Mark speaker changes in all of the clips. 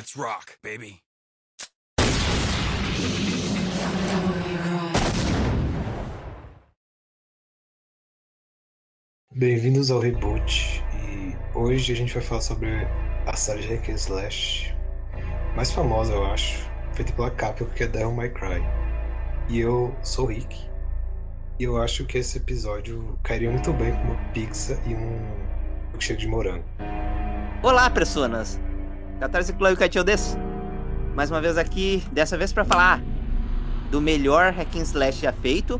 Speaker 1: Let's rock, baby.
Speaker 2: Bem-vindos ao Reboot e hoje a gente vai falar sobre a série de Hack and Slash mais famosa, eu acho, feita pela Capcom, que é Devil May Cry. E eu sou o Rick. E eu acho que esse episódio cairia muito bem com uma pizza e um milkshake de morango.
Speaker 3: Olá, pessoas! Catarse Clã e Catil desse. Mais uma vez aqui, dessa vez para falar do melhor hack and slash já feito.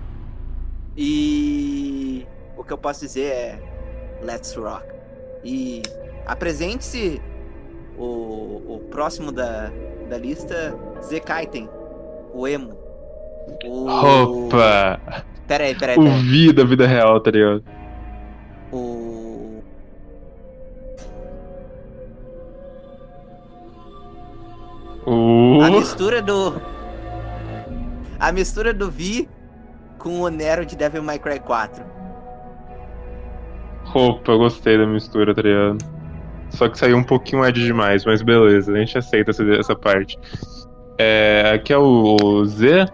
Speaker 3: E o que eu posso dizer é Let's Rock. E apresente-se o, o próximo da, da lista, Zekaiten, o emo. O...
Speaker 4: Opa!
Speaker 3: Peraí, peraí,
Speaker 4: O
Speaker 3: peraí.
Speaker 4: Vi da vida real, tá ligado?
Speaker 3: O... A mistura do... A mistura do Vi com o Nero de Devil May Cry 4.
Speaker 4: Opa, eu gostei da mistura, tá ligado? Só que saiu um pouquinho Ed demais, mas beleza, a gente aceita essa, essa parte. É, aqui é o Z,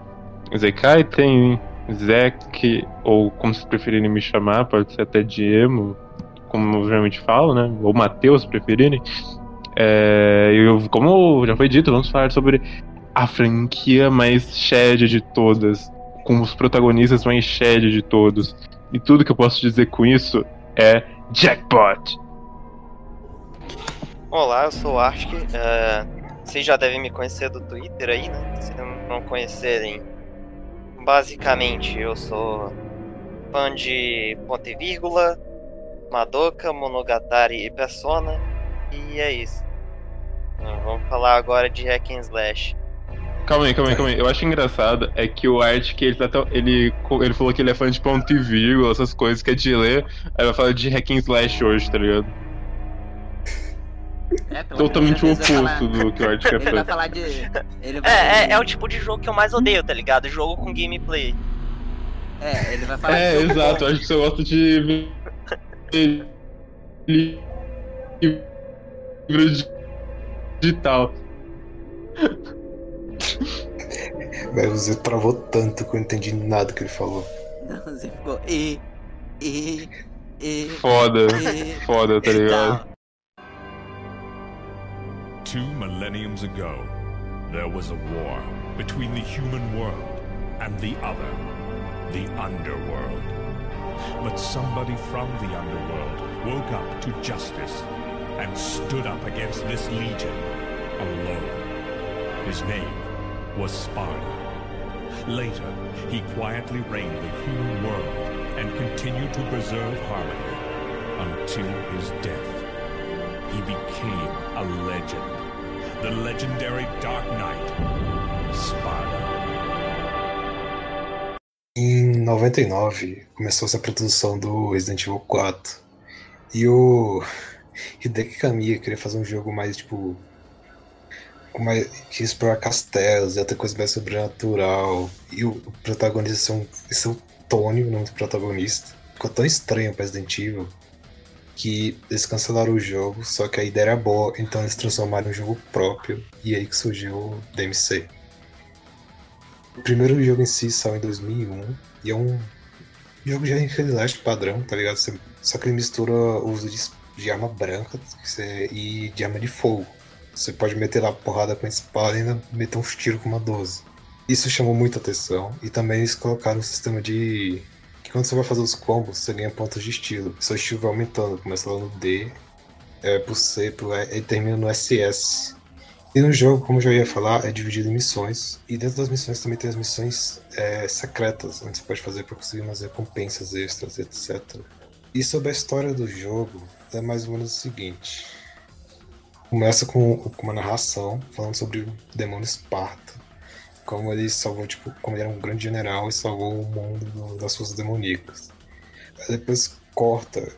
Speaker 4: Zekai, tem Zek, ou como vocês preferirem me chamar, pode ser até Diemo, como eu geralmente falo, né? Ou Matheus, preferirem. É, eu, como já foi dito, vamos falar sobre a franquia mais shed de todas, com os protagonistas mais shed de todos. E tudo que eu posso dizer com isso é Jackpot.
Speaker 5: Olá, eu sou o Ark. eh, vocês já devem me conhecer do Twitter aí, né? Se não conhecerem, basicamente eu sou fã de Ponto e Vírgula, Madoka, Monogatari e Persona. E é isso. Então, vamos falar agora de Hack and Slash.
Speaker 4: Calma aí, calma aí, calma aí. Eu acho engraçado é que o Art, que ele, tá tão- ele, ele falou que ele é fã de ponto e vírgula, essas coisas que é de ler, aí vai falar de hack and slash hoje, tá ligado?
Speaker 3: É,
Speaker 4: Totalmente o oposto
Speaker 3: falar-
Speaker 4: do que o Art
Speaker 3: falar de... Ele vai...
Speaker 5: É, é, é o tipo de jogo que eu mais odeio, tá ligado? Jogo com gameplay.
Speaker 3: É, ele vai falar
Speaker 4: É,
Speaker 3: de
Speaker 4: exato, acho que você gosta de. li- livro digital.
Speaker 2: Velho, você travou tanto que eu não entendi nada que ele falou.
Speaker 3: Não, você ficou... E... E... E...
Speaker 4: Foda,
Speaker 3: e...
Speaker 4: foda, tá ligado?
Speaker 1: Two millenniums ago, there was a war between the human world and the other, the underworld. But somebody from the underworld woke up to justice and stood up against this legion alone. His name was Sparta. Later, he quietly reigned the human world and continued to preserve harmony until his death. He became a legend. The legendary Dark Knight, Sparta.
Speaker 2: Em 99 começou-se a produção do Resident Evil 4. E o Hideki Kamiya queria fazer um jogo mais tipo. Com mais, que explorar castelos e outra coisa mais sobrenatural. E o protagonista. Esse é o Tony, o nome do protagonista. Ficou tão estranho para Resident Evil que eles cancelaram o jogo, só que a ideia era boa, então eles transformaram em um jogo próprio. E aí que surgiu o DMC. O primeiro jogo em si saiu em 2001 e é um jogo de and Slash padrão, tá ligado? Só que ele mistura o uso de, de arma branca e de arma de fogo. Você pode meter lá porrada com a espada e ainda meter uns tiros com uma 12. Isso chamou muita atenção e também eles colocaram um sistema de que quando você vai fazer os combos, você ganha pontos de estilo. Seu estilo vai aumentando, começa lá no D, é, pro C, pro E e termina no SS. E no jogo, como eu já ia falar, é dividido em missões. E dentro das missões também tem as missões é, secretas, onde você pode fazer para conseguir umas recompensas extras, etc. E sobre a história do jogo, é mais ou menos o seguinte. Começa com, com uma narração falando sobre o demônio Esparta. Como ele salvou, tipo, como ele era um grande general e salvou o mundo do- das forças demoníacas. Aí depois corta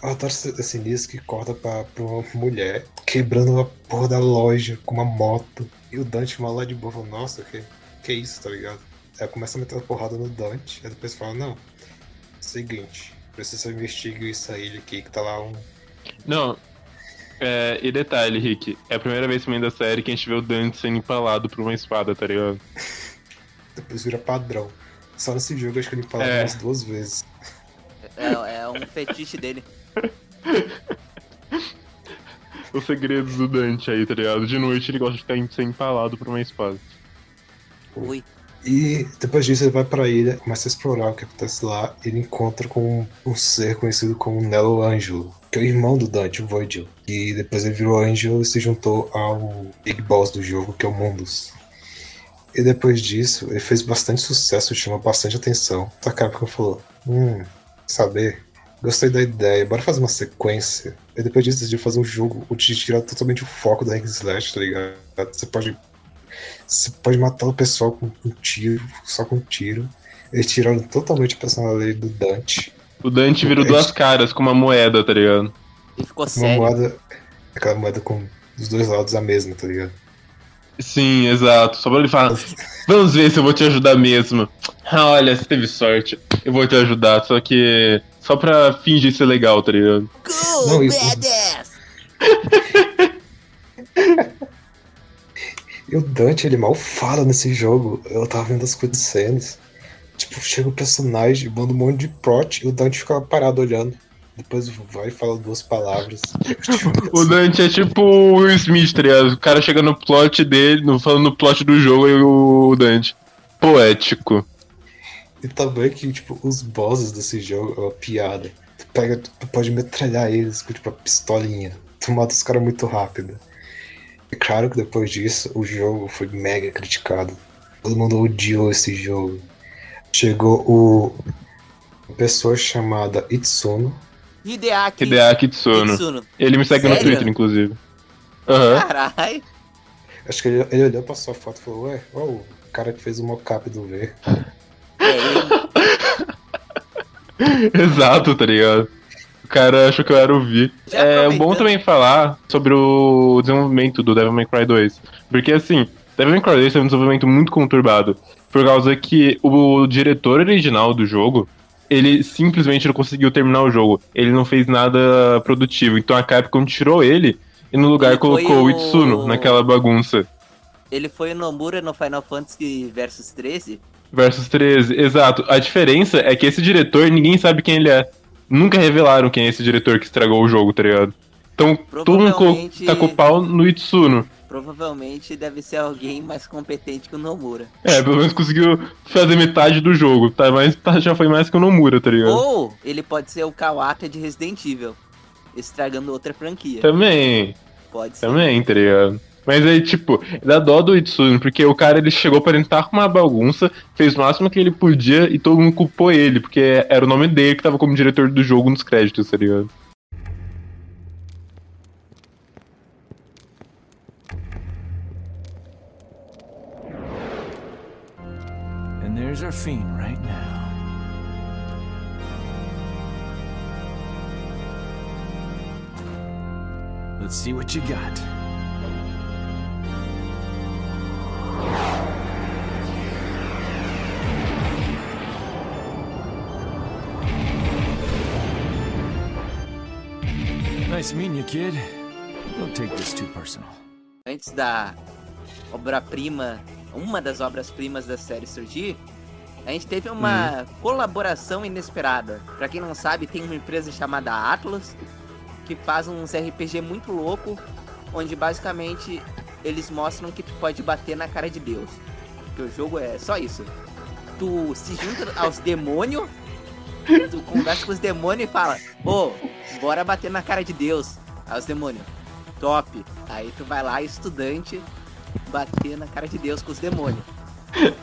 Speaker 2: Relatório sinistro que corta pra, pra uma mulher quebrando a porra da loja com uma moto. E o Dante mal lá de boa fala, nossa, que, que isso, tá ligado? Aí começa a meter uma porrada no Dante, aí depois fala, não, seguinte, preciso investigar isso aí aqui, que tá lá um.
Speaker 4: Não. É, e detalhe, Rick, é a primeira vez também da série que a gente vê o Dante sendo empalado por uma espada, tá ligado?
Speaker 2: Depois vira padrão. Só nesse jogo acho que ele empalado
Speaker 4: É.
Speaker 2: umas duas vezes.
Speaker 3: É, é um fetiche dele.
Speaker 4: Os segredos do Dante aí, tá ligado? De noite ele gosta de ficar ser empalado por uma espada.
Speaker 3: Ui.
Speaker 2: E depois disso ele vai pra ilha, começa a explorar o que acontece lá. Ele encontra com um ser conhecido como Nelo Ângelo, que é o irmão do Dante, o Voidil. E depois ele virou Ângelo e se juntou ao Big Boss do jogo, que é o Mundus. E depois disso, ele fez bastante sucesso, chamou bastante atenção. Só que a Capcom falou: Hum, saber, gostei da ideia, bora fazer uma sequência. E depois disso, decidiu fazer um jogo onde tirar totalmente o foco da Hack Slash, tá ligado? Você pode você pode matar o pessoal com um tiro, só com um tiro. Eles tiraram totalmente a personalidade do Dante.
Speaker 4: O Dante virou duas caras com uma moeda, tá ligado?
Speaker 3: E ficou
Speaker 2: Uma
Speaker 3: sério.
Speaker 2: moeda. Aquela moeda com os dois lados a mesma, tá ligado?
Speaker 4: Sim, exato. Só pra ele falar, vamos ver se eu vou te ajudar mesmo. Ah, olha, você teve sorte. Eu vou te ajudar, só que. Só pra fingir ser legal, tá ligado?
Speaker 3: Go,
Speaker 2: Não, e-
Speaker 3: badass!
Speaker 2: E o Dante, ele mal fala nesse jogo. Eu tava vendo as cutscenes. Tipo, chega o personagem, manda um monte de prot e o Dante fica parado olhando. Depois vai e fala duas palavras.
Speaker 4: O Dante é tipo o Will Smith, tá ligado? O cara chega no plot dele, falando no plot do jogo, e o Dante. Poético.
Speaker 2: E também que, tipo, os bosses desse jogo é uma piada. Tu pega, tu pode metralhar eles com, tipo, a pistolinha. Tu mata os caras muito rápido. É claro que depois disso, o jogo foi mega criticado. Todo mundo odiou esse jogo. Chegou o... Uma pessoa chamada Itsuno.
Speaker 3: Hideaki.
Speaker 4: Hideaki Tsuno.
Speaker 3: Kitsuno.
Speaker 4: Ele me segue no
Speaker 3: Sério?
Speaker 4: Twitter, inclusive. Aham.
Speaker 3: Carai.
Speaker 2: Acho que ele, ele olhou pra sua foto e falou, ué, ó o cara que fez o mocap do V.
Speaker 3: É ele.
Speaker 4: Exato, tá ligado? O cara achou que eu era o Vi. É bom também falar sobre o desenvolvimento do Devil May Cry 2. Porque assim, Devil May Cry 2 teve um desenvolvimento muito conturbado. Por causa que o diretor original do jogo, ele simplesmente não conseguiu terminar o jogo. Ele não fez nada produtivo. Então a Capcom tirou ele e no lugar
Speaker 3: Ele
Speaker 4: colocou o Itsuno naquela bagunça.
Speaker 3: Ele foi o Nomura no Final Fantasy Versus 13.
Speaker 4: Versus 13, exato. A diferença é que esse diretor, ninguém sabe quem ele é. Nunca revelaram quem é esse diretor que estragou o jogo, tá ligado? Então, todo mundo tacou pau no Itsuno.
Speaker 3: Provavelmente deve ser alguém mais competente que o Nomura.
Speaker 4: É, pelo menos conseguiu fazer metade do jogo, tá? Mas tá- já foi mais que o Nomura, tá ligado?
Speaker 3: Ou ele pode ser o Kawata de Resident Evil, estragando outra franquia.
Speaker 4: Também,
Speaker 3: Pode ser.
Speaker 4: também, tá ligado? Mas aí, tipo, dá dó do Itsuno, porque o cara ele chegou pra tentar arrumar uma bagunça, fez o máximo que ele podia e todo mundo culpou ele, porque era o nome dele que tava como diretor do jogo nos créditos, tá ligado?
Speaker 6: There's our fiend right now. Let's see what you got. Nice meeting you, kid. Don't take this too personal.
Speaker 3: Antes da obra-prima, uma das obras-primas da série surgir, a gente teve uma colaboração inesperada. Pra quem não sabe, tem uma empresa chamada Atlas que faz uns RPG muito louco, onde basicamente eles mostram que tu pode bater na cara de Deus. Que o jogo é só isso. Tu se junta aos demônios, tu conversa com os demônios e fala, ô, bora bater na cara de Deus. Aí os demônios, top. Aí tu vai lá, estudante, bater na cara de Deus com os demônios.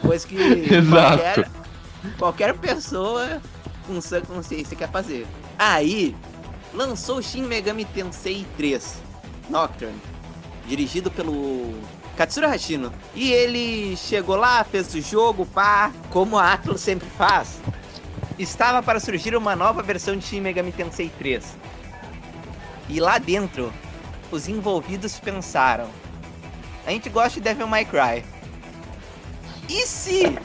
Speaker 3: Coisa que
Speaker 4: Exato.
Speaker 3: qualquer, qualquer pessoa com sã consciência quer fazer. Aí, lançou o Shin Megami Tensei 3 Nocturne, dirigido pelo Katsura Hashino. E ele chegou lá, fez o jogo, pá, como a Atlus sempre faz. Estava para surgir uma nova versão de Shin Megami Tensei 3. E lá dentro, os envolvidos pensaram: a gente gosta de Devil May Cry. E se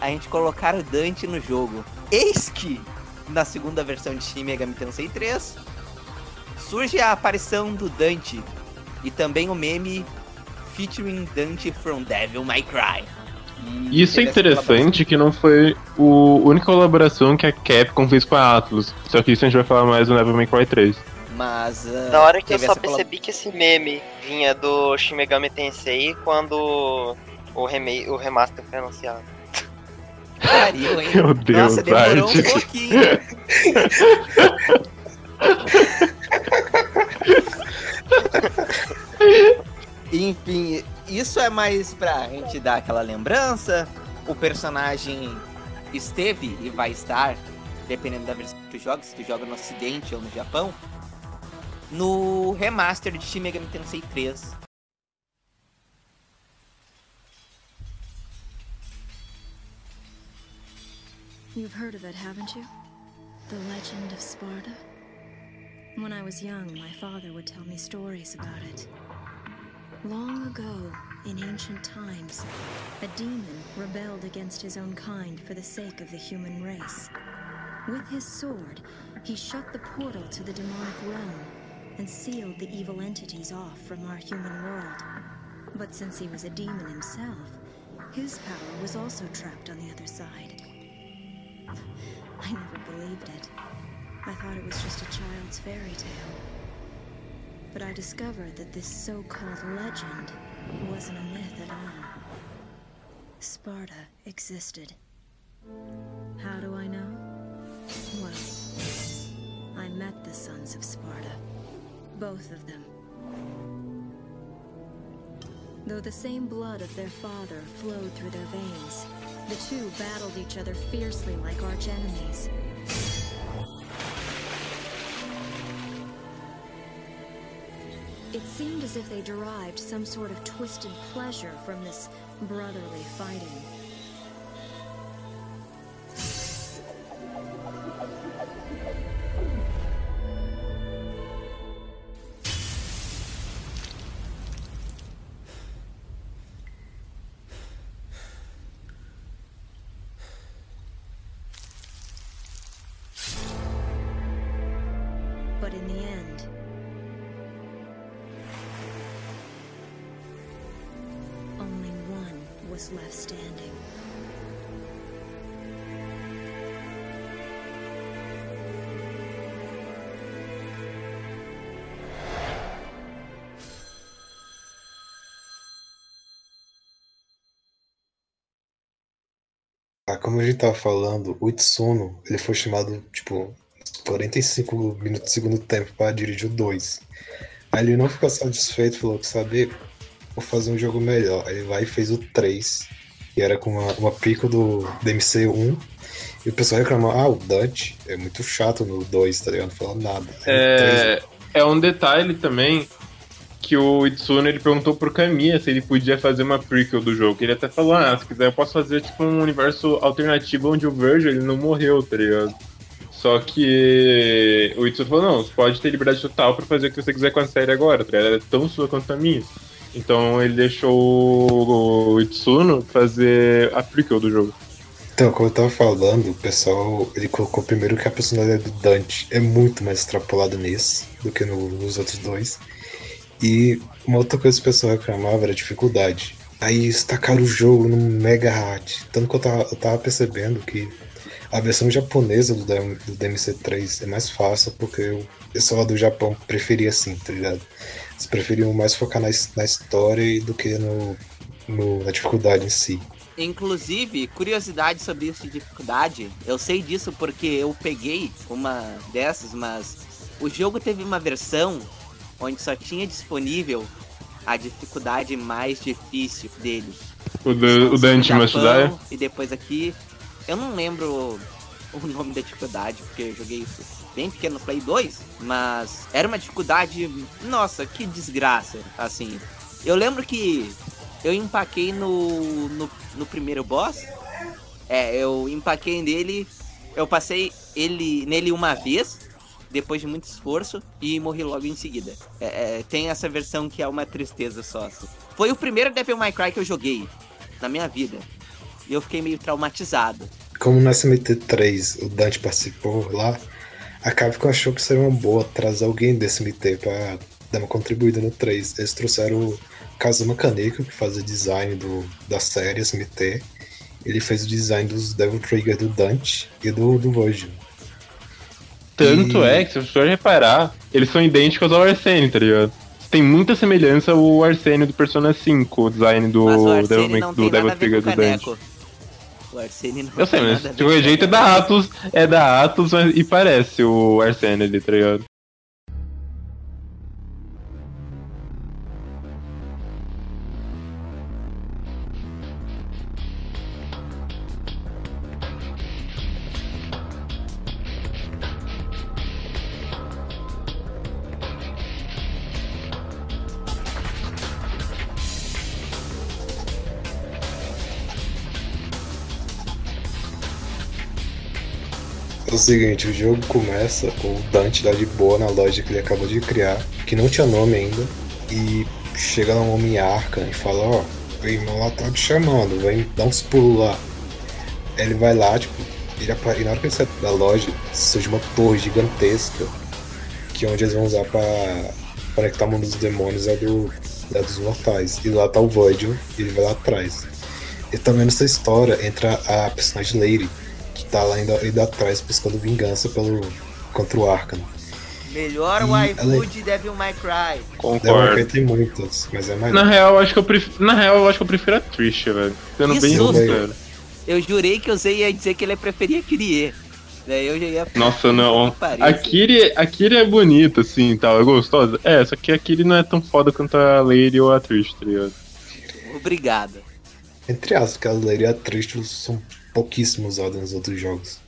Speaker 3: a gente colocar o Dante no jogo? Eis que, na segunda versão de Shin Megami Tensei 3, surge a aparição do Dante e também o meme featuring Dante from Devil May Cry. E
Speaker 4: Isso é
Speaker 3: essa
Speaker 4: interessante que não foi o- a única colaboração que a Capcom fez com a Atlus. Só que isso a gente vai falar mais no Devil May Cry 3.
Speaker 3: colaboração. Mas. ah,
Speaker 5: Da hora que eu só
Speaker 3: essa colab-
Speaker 5: percebi que esse meme vinha do Shin Megami Tensei quando o, remake, o remaster foi anunciado.
Speaker 3: Pariu, hein?
Speaker 4: Meu Deus,
Speaker 3: Nossa, demorou
Speaker 4: Arte.
Speaker 3: um pouquinho. Enfim, isso é mais pra gente dar aquela lembrança. O personagem esteve e vai estar, dependendo da versão que tu joga, se tu joga no ocidente ou no Japão, no remaster de Shin Megami Tensei 3.
Speaker 7: You've heard of it, haven't you? The legend of Sparta? When I was young, my father would tell me stories about it. Long ago, in ancient times, a demon rebelled against his own kind for the sake of the human race. With his sword, he shut the portal to the demonic realm and sealed the evil entities off from our human world. But since he was a demon himself, his power was also trapped on the other side. I never believed it. I thought it was just a child's fairy tale. But I discovered that this so called legend wasn't a myth at all. Sparta existed. How do I know? Well, I met the sons of Sparta. Both of them. Though the same blood of their father flowed through their veins, the two battled each other fiercely like arch enemies. It seemed as if they derived some sort of twisted pleasure from this brotherly fighting. Left standing.
Speaker 2: Ah, como a gente tava falando, o Itsuno, ele foi chamado, tipo, 45 minutos do segundo tempo para dirigir o 2. Aí ele não ficou satisfeito, falou que saber, vou fazer um jogo melhor. Ele vai e fez o 3, que era com uma, uma pico do DMC1. E o pessoal reclamou, ah, o Dante é muito chato no 2, tá ligado? Não falando nada. Três,
Speaker 4: É, é um detalhe também que o Itsuno ele perguntou pro Kamiya se ele podia fazer uma prequel do jogo. Ele até falou, ah, se quiser eu posso fazer tipo um universo alternativo onde o Virgil ele não morreu, tá ligado? Só que o Itsuno falou, não, você pode ter liberdade total pra fazer o que você quiser com a série agora, tá ligado? Ela é tão sua quanto a minha. Então ele deixou o Itsuno fazer a prequel do jogo.
Speaker 2: Então, como eu tava falando, o pessoal ele colocou primeiro que a personalidade do Dante é muito mais extrapolada nesse do que no- nos outros dois. E uma outra coisa que o pessoal reclamava era a dificuldade. Aí estacaram o jogo num mega hard. Tanto que eu tava, eu tava percebendo que a versão japonesa do, do DMC3 é mais fácil porque o pessoal do Japão preferia assim, tá ligado? Eles preferiam mais focar na, na história do que no, no- na dificuldade em si.
Speaker 3: Inclusive, curiosidade sobre isso de dificuldade, eu sei disso porque eu peguei uma dessas, mas o jogo teve uma versão onde só tinha disponível a dificuldade mais difícil dele.
Speaker 4: O, do, o Dante Die.
Speaker 3: E depois aqui, eu não lembro o nome da dificuldade, porque eu joguei isso bem pequeno no Play 2, mas era uma dificuldade, nossa, que desgraça, assim. Eu lembro que eu empaquei no, no, no primeiro boss, é, eu empaquei nele, eu passei ele nele uma vez, depois de muito esforço, e morri logo em seguida. É, é, tem essa versão que é uma tristeza só. assim. Foi o primeiro Devil May Cry que eu joguei na minha vida. E eu fiquei meio traumatizado.
Speaker 2: como no SMT3 o Dante participou lá, A Capcom achou que seria uma boa trazer alguém desse MT pra dar uma contribuída no 3. Eles trouxeram o Kazuma Kaneko, que fazia design do, da série SMT. Ele fez o design dos Devil Trigger do Dante e do, do Virgil.
Speaker 4: Tanto
Speaker 2: E-
Speaker 4: é que, se você for reparar, eles são idênticos ao Arsene, tá ligado? Tem muita semelhança ao Arsene do Persona 5, o design do,
Speaker 3: Mas o
Speaker 4: Devil, do Devil Trigger
Speaker 3: o
Speaker 4: do Dante.
Speaker 3: O Arsene não
Speaker 4: Eu sei, mas qualquer
Speaker 3: o
Speaker 4: jeito é da Atos, é da Atos mas, e parece o Arsene ali, tá ligado?
Speaker 2: Seguinte, o jogo começa, o Dante lá de boa na loja que ele acabou de criar, que não tinha nome ainda, e chega lá um homem arca e fala, ó, o irmão lá tá te chamando, vem dar uns pulos lá. Ele vai lá, tipo, ele e na hora que ele sai da loja, surge uma torre gigantesca, que é onde eles vão usar pra conectar o mundo dos demônios ao do, ao dos mortais. E lá tá o Virgil, ele vai lá atrás. E também nessa história entra a personagem Lady, tá lá ainda, ainda atrás buscando vingança pelo, contra o Arkham.
Speaker 3: Melhor waifu de Devil May Cry.
Speaker 2: Devil May
Speaker 4: Concordo.
Speaker 2: Cry tem muitas, mas é mais.
Speaker 4: Na real, eu acho que eu prefiro, na real, eu acho que eu prefiro a Trish, velho. Sendo
Speaker 3: Que
Speaker 4: bem
Speaker 3: susto.
Speaker 4: sincero.
Speaker 3: Eu jurei que você ia dizer que ele preferia Kyrie. Daí eu já ia
Speaker 4: Nossa, não. A Kiri, a Kiri é bonita, assim, tal, é gostosa. É, só que a Kiri não é tão foda quanto a Lady ou a Trish, tá ligado?
Speaker 3: Obrigado.
Speaker 2: Entre aspas, a Lady e a Trish são pouquíssimo usadas nos outros jogos.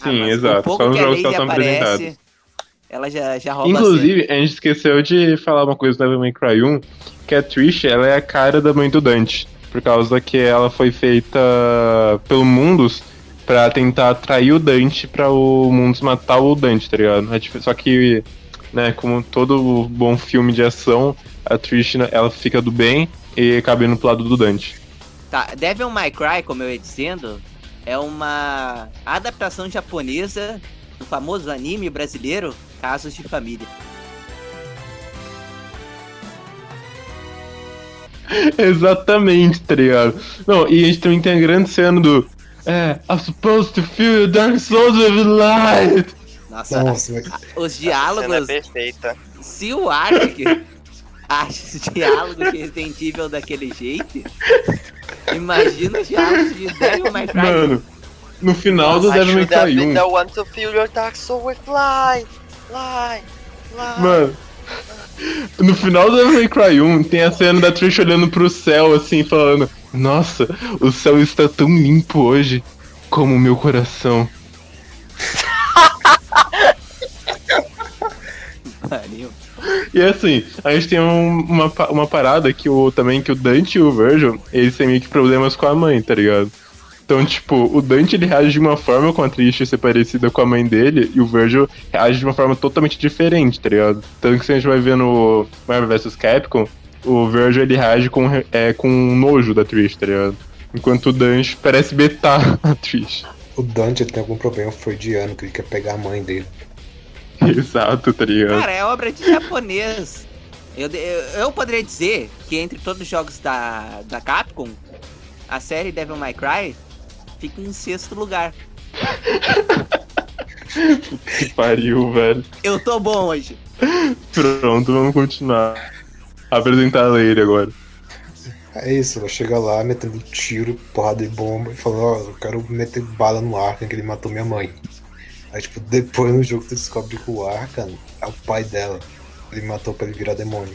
Speaker 3: Ah,
Speaker 4: Sim,
Speaker 3: mas
Speaker 4: exato. Só nos
Speaker 3: a
Speaker 4: jogos que são
Speaker 3: aparece,
Speaker 4: apresentadas.
Speaker 3: ela já, já rouba a
Speaker 4: Inclusive, a gente esqueceu de falar uma coisa do Devil May Cry 1, que a Trish, ela é a cara da mãe do Dante. Por causa que ela foi feita pelo Mundus pra tentar atrair o Dante pra o Mundus matar o Dante, tá ligado? É Só que, né, como todo bom filme de ação, a Trish, né, ela fica do bem e acaba indo pro lado do Dante.
Speaker 3: Tá, Devil May Cry, como eu ia dizendo, é uma adaptação japonesa do famoso anime brasileiro Casos de Família.
Speaker 4: Exatamente, tá ligado? Não, e a gente também tem a grande cena do. É, I'm supposed to feel Dark Souls with light.
Speaker 3: Nossa,
Speaker 2: Nossa, mas
Speaker 3: os
Speaker 5: Essa cena é
Speaker 3: diálogos,
Speaker 5: perfeita.
Speaker 3: se o Ark acha os diálogos de Resident Evil daquele jeito, imagina os diálogos de Devil May Cry.
Speaker 4: Mano, no final do
Speaker 5: I
Speaker 4: Devil May Cry
Speaker 5: been
Speaker 4: 1,
Speaker 5: the one to feel your dark soul with light. Light. Light.
Speaker 4: mano. No final do Devil May Cry 1 tem a cena da Trish olhando pro céu assim, falando: Nossa, o céu está tão limpo hoje como o meu coração.
Speaker 3: Pariu.
Speaker 4: E assim, a gente tem um- uma, uma parada que o, também que o Dante e o Virgil, eles têm meio que problemas com a mãe, tá ligado? Então, tipo, o Dante ele reage de uma forma com a Trish ser parecida com a mãe dele, e o Virgil reage de uma forma totalmente diferente, tá ligado? Tanto que se a gente vai ver no Marvel vs Capcom, o Virgil ele reage com, é, com nojo da Trish, tá ligado? Enquanto o Dante parece betar a Trish.
Speaker 2: o Dante tem algum problema freudiano que ele quer pegar a mãe dele.
Speaker 4: Exato, tá ligado?
Speaker 3: Cara, é obra de japonês. Eu, eu, eu poderia dizer que entre todos os jogos da, da Capcom, a série Devil May Cry fica em sexto lugar.
Speaker 4: Que pariu, velho.
Speaker 3: Eu tô bom hoje.
Speaker 4: Pronto, vamos continuar. Apresentar a Lady agora.
Speaker 2: É isso, ela chega lá metendo tiro, porrada de bomba e fala, ó, eu quero meter bala no Arkham que ele matou minha mãe. Aí tipo, depois no jogo tu descobre que o Arkham é o pai dela. Ele matou pra ele virar demônio.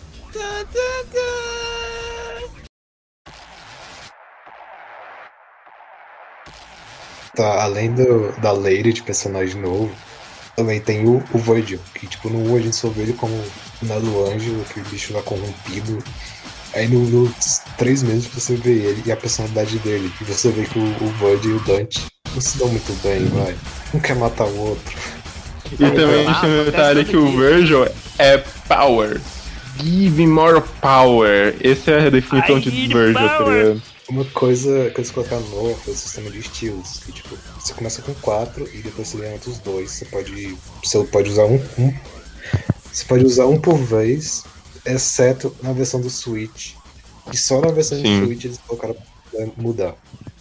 Speaker 2: Tá, além do, da Lady de personagem novo, também tem o, o Virgil, que tipo, no 1 a gente só vê ele como o Nado Anjo, aquele bicho lá corrompido. Aí no- nos três meses você vê ele e a personalidade dele. E você vê que o, o Virgil e o Dante não se dão muito bem, vai. Um quer matar o outro.
Speaker 4: E também a gente tem um
Speaker 3: Ah,
Speaker 4: detalhe que o. Virgil é power. Give me more power. Essa é a definição
Speaker 3: I
Speaker 4: de Virgil, tá ligado?
Speaker 2: Uma coisa que eles colocaram novo foi o sistema de estilos. Que tipo, você começa com quatro e depois você ganha outros dois. Você pode. Você pode usar um, um. Você pode usar um por vez, exceto na versão do Switch. E só na versão
Speaker 4: Sim.
Speaker 2: do Switch eles colocaram pra mudar.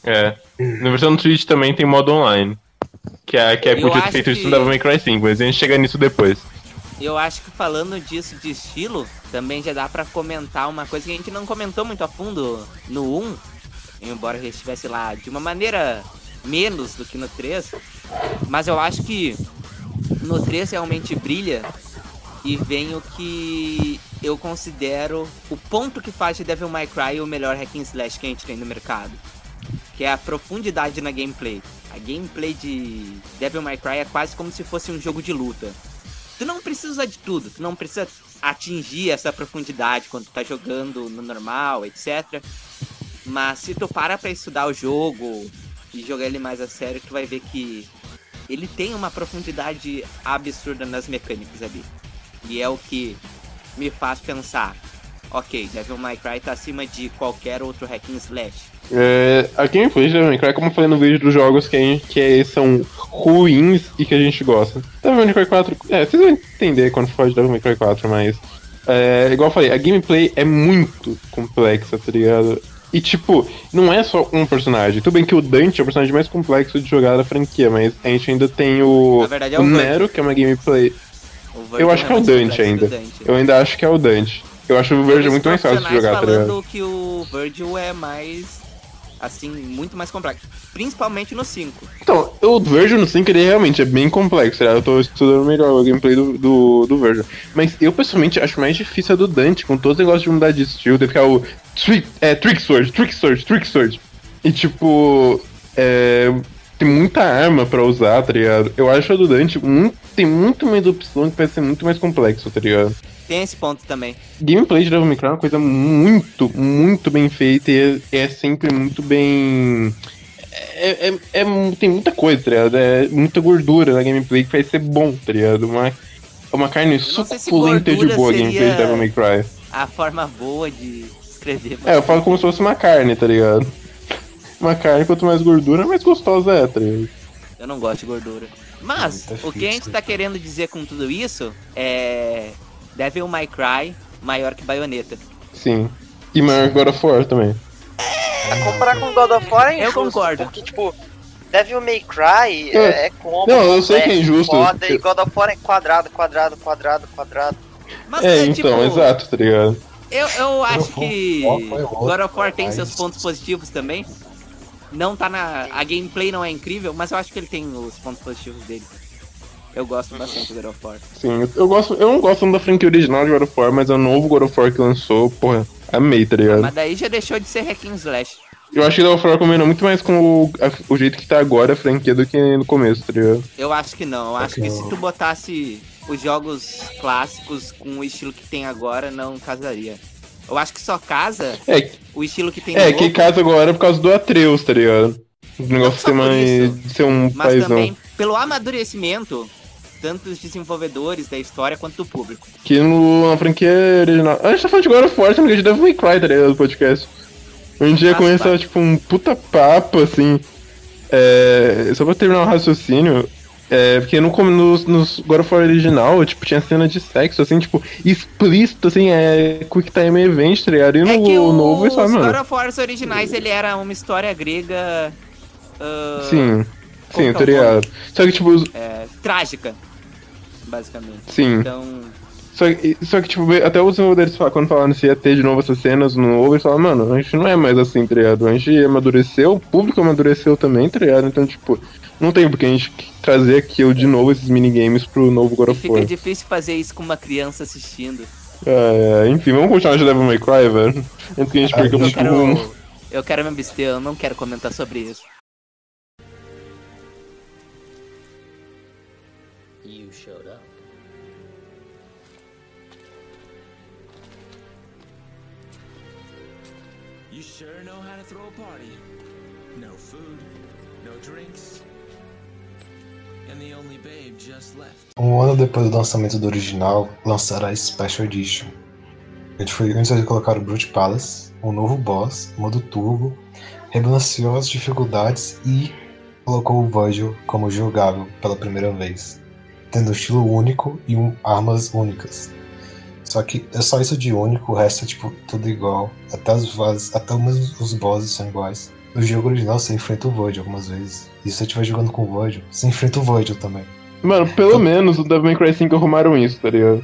Speaker 4: É. Na versão do Switch também tem modo online. Que é que é
Speaker 3: Eu
Speaker 4: podia ter feito isso
Speaker 3: que-
Speaker 4: no Devil May Cry 5, mas a gente chega nisso depois.
Speaker 3: Eu acho que falando disso de estilo, também já dá pra comentar uma coisa que a gente não comentou muito a fundo no 1, embora ele estivesse lá de uma maneira menos do que no 3, mas eu acho que no 3 realmente brilha e vem o que eu considero o ponto que faz de Devil May Cry o melhor hack and slash que a gente tem no mercado, que é a profundidade na gameplay. A gameplay de Devil May Cry é quase como se fosse um jogo de luta. Tu não precisa de tudo, tu não precisa atingir essa profundidade quando tu tá jogando no normal, etc. Mas se tu para pra estudar o jogo e jogar ele mais a sério, tu vai ver que ele tem uma profundidade absurda nas mecânicas ali. E é o que me faz pensar, ok, Devil May Cry tá acima de qualquer outro hack and slash.
Speaker 4: É, a gameplay de Devil May Cry, como eu falei no vídeo dos jogos que, gente, que é- são ruins e que a gente gosta. Devil May Cry 4, é, vocês vão entender quando for de Devil May Cry 4, mas. É, igual eu falei, a gameplay é muito complexa, tá ligado? E tipo, não é só um personagem. Tudo bem que o Dante é o personagem mais complexo de jogar da franquia, mas a gente ainda tem o,
Speaker 3: Na verdade é
Speaker 4: o
Speaker 3: o.
Speaker 4: Nero, que é uma gameplay. Eu
Speaker 3: Virgil
Speaker 4: acho que é o Dante ainda.
Speaker 3: Dante.
Speaker 4: Eu ainda acho que é o Dante. Eu acho o Verde
Speaker 3: Os
Speaker 4: muito mais fácil de jogar, tá ligado?
Speaker 3: falando que o Virgil é mais, assim, muito mais complexo. Principalmente no 5.
Speaker 4: Então, o Virgil no 5 ele realmente é bem complexo, ligado? Eu tô estudando melhor o gameplay do, do, do Virgil. Mas eu pessoalmente acho mais difícil a do Dante, com todos os negócios de mudar de estilo, que ficar o trick, é, trick Sword, Trick Sword, Trick Sword. E tipo, é, tem muita arma pra usar, tá ligado? Eu acho a do Dante muito, tem muito mais opção que vai ser muito mais complexo, tá ligado?
Speaker 3: Tem esse ponto também.
Speaker 4: Gameplay de Devil May Cry é uma coisa muito, muito bem feita e é, é sempre muito bem. É, é- é tem muita coisa, tá ligado? É muita gordura na gameplay que vai ser bom, tá ligado? Uma, uma carne suculenta de boa a gameplay de Devil May Cry.
Speaker 3: A forma boa de escrever.
Speaker 4: É, eu falo como se fosse uma carne, tá ligado? Uma carne, quanto mais gordura, mais gostosa é, tá ligado?
Speaker 3: Eu não gosto de gordura. Mas,
Speaker 2: Muito
Speaker 3: o que a gente tá querendo dizer com tudo isso é. Devil May Cry maior que Bayonetta.
Speaker 4: Sim. E maior que God of War também.
Speaker 5: A comparar com God of War é
Speaker 3: Eu
Speaker 5: injusto,
Speaker 3: concordo.
Speaker 5: Porque, tipo, Devil May Cry
Speaker 4: É.
Speaker 5: é, é combo,
Speaker 4: Não, eu sei que é
Speaker 5: complexo,
Speaker 4: injusto.
Speaker 5: Foda, e God of War é quadrado, quadrado, quadrado, quadrado.
Speaker 3: Mas,
Speaker 4: É,
Speaker 3: é,
Speaker 4: então,
Speaker 3: tipo,
Speaker 4: exato, tá ligado?
Speaker 3: Eu, eu acho que God of War tem seus pontos positivos também. Não tá na. A gameplay não é incrível, mas eu acho que ele tem os pontos positivos dele. Eu gosto bastante do God of War.
Speaker 4: Sim, eu- gosto. Eu não gosto da franquia original de God of War, mas é o novo God of War que lançou, porra, amei, tá ligado?
Speaker 3: Mas daí já deixou de ser hack and slash.
Speaker 4: Eu acho que God of War combina muito mais com o, a- o jeito que tá agora a franquia do que no começo, tá ligado?
Speaker 3: Eu acho que não. Eu acho que se tu botasse os jogos clássicos com o estilo que tem agora, não casaria. Eu acho que só casa
Speaker 4: É,
Speaker 3: o estilo que tem
Speaker 4: é que casa agora por causa do Atreus, tá ligado? O negócio ser mais.
Speaker 3: isso,
Speaker 4: de ser um
Speaker 3: mas
Speaker 4: paizão.
Speaker 3: também pelo amadurecimento, tanto dos desenvolvedores da história quanto do público.
Speaker 4: Que no, na franquia original. A gente tá falando de God of War, também de Devil May Cry, tá ligado? Do podcast. A gente ia
Speaker 3: Faz
Speaker 4: começar,
Speaker 3: parte.
Speaker 4: tipo, um puta papo, assim. É, só pra terminar o raciocínio. É, porque no, come- nos, nos God of War original, tipo, tinha cena de sexo, assim, tipo, explícito, assim, é Quick Time Event, tá ligado? E no
Speaker 3: é que o,
Speaker 4: novo, é só,
Speaker 3: os God
Speaker 4: mano.
Speaker 3: of War originais, ele era uma história grega ah,
Speaker 4: Sim, sim, tá
Speaker 3: é o
Speaker 4: ligado? Só que, tipo, os-
Speaker 3: é, trágica, basicamente.
Speaker 4: sim.
Speaker 3: Então,
Speaker 4: Só que, só que, tipo, até os desenvolvedores quando falaram se ia ter de novo essas cenas no novo, eles falaram, mano, a gente não é mais assim, tá ligado? A gente amadureceu, o público amadureceu também, tá ligado? Então, tipo, não tem porque a gente trazer aqui de novo esses minigames pro novo God of
Speaker 3: fica
Speaker 4: War.
Speaker 3: difícil fazer isso com uma criança assistindo.
Speaker 4: É, enfim, vamos continuar de Devil May Cry, velho. Antes que a gente perca muito
Speaker 3: quero, eu quero me abster, eu não quero comentar sobre isso.
Speaker 2: Um ano depois do lançamento do original, lançaram a Special Edition. Gente foi antes de colocar o Brute Palace, um novo boss, modo turbo, rebalanceou as dificuldades e colocou o Virgil como jogável pela primeira vez, tendo um estilo único e um, armas únicas. Só que é só isso de único, o resto é tipo tudo igual. Até as até mesmo os bosses são iguais. No jogo original você enfrenta o Virgil algumas vezes. E se você estiver jogando com o Virgil, você enfrenta o Virgil também.
Speaker 4: Mano, pelo menos o Devil May Cry 5 arrumaram isso, tá ligado?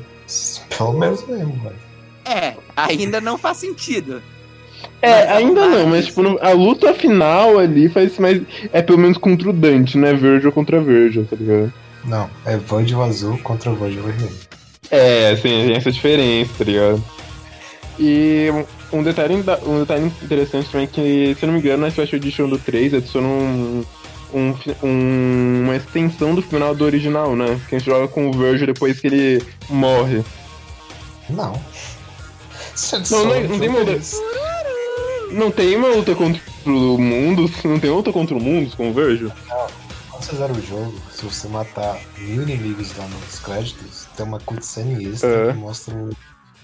Speaker 2: Pelo menos mesmo, velho.
Speaker 3: É, ainda não faz sentido.
Speaker 4: É,
Speaker 3: Mas
Speaker 4: ainda não, mas tipo, a luta final ali faz mais. É pelo menos contra o Dante, não é Virgil contra Virgil, tá ligado?
Speaker 2: Não, é Virgil azul contra Virgil vermelho.
Speaker 4: É, assim, tem essa diferença, tá ligado? E um- detalhe, um detalhe interessante também é que, se eu não me engano, na Special Edition do 3 adiciona um, um, um- uma extensão do final do original, né? Que a gente joga com o Virgil depois que ele morre.
Speaker 2: Não. Você
Speaker 4: Não, não, é- não tem muda. Não tem uma luta contra o mundo, não tem luta contra o mundo com o Virgil?
Speaker 2: Quando você zera o jogo, se você matar mil inimigos lá nos créditos, tem uma cutscene extra
Speaker 4: É.
Speaker 2: que mostra o,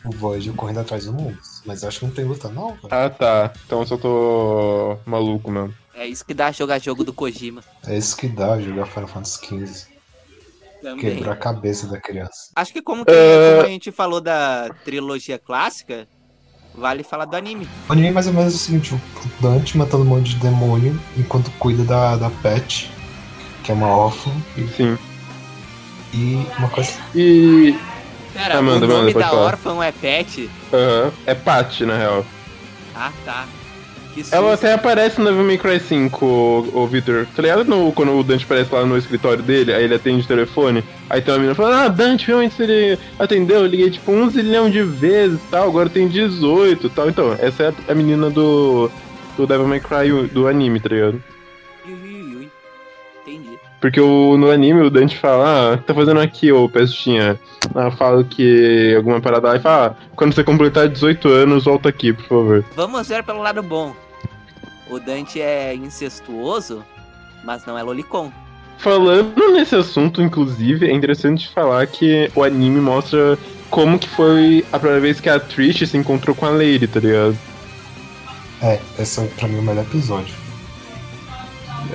Speaker 2: o Virgil correndo atrás do mundo. Mas eu acho que não tem luta não, velho.
Speaker 4: Ah tá, então eu só tô maluco mesmo.
Speaker 3: É isso que dá jogar jogo do Kojima.
Speaker 2: É isso que dá jogar Final Fantasy XV.
Speaker 3: Também.
Speaker 2: Quebrar a cabeça da criança.
Speaker 3: Acho que como, que-
Speaker 4: É.
Speaker 3: como a gente falou da trilogia clássica, vale falar do anime.
Speaker 2: O anime é mais ou menos o seguinte, o Dante matando um monte de demônio enquanto cuida da, da Pet, que é uma órfã,
Speaker 4: Sim.
Speaker 2: e uma coisa.
Speaker 4: E.
Speaker 3: Pera,
Speaker 4: Amanda,
Speaker 3: o nome
Speaker 4: Amanda,
Speaker 3: da órfã é Pet?
Speaker 4: Aham. É Pat, na real.
Speaker 3: Ah, tá.
Speaker 4: Ela até aparece no Devil May Cry 5, o, o Victor. Tá ligado no, quando o Dante aparece lá no escritório dele, aí ele atende o telefone, aí tem uma menina falando, ah, Dante, realmente ele atendeu, eu liguei tipo um zilhão de vezes e tal, agora tem 18 e tal. Então, essa é a, a menina do, do Devil May Cry do anime, tá ligado? Porque o, no anime o Dante fala, ah, tá fazendo aqui, ô pestinha? Ah, fala que alguma parada lá e fala, ah, quando você completar 18 anos, volta aqui, por favor.
Speaker 3: Vamos ver pelo lado bom. O Dante é incestuoso, mas não é lolicon.
Speaker 4: Falando nesse assunto, inclusive, é interessante falar que o anime mostra como que foi a primeira vez que a Trish se encontrou com a Lady, tá ligado?
Speaker 2: É, esse é pra mim o melhor episódio.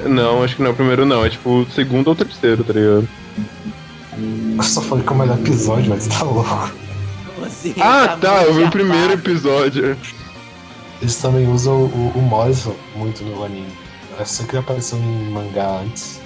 Speaker 4: Não, acho que não é o primeiro não, é tipo o segundo ou terceiro, tá ligado?
Speaker 2: Eu só falei que é o melhor episódio, mas tá louco.
Speaker 3: Você
Speaker 4: Ah, tá, eu vi o primeiro episódio.
Speaker 2: Eles também usam o, o Morrison muito no anime. Eu sei que ele apareceu em mangá antes.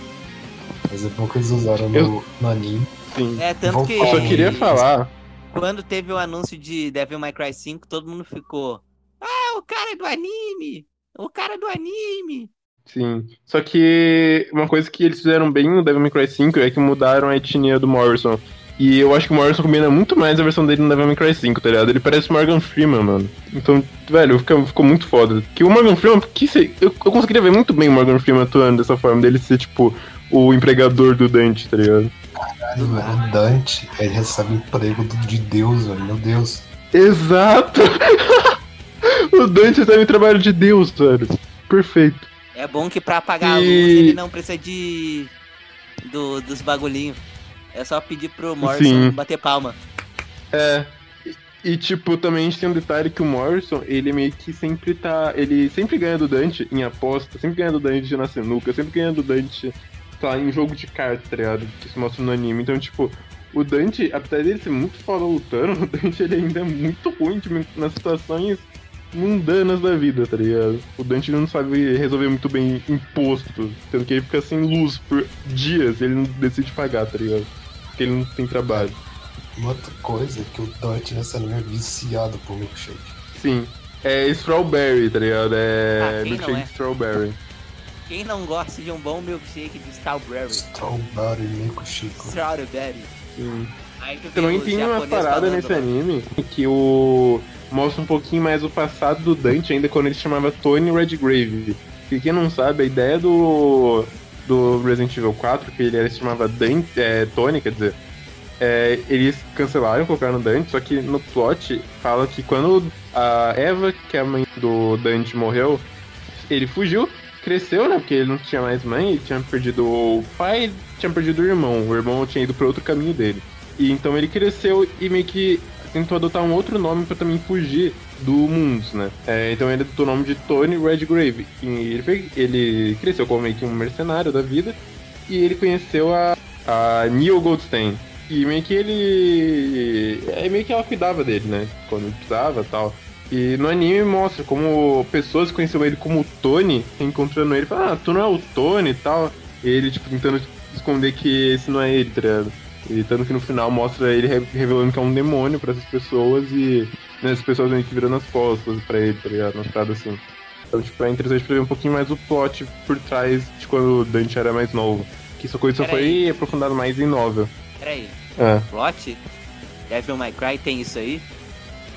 Speaker 2: Mas é bom que eles usaram no,
Speaker 4: Eu-
Speaker 2: no anime.
Speaker 4: Sim.
Speaker 3: É, tanto que
Speaker 4: Eu só queria falar.
Speaker 3: quando teve o anúncio de Devil May Cry 5, todo mundo ficou. Ah, o cara é do anime! O cara é do anime!
Speaker 4: Sim. Só que uma coisa que eles fizeram bem no Devil May Cry 5 é que mudaram a etnia do Morrison. E eu acho que o Morrison combina muito mais a versão dele no Devil May Cry 5, tá ligado? Ele parece o Morgan Freeman, mano. Então, velho, ficou, ficou muito foda. Que o Morgan Freeman, que se, eu, eu conseguiria ver muito bem o Morgan Freeman atuando dessa forma, dele ser, tipo, o empregador do Dante, tá ligado?
Speaker 2: Caralho, velho, o Dante, ele recebe emprego de Deus, velho. Meu Deus.
Speaker 4: Exato! o Dante recebe o trabalho de Deus, velho. Perfeito.
Speaker 3: É bom que pra apagar a luz
Speaker 4: E-
Speaker 3: ele não precisa de. Do, dos bagulhinhos. É só pedir pro Morrison
Speaker 4: Sim.
Speaker 3: bater palma.
Speaker 4: É. E, e, tipo, também a gente tem um detalhe que o Morrison, ele meio que sempre tá. Ele sempre ganha do Dante em aposta, sempre ganha do Dante na sinuca, sempre ganha do Dante, tá, em jogo de cartas, tá ligado? Que se mostra no anime. Então, tipo, o Dante, apesar dele ser muito foda lutando, o Dante ele ainda é muito ruim tipo, nas situações mundanas da vida, tá ligado? O Dante não sabe resolver muito bem imposto, sendo que ele fica sem luz por dias e ele não decide pagar, tá ligado? Porque ele não tem trabalho.
Speaker 2: E outra coisa é que o Dante nesse anime é viciado por milkshake.
Speaker 4: Sim. É strawberry, tá ligado? É
Speaker 3: Ah,
Speaker 4: milkshake
Speaker 3: é?
Speaker 4: strawberry.
Speaker 3: Quem não gosta de um bom milkshake de strawberry?
Speaker 2: Strawberry milkshake.
Speaker 3: Strawberry.
Speaker 4: Sim. Também tem uma parada nesse
Speaker 3: lá.
Speaker 4: anime que o mostra um pouquinho mais o passado do Dante, ainda quando ele se chamava Tony Redgrave. E quem não sabe, a ideia do do Resident Evil 4, que ele se chamava Dante, é, Tony, quer dizer, é, eles cancelaram, colocaram Dante, só que no plot fala que quando a Eva, que é a mãe do Dante, morreu, ele fugiu, cresceu, né? Porque ele não tinha mais mãe, ele tinha perdido o pai, tinha perdido o irmão. O irmão tinha ido para outro caminho dele. E então ele cresceu e meio que tentou adotar um outro nome pra também fugir do Mundus, né? É, então ele adotou o nome de Tony Redgrave. E ele, foi- ele cresceu como meio que um mercenário da vida e ele conheceu a, a Neil Goldstein. E meio que ele. É meio que ela cuidava dele, né? Quando precisava tal. E no anime mostra como pessoas conheciam ele como Tony, encontrando ele, falam, ah, tu não é o Tony e tal. E ele, tipo, tentando esconder que esse não é ele, tá ligado? E tanto que no final mostra ele re- revelando que é um demônio pra essas pessoas e né, as pessoas meio que virando as costas pra ele, tá ligado? Paradas assim. Então, tipo, é interessante pra ver um pouquinho mais o plot por trás de quando o Dante era mais novo. Que essa coisa só
Speaker 3: Peraí.
Speaker 4: foi aprofundada mais em novel.
Speaker 3: Peraí,
Speaker 4: É.
Speaker 3: plot? Devil May Cry tem isso aí?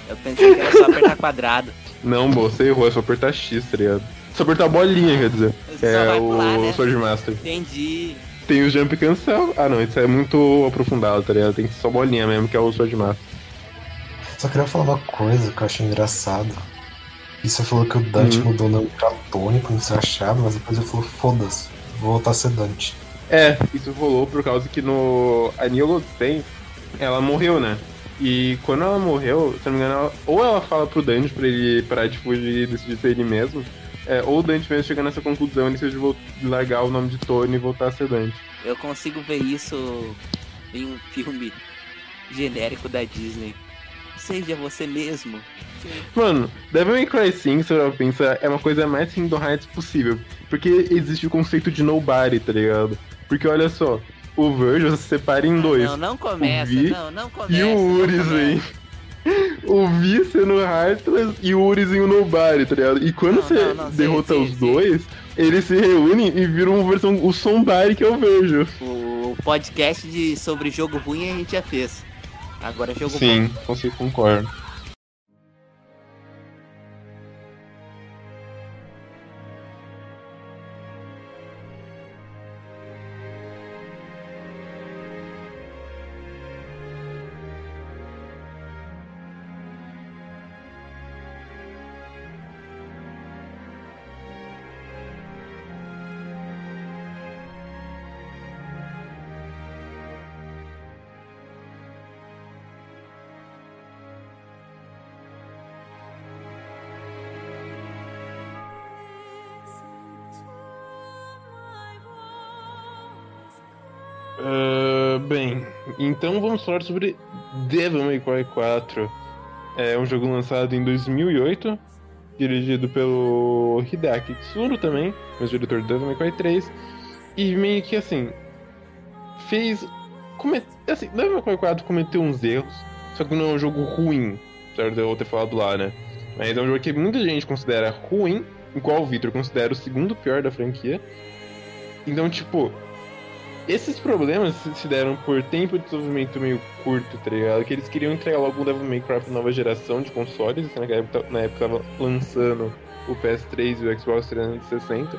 Speaker 3: Eu pensei que era só apertar quadrado.
Speaker 4: Não, bo, você errou, é só apertar X, tá ligado? Só apertar a bolinha, quer dizer.
Speaker 3: Só
Speaker 4: é o
Speaker 3: pular, né?
Speaker 4: Sword Master.
Speaker 3: Entendi.
Speaker 4: Tem o Jump Cancel. Ah, não, isso é muito aprofundado, tá ligado? Tem só bolinha mesmo, que é o Sword Master.
Speaker 2: Só queria falar uma coisa que eu achei engraçado. E você falou que o Dante
Speaker 4: Uhum.
Speaker 2: mudou o nome pra Tony pra não ser achado, mas depois ele falou, foda-se, vou voltar a ser Dante.
Speaker 4: É, isso rolou por causa que no. A Neil Goldstein, ela morreu, né? E quando ela morreu, se não me engano, ela- ou ela fala pro Dante pra ele parar de fugir e decidir ser ele mesmo, é, ou o Dante mesmo chega nessa conclusão e vol- largar o nome de Tony e voltar a ser Dante.
Speaker 3: Eu consigo ver isso em um filme genérico da Disney. Seja você mesmo.
Speaker 4: Mano, Devil May Cry 5, se eu pensar, é uma coisa mais Kingdom Hearts possível. Porque existe o conceito de nobody, tá ligado? Porque olha só, o Virgil se separa em dois.
Speaker 3: Não, não começa, não, não começa.
Speaker 4: E o hein? O Vi sendo Heartless e o Uris em o Nobody, tá ligado? E quando
Speaker 3: Não,
Speaker 4: você
Speaker 3: não, não, sim,
Speaker 4: derrota
Speaker 3: sim,
Speaker 4: os
Speaker 3: sim.
Speaker 4: dois, eles se reúnem e viram uma versão, o Somebody que eu vejo.
Speaker 3: O podcast de, sobre jogo ruim a gente já fez. Agora é jogo
Speaker 4: Sim,
Speaker 3: bom.
Speaker 4: você concorda. Ah, bem, então vamos falar sobre Devil May Cry 4. É um jogo lançado em 2008, dirigido pelo Hideaki Tsuru também, mas diretor do Devil May Cry 3. E meio que assim, fez. Come... Assim, Devil May Cry 4 cometeu uns erros, só que não é um jogo ruim, apesar de eu ter falado lá, né? Mas é um jogo que muita gente considera ruim, igual o Victor considera o segundo pior da franquia. Então, tipo, esses problemas se deram por tempo de desenvolvimento meio curto, tá ligado? Que eles queriam entregar logo um Devil May Cry pra nova geração de consoles, assim, naquela época, na época tava lançando o PS3 e o Xbox 360.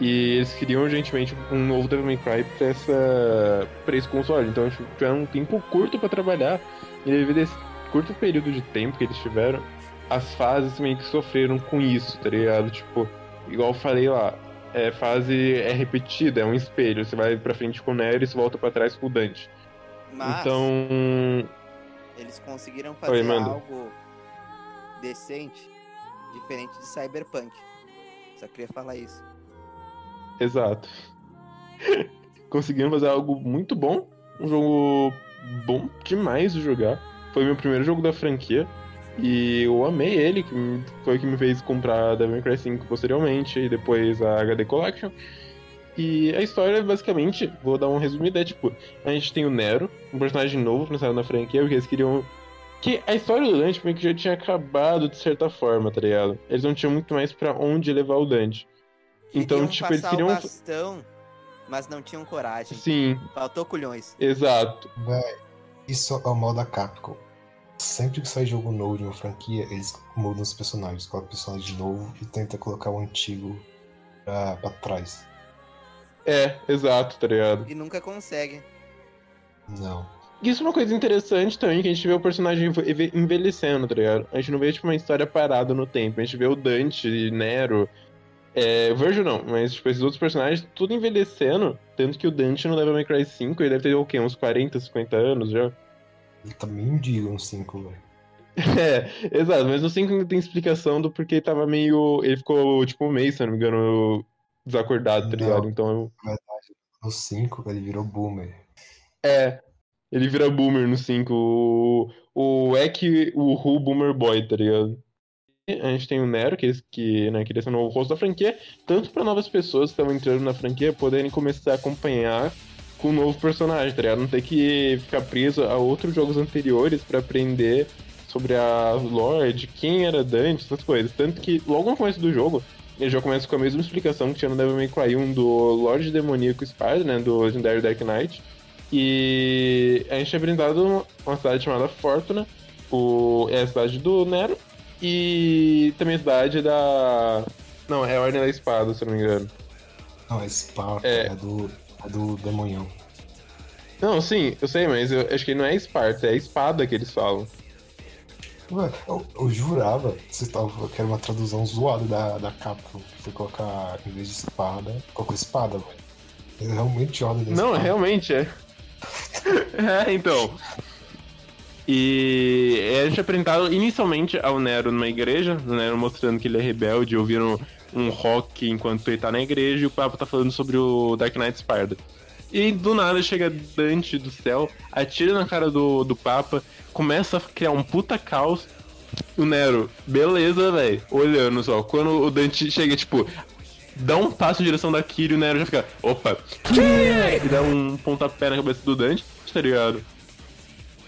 Speaker 4: E eles queriam urgentemente um novo Devil May Cry pra, essa, pra esse console. Então eles tiveram um tempo curto pra trabalhar. E devido a esse curto período de tempo que eles tiveram, as fases meio que sofreram com isso, tá ligado? Tipo, igual eu falei lá, é, fase é repetida, é um espelho. Você vai pra frente com o e você volta pra trás com o Dante.
Speaker 3: Mas
Speaker 4: Então,
Speaker 3: eles conseguiram
Speaker 4: Oi,
Speaker 3: fazer
Speaker 4: manda.
Speaker 3: algo decente, diferente de Cyberpunk. Só queria falar isso.
Speaker 4: exato. Conseguiram fazer algo muito bom. Um jogo bom demais de jogar. Foi meu primeiro jogo da franquia. E eu amei ele, que foi o que me fez comprar Devil May Cry 5 posteriormente, e depois a HD Collection. E a história, basicamente, vou dar um resumido, é tipo, a gente tem o Nero, um personagem novo pensado na franquia, porque eles queriam... Que a história do Dante meio que já tinha acabado de certa forma, tá ligado? Eles não tinham muito mais pra onde levar o Dante. Então,
Speaker 3: Queriam
Speaker 4: tipo, eles queriam...
Speaker 3: bastão, mas não tinham coragem.
Speaker 4: Sim,
Speaker 3: Faltou culhões.
Speaker 4: exato.
Speaker 2: Véi, isso é o mal da Capcom. Sempre que sai jogo novo de uma franquia, eles mudam os personagens, colocam personagem novo e tenta colocar o antigo pra, pra trás.
Speaker 4: É, exato, tá ligado?
Speaker 3: E nunca conseguem.
Speaker 2: Não.
Speaker 4: Isso é uma coisa interessante também, que a gente vê o personagem enve- envelhecendo, tá ligado? A gente não vê, tipo, uma história parada no tempo. A gente vê o Dante, Nero, é, Virgil não, mas, tipo, esses outros personagens tudo envelhecendo. Tanto que o Dante no Devil May Cry 5, ele deve ter, o quê? Uns 40, 50 anos já?
Speaker 2: Ele tá de uns 5, velho.
Speaker 4: É, exato, mas no 5 ainda tem explicação do porquê ele tava meio. Ele ficou, tipo, um mês, se não me engano, desacordado, tá ligado? Então eu.
Speaker 2: No 5, ele virou boomer.
Speaker 4: É. Ele vira boomer no 5. O, o Ek, o Who Boomer Boy, tá ligado? A gente tem o Nero, que, que, né, que ele é o novo rosto da franquia, tanto pra novas pessoas que estão entrando na franquia poderem começar a acompanhar com o novo personagem, tá ligado? Não ter que ficar preso a outros jogos anteriores pra aprender sobre a lore, de quem era Dante, essas coisas. Tanto que logo no começo do jogo, ele já começa com a mesma explicação que tinha no Devil May Cry 1 do Lorde Demoníaco Spider, né, do Legendary Dark Knight. E a gente é brindado uma- cidade chamada Fortuna, o, é a cidade do Nero, e também a cidade da... Não, é a Ordem da Espada, se eu não me engano.
Speaker 2: Não, esse pau
Speaker 4: É.
Speaker 2: é, do, é do demonhão.
Speaker 4: Não, sim, eu sei, mas eu acho que não é Esparta, é espada que eles falam.
Speaker 2: Ué, eu, eu jurava que você tava, que era uma tradução zoada da, da Capcom. Que foi colocar, em vez de espada, colocou espada, velho. Realmente olha da
Speaker 4: Não,
Speaker 2: espada.
Speaker 4: realmente é. é, então. E a gente é apresentado inicialmente ao Nero numa igreja, o Nero mostrando que ele é rebelde, ouvindo um rock enquanto ele tá na igreja, e o Papa tá falando sobre o Dark Knight Spider. E do nada chega Dante do céu, atira na cara do, do Papa, começa a criar um puta caos. O Nero, beleza, velho, olhando só. Quando o Dante chega, tipo, dá um passo em direção da Kiri, o Nero já fica, opa, e dá um pontapé na cabeça do Dante, tá ligado?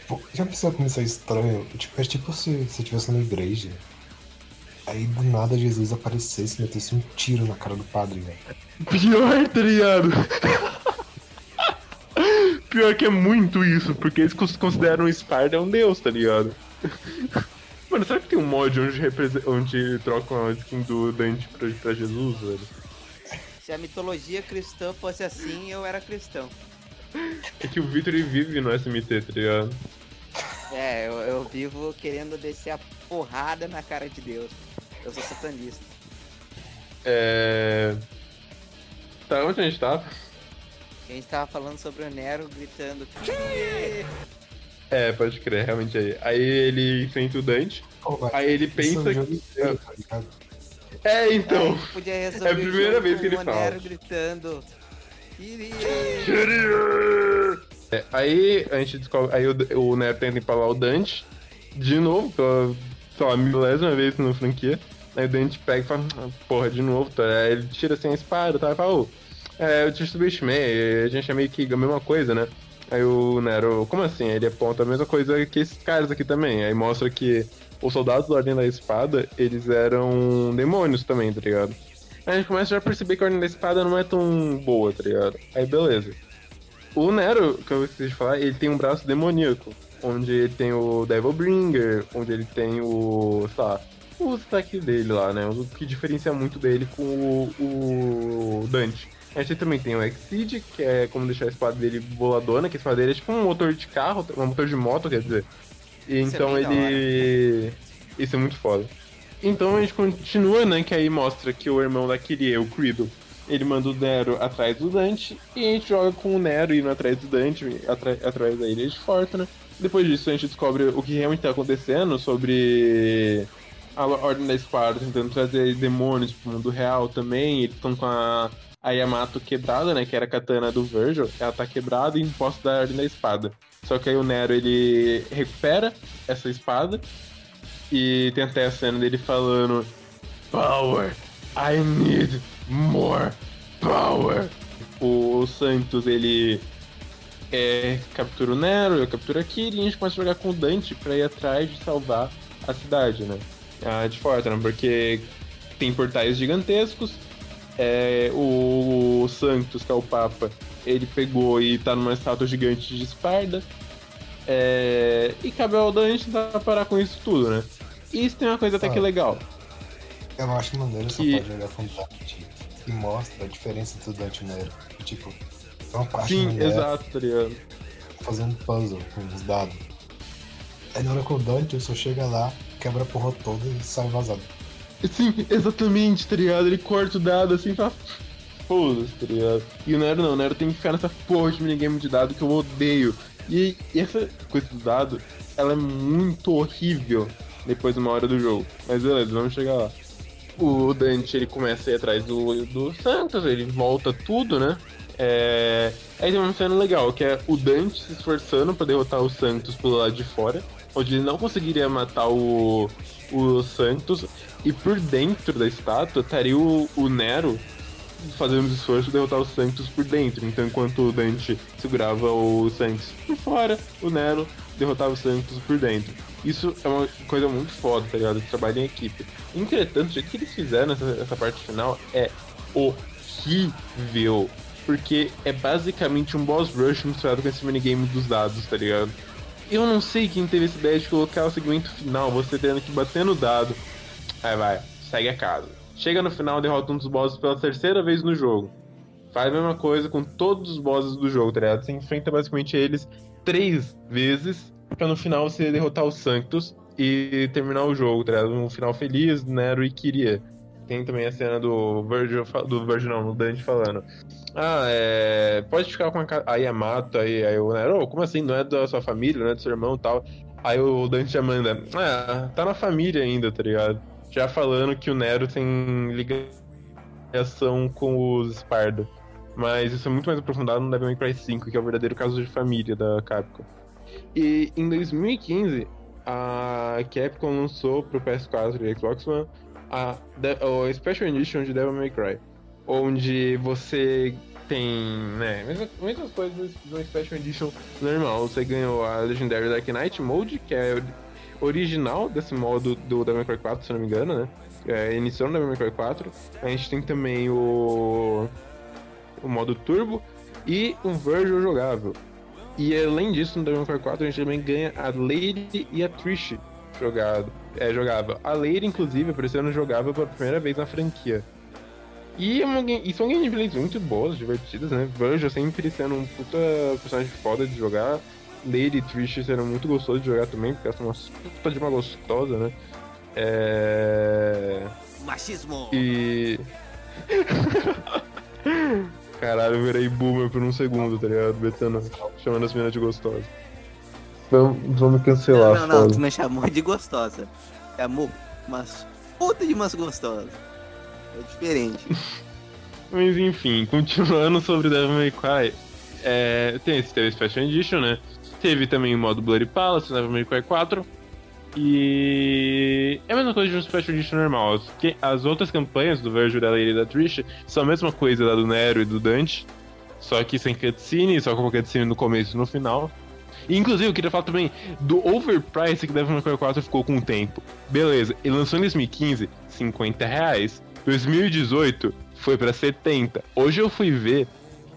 Speaker 2: Pô, já pensou como isso é estranho? Tipo, é tipo se você estivesse numa igreja. Aí do nada Jesus aparecesse e metesse um tiro na cara do padre, velho.
Speaker 4: Pior, tá ligado? Pior que é muito isso, porque eles cons- consideram o Sparda um deus, tá ligado? Mano, será que tem um mod onde, onde trocam a skin do Dante pra, pra Jesus, velho?
Speaker 3: Se a mitologia cristã fosse assim, eu era cristão.
Speaker 4: É que o Victor vive no SMT, tá ligado?
Speaker 3: É, eu, eu vivo querendo descer a porrada na cara de Deus. Eu sou satanista.
Speaker 4: É. Tá, onde a gente tava?
Speaker 3: A gente tava falando sobre o Nero gritando. "Kyrie!"
Speaker 4: É, pode crer, realmente aí. Aí ele enfrenta o Dante.
Speaker 2: Velho,
Speaker 4: Aí ele
Speaker 2: é o
Speaker 4: pensa que.
Speaker 2: inteiro, tá?
Speaker 4: É, então.
Speaker 3: podia resolver
Speaker 4: É a primeira
Speaker 3: o
Speaker 4: vez que ele
Speaker 3: o
Speaker 4: fala.
Speaker 3: Nero gritando. "Kyrie!"
Speaker 4: É, aí a gente descobre. Aí o, o Nero tenta empalar o Dante. De novo, pela, sei lá, milésima vez na franquia. Aí o Dante pega e fala, "Ah, porra, de novo, tá? Aí ele tira assim a espada tá? e fala, ô, é, eu te subestimei, a gente é meio que a mesma coisa, né? Aí o Nero, como assim? Ele aponta a mesma coisa que esses caras aqui também. Aí mostra que os soldados da Ordem da Espada, eles eram demônios também, tá ligado? Aí a gente começa já a perceber que a Ordem da Espada não é tão boa, tá ligado? Aí beleza. O Nero, que eu esqueci de falar, ele tem um braço demoníaco. Onde ele tem o Devil Bringer, onde ele tem o. sei lá, o ataque dele lá, né? O que diferencia muito dele com o, o Dante. A gente também tem o Exceed, que é como deixar a espada dele boladona, que a espada dele é tipo um motor de carro, um motor de moto, quer dizer. E
Speaker 3: Isso é
Speaker 4: então
Speaker 3: da
Speaker 4: ele. Isso é muito foda. Então a gente continua, né? Que aí mostra que o irmão da Kirie, o Credo, ele manda o Nero atrás do Dante. E a gente joga com o Nero indo atrás do Dante, atrás da ilha de Fortuna. Depois disso a gente descobre o que realmente tá acontecendo sobre a Ordem da Espada, tentando trazer demônios pro mundo real também. Eles estão com a, a Yamato quebrada, né? Que era a katana do Virgil. Ela tá quebrada e imposta da Ordem da Espada. Só que aí o Nero ele recupera essa espada e tem até a cena dele falando Power! I need more power! O Santos ele é, captura o Nero, eu capturo a Kiri e a gente começa a jogar com o Dante pra ir atrás de salvar a cidade, né? A de Fortuna, porque tem portais gigantescos. É, o, Santos, que é o Papa, ele pegou e tá numa estátua gigante de Esparda. É, e cabe ao Dante tentar parar com isso tudo, né? E isso tem uma coisa até que
Speaker 2: Ah.
Speaker 4: legal.
Speaker 2: Eu acho maneiro essa
Speaker 4: Que-
Speaker 2: parte de jogar com Dante e mostra a diferença entre o Dante e o Nero. Tipo, uma parte
Speaker 4: Sim, exato, tá ligado?
Speaker 2: fazer um puzzle com os dados. Aí na hora que o Dante só chega lá, quebra a porra toda e sai vazado.
Speaker 4: Sim, exatamente, tá ligado? Ele corta o dado assim e fala. Foda-se, tá ligado? E o Nero não, o Nero tem que ficar nessa porra de minigame de dado que eu odeio. E, e essa coisa do dado ela é muito horrível depois de uma hora do jogo. Mas beleza, vamos chegar lá. O Dante ele começa a ir atrás do, do Santos, ele volta tudo, né? É... Aí tem uma cena legal, que é o Dante se esforçando pra derrotar o Santos pelo lado de fora, onde ele não conseguiria matar o, o Santos, e por dentro da estátua estaria o, o Nero fazendo os esforços de derrotar o Santos por dentro. Então, enquanto o Dante segurava o Santos por fora, o Nero derrotava o Santos por dentro. Isso é uma coisa muito foda, tá ligado? Trabalho em equipe. Entretanto, o jeito que eles fizeram essa, essa parte final é horrível. Porque é basicamente um boss rush misturado com esse minigame dos dados, tá ligado? Eu não sei quem teve essa ideia de colocar o segmento final, você tendo que bater no dado. Aí vai, segue a casa. Chega no final, derrota um dos bosses pela terceira vez no jogo. Faz a mesma coisa com todos os bosses do jogo, tá ligado? Você enfrenta basicamente eles três vezes pra no final você derrotar o Sanctus e terminar o jogo, tá ligado? Um final feliz, Nero e Kyrie. Tem também a cena do Virgil, do Virgil não, do Dante falando. Ah, é. Pode ficar com a, a Yamato aí, aí o Nero, "Oh, como assim? Não é da sua família, não é do seu irmão e tal. Aí o Dante já manda, ah, tá na família ainda, tá ligado? Já falando que o Nero tem ligação com os Sparda. Mas isso é muito mais aprofundado no Devil May Cry 5, que é o verdadeiro caso de família da Capcom. E em 2015, a Capcom lançou pro PS4 e Xbox One a, o Special Edition de Devil May Cry, onde você tem, né, mesmas, mesmas coisas do Special Edition normal. Você ganhou a Legendary Dark Knight Mode, que é original desse modo do Devil May Cry 4, se não me engano, né? É, iniciou no Devil May Cry 4. A gente tem também o, o modo Turbo e um Virgil jogável. E além disso, no Devil May Cry 4 a gente também ganha a Lady e a Trish jogado, é, jogável. A Lady, inclusive, aparecendo jogável pela primeira vez na franquia. E, é uma, e são gameplays muito boas, divertidas, né? Virgil sempre sendo um puta personagem foda de jogar. Lady e Trish sendo muito gostoso de jogar também, porque elas são uma puta de uma gostosa, né? É...
Speaker 3: Machismo!
Speaker 4: E. Caralho, eu virei boomer por um segundo, tá ligado? Betando, chamando as meninas de gostosa. Vamos, vamos cancelar,
Speaker 3: Não, não, não, tu me chamou de gostosa. Chamou umas puta de umas gostosas. É diferente.
Speaker 4: Mas enfim, continuando sobre Devil May Cry, é, tem esse teve Special Edition, né? Teve também o modo Bloody Palace, Devil May Cry 4. E é a mesma coisa de um Special Edition normal. As, que- as outras campanhas do Virgil, da Lady e da Trish são a mesma coisa da do Nero e do Dante, só que sem cutscene, só com uma cutscene no começo e no final. E, inclusive, eu queria falar também do overprice que Devil May Cry 4 ficou com o tempo. Beleza, ele lançou em 2015, 50 reais. 2018 foi pra 70. Hoje eu fui ver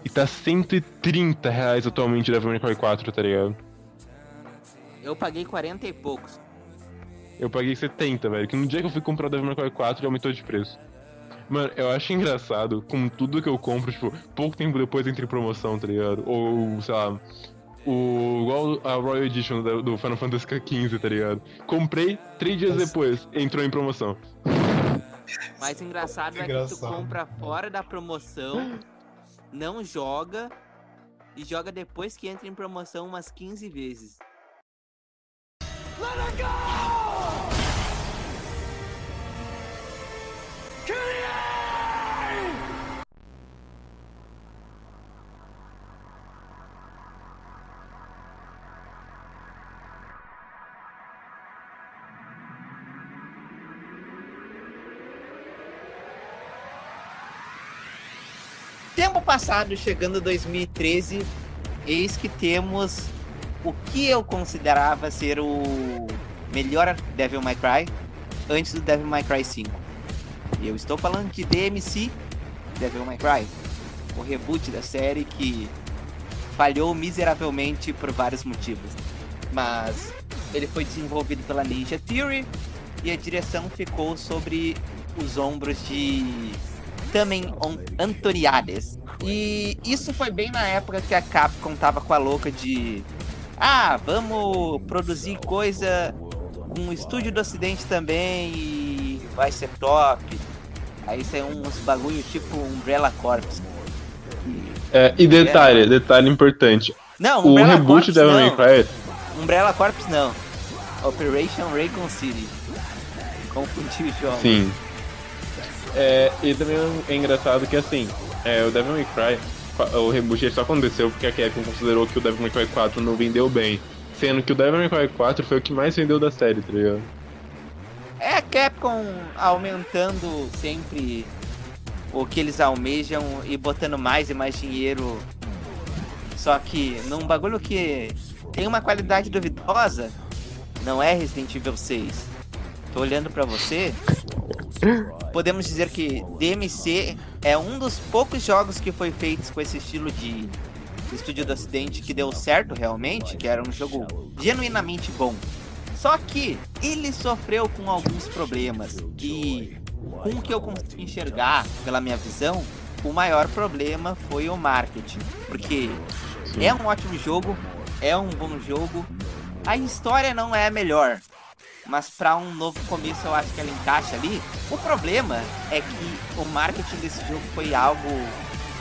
Speaker 4: e tá 130 reais atualmente Devil May Cry 4, tá ligado?
Speaker 3: Eu paguei 40 e poucos.
Speaker 4: Eu paguei 70, velho. Que no dia que eu fui comprar o Devil May Cry 4 ele aumentou de preço. Mano, eu acho engraçado com tudo que eu compro, tipo, pouco tempo depois entra em promoção, tá ligado? Ou, sei lá, o. igual a Royal Edition do, do Final Fantasy XV, tá ligado? Comprei, três dias
Speaker 2: Nossa.
Speaker 4: depois, entrou em promoção.
Speaker 3: Mais engraçado é que tu
Speaker 2: Engraçado.
Speaker 3: compra fora da promoção, não joga e joga depois que entra em promoção umas 15 vezes. Tempo passado, chegando 2013, eis que temos o que eu considerava ser o melhor Devil May Cry antes do Devil May Cry 5. E eu estou falando de DMC Devil May Cry, o reboot da série que falhou miseravelmente por vários motivos. Mas ele foi desenvolvido pela Ninja Theory e a direção ficou sobre os ombros de Tamen On- Antoniades. E isso foi bem na época que a Capcom tava com a louca de ah, vamos produzir coisa com o estúdio do ocidente também e vai ser top. Aí saiu uns bagulho tipo Umbrella Corps.
Speaker 4: É, e detalhe, detalhe importante.
Speaker 3: Não,
Speaker 4: O
Speaker 3: Umbrella
Speaker 4: reboot
Speaker 3: Corps
Speaker 4: da Devil. May Cry
Speaker 3: Umbrella Corps não. Operation Raycon City. Confundi os jogos.
Speaker 4: Sim. É, e também é engraçado que assim, é, o Devil May Cry, o reboot só aconteceu porque a Capcom considerou que o Devil May Cry 4 não vendeu bem. Sendo que o Devil May Cry 4 foi o que mais vendeu da série, tá ligado?
Speaker 3: É a Capcom aumentando sempre o que eles almejam e botando mais e mais dinheiro. Só que num bagulho que tem uma qualidade duvidosa, não é Resident Evil 6. Tô olhando pra você. Podemos dizer que DMC é um dos poucos jogos que foi feito com esse estilo de Estúdio do Acidente que deu certo realmente, que era um jogo genuinamente bom. Só que ele sofreu com alguns problemas e com o que eu consigo enxergar pela minha visão, o maior problema foi o marketing, porque é um ótimo jogo, é um bom jogo, a história não é a melhor, mas para um novo começo eu acho que ela encaixa ali. O problema é que o marketing desse jogo foi algo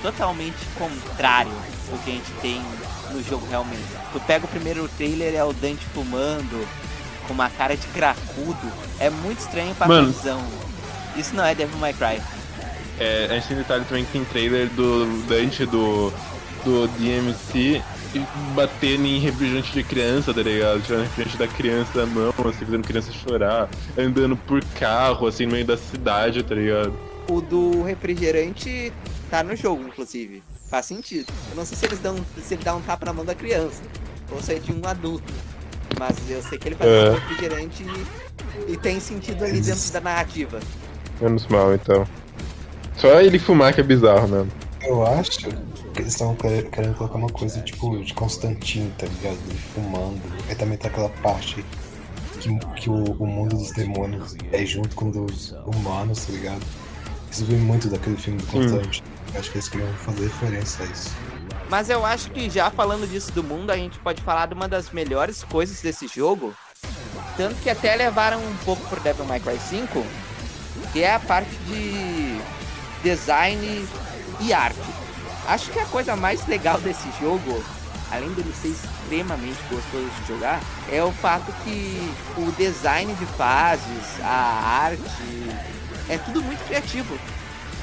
Speaker 3: totalmente contrário ao que a gente tem no jogo realmente. Tu pega o primeiro trailer, é o Dante fumando, com uma cara de cracudo. É muito estranho pra
Speaker 4: Mano.
Speaker 3: visão. Isso não é Devil May Cry.
Speaker 4: É, a gente tem detalhe também que tem trailer do Dante do, do DMC batendo em refrigerante de criança, tá ligado? Tirando refrigerante da criança da mão, assim, fazendo criança chorar, andando por carro, assim, no meio da cidade, tá ligado?
Speaker 3: O do refrigerante tá no jogo, inclusive. Faz sentido. Eu não sei se eles dão. se ele dá um tapa na mão da criança. Ou se é de um adulto. Mas eu sei que ele faz
Speaker 4: É.
Speaker 3: um refrigerante e, e tem sentido ali dentro da narrativa.
Speaker 4: Menos mal, então. Só ele fumar que é bizarro mesmo.
Speaker 2: Eu acho que eles estavam querendo colocar uma coisa tipo de Constantino, tá ligado? Ele fumando. Aí também tá aquela parte que, que o, o mundo dos demônios é junto com o dos humanos, tá ligado? Isso vem muito daquele filme do Constantino. Eu Acho que eles queriam fazer referência a isso.
Speaker 3: Mas eu acho que já falando disso do mundo, a gente pode falar de uma das melhores coisas desse jogo. Tanto que até levaram um pouco pro Devil May Cry 5, que é a parte de design e arte. Acho que a coisa mais legal desse jogo, além dele ser extremamente gostoso de jogar, é o fato que o design de fases, a arte, é tudo muito criativo.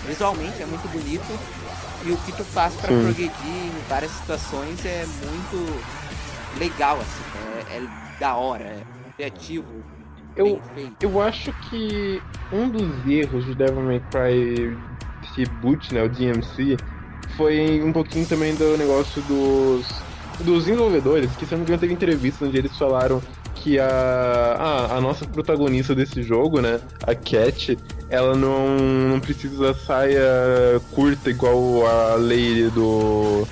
Speaker 3: Visualmente é muito bonito e o que tu faz para progredir em várias situações é muito legal, assim, é, é da hora, é criativo,
Speaker 4: Eu, eu acho que um dos erros de Devil May Cry Reboot, né, o DMC, foi um pouquinho também do negócio dos, dos desenvolvedores, que se eu não me engano teve entrevista onde eles falaram que a, a, a nossa protagonista desse jogo, né, a Cat, ela não, não precisa saia curta igual a Lady do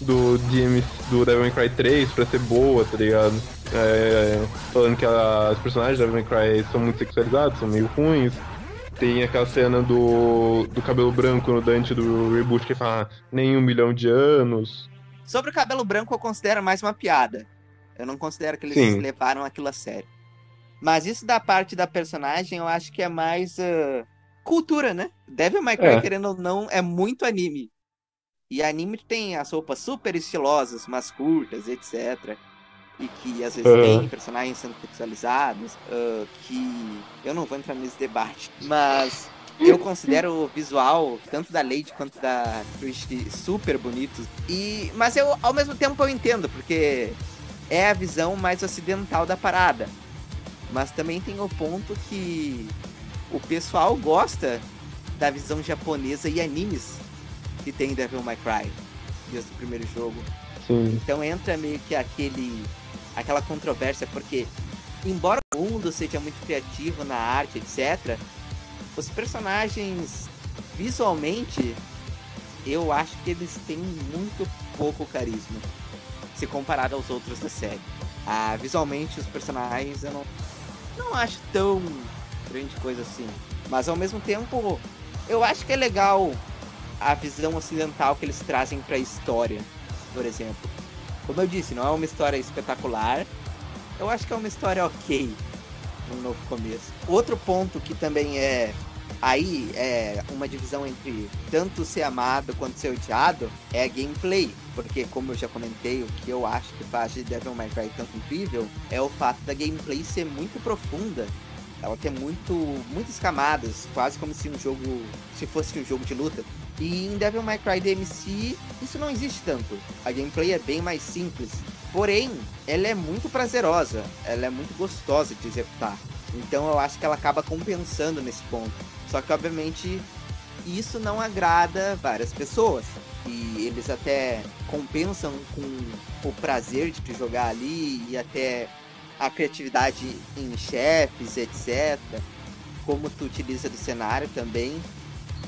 Speaker 4: do DMC, do Devil May Cry 3 pra ser boa, tá ligado? É, falando que os personagens do Devil May Cry são muito sexualizados, são meio ruins. Tem aquela cena do, do cabelo branco no Dante do reboot que fala "Ah, nem um milhão de anos.
Speaker 3: Sobre o cabelo branco, eu considero mais uma piada. Eu não considero que eles
Speaker 4: Sim.
Speaker 3: levaram aquilo a sério. Mas isso da parte da personagem, eu acho que é mais ah, cultura, né? Devil May Cry,
Speaker 4: É.
Speaker 3: querendo ou não, é muito anime. E anime tem as roupas super estilosas, mas curtas, etc. E que às vezes
Speaker 4: Aham.
Speaker 3: tem personagens sendo sexualizados. ah, que eu não vou entrar nesse debate. Mas eu considero o visual, tanto da Lady quanto da Trish, super bonitos. E, mas eu, ao mesmo tempo, eu entendo, porque é a visão mais ocidental da parada. Mas também tem o ponto que o pessoal gosta da visão japonesa e animes que tem em Devil May Cry, desde o primeiro jogo.
Speaker 4: Sim.
Speaker 3: Então entra meio que aquele aquela controvérsia, porque embora o mundo seja muito criativo na arte, etc, os personagens visualmente eu acho que eles têm muito pouco carisma se comparado aos outros da série. Ah, visualmente os personagens eu não não acho tão grande coisa assim, mas ao mesmo tempo eu acho que é legal a visão ocidental que eles trazem para a história, por exemplo. Como eu disse, não é uma história espetacular. Eu acho que é uma história ok. Um novo começo. Outro ponto que também é Aí é uma divisão entre tanto ser amado quanto ser odiado é a gameplay. Porque, como eu já comentei, o que eu acho que faz de Devil May Cry tanto incrível é o fato da gameplay ser muito profunda. Ela tem muito, muitas camadas, quase como se um jogo. se fosse um jogo de luta. E em Devil May Cry DMC, isso não existe tanto. A gameplay é bem mais simples. Porém, ela é muito prazerosa, ela é muito gostosa de executar. Então eu acho que ela acaba compensando nesse ponto. Só que, obviamente, isso não agrada várias pessoas. E eles até compensam com o prazer de jogar ali e até a criatividade em chefes, etc. Como tu utiliza do cenário também.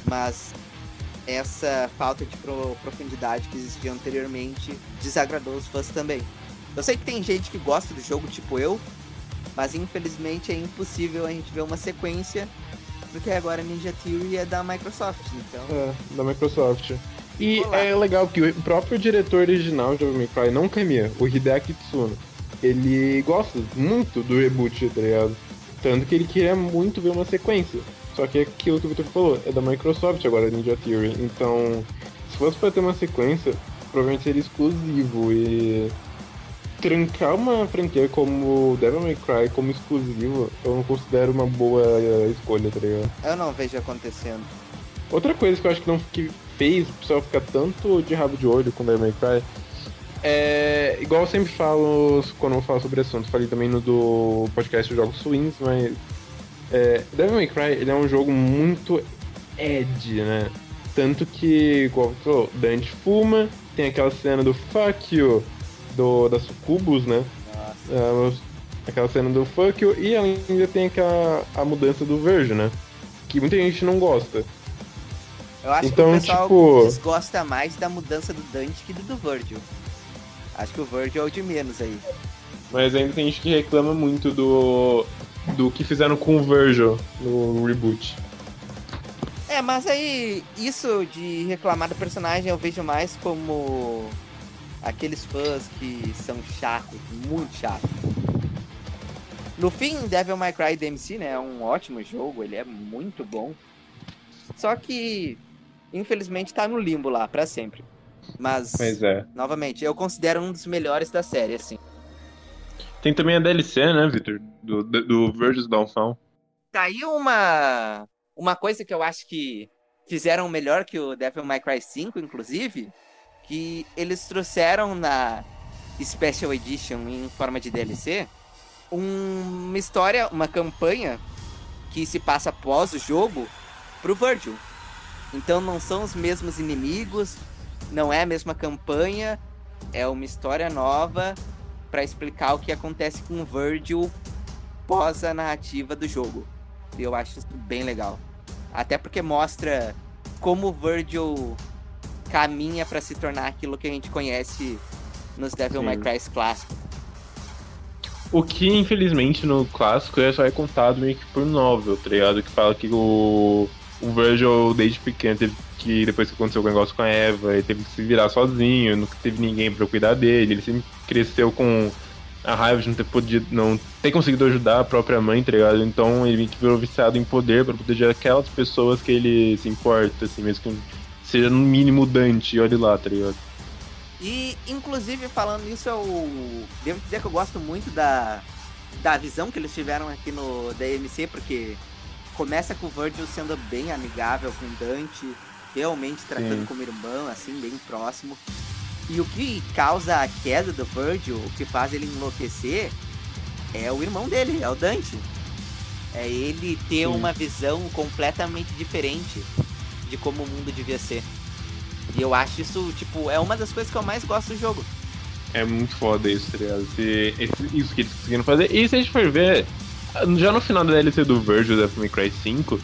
Speaker 3: Mas essa falta de pro- profundidade que existia anteriormente desagradou os fãs também. Eu sei que tem gente que gosta do jogo, tipo eu, mas infelizmente é impossível a gente ver uma sequência, porque agora Ninja Theory é da Microsoft, então.
Speaker 4: É, da Microsoft. E
Speaker 3: Olá.
Speaker 4: é legal que o próprio diretor original de Devil May Cry, não Kamiya, o Hideaki Tsuno, ele gosta muito do reboot, tá ligado? Tanto que ele queria muito ver uma sequência. Só que é aquilo que o Victor falou, é da Microsoft agora, Ninja Theory. Então, se fosse pra ter uma sequência, provavelmente seria exclusivo. E trancar uma franquia como Devil May Cry como exclusivo, eu não considero uma boa escolha, tá ligado?
Speaker 3: Eu não vejo acontecendo.
Speaker 4: Outra coisa que eu acho que não que fez o pessoal ficar tanto de rabo de olho com Devil May Cry é. Igual eu sempre falo quando eu falo sobre esse assunto, falei também no do podcast Jogos Swings, mas. É, Devil May Cry ele é um jogo muito Ed, né? Tanto que, igual você falou, Dante fuma, tem aquela cena do fuck you do, da Sucubus, né?
Speaker 3: Nossa.
Speaker 4: É, aquela cena do fuck you, e ainda tem aquela a mudança do Verge, né? Que muita gente não gosta.
Speaker 3: Eu acho
Speaker 4: Então,
Speaker 3: que o pessoal
Speaker 4: tipo-
Speaker 3: desgosta mais da mudança do Dante que do, do Virgil. Acho que o Virgil é o de menos aí.
Speaker 4: Mas ainda tem gente que reclama muito do. do que fizeram com o Virgil no reboot.
Speaker 3: É, mas aí, isso de reclamar do personagem eu vejo mais como aqueles fãs que são chatos, muito chatos. No fim, Devil May Cry DMC, né, é um ótimo jogo, ele é muito bom. Só que, infelizmente, tá no limbo lá, pra sempre. Mas,
Speaker 4: Mas é.
Speaker 3: novamente, eu considero um dos melhores da série, assim.
Speaker 4: Tem também a DLC, né, Victor? Do, do, do Virgil's Downfall.
Speaker 3: Tá aí uma, uma coisa que eu acho que fizeram melhor que o Devil May Cry 5, inclusive, que eles trouxeram na Special Edition em forma de DLC um- uma história, uma campanha que se passa após o jogo pro Virgil. Então não são os mesmos inimigos, não é a mesma campanha, é uma história nova pra explicar o que acontece com o Virgil pós a narrativa do jogo. E eu acho isso bem legal. Até porque mostra como o Virgil caminha pra se tornar aquilo que a gente conhece nos Devil. May Cry clássicos.
Speaker 4: O que, infelizmente, no clássico é só é contado meio que por novel, tá ligado? Que fala que o, o Virgil, desde pequeno, teve que, depois que aconteceu o negócio com a Eva, ele teve que se virar sozinho, nunca teve ninguém pra cuidar dele, ele sempre cresceu com a raiva de não ter podido, não ter conseguido ajudar a própria mãe, tá ligado? Então ele virou viciado em poder pra proteger aquelas pessoas que ele se importa, assim, mesmo que seja no mínimo Dante, olha lá, tá ligado?
Speaker 3: E, inclusive, falando nisso, eu devo dizer que eu gosto muito da, da visão que eles tiveram aqui no DMC, porque começa com o Virgil sendo bem amigável com o Dante, realmente tratando
Speaker 4: Sim.
Speaker 3: como irmão, assim, bem próximo. E o que causa a queda do Virgil, o que faz ele enlouquecer, é o irmão dele, é o Dante. É ele ter
Speaker 4: Sim.
Speaker 3: uma visão completamente diferente de como o mundo devia ser. E eu acho isso, tipo, é uma das coisas que eu mais gosto do jogo.
Speaker 4: É muito foda isso, tá ligado? Esse, esse- isso que eles conseguiram fazer. E se a gente for ver, já no final da DLC do Virgil da Devil May Cry 5,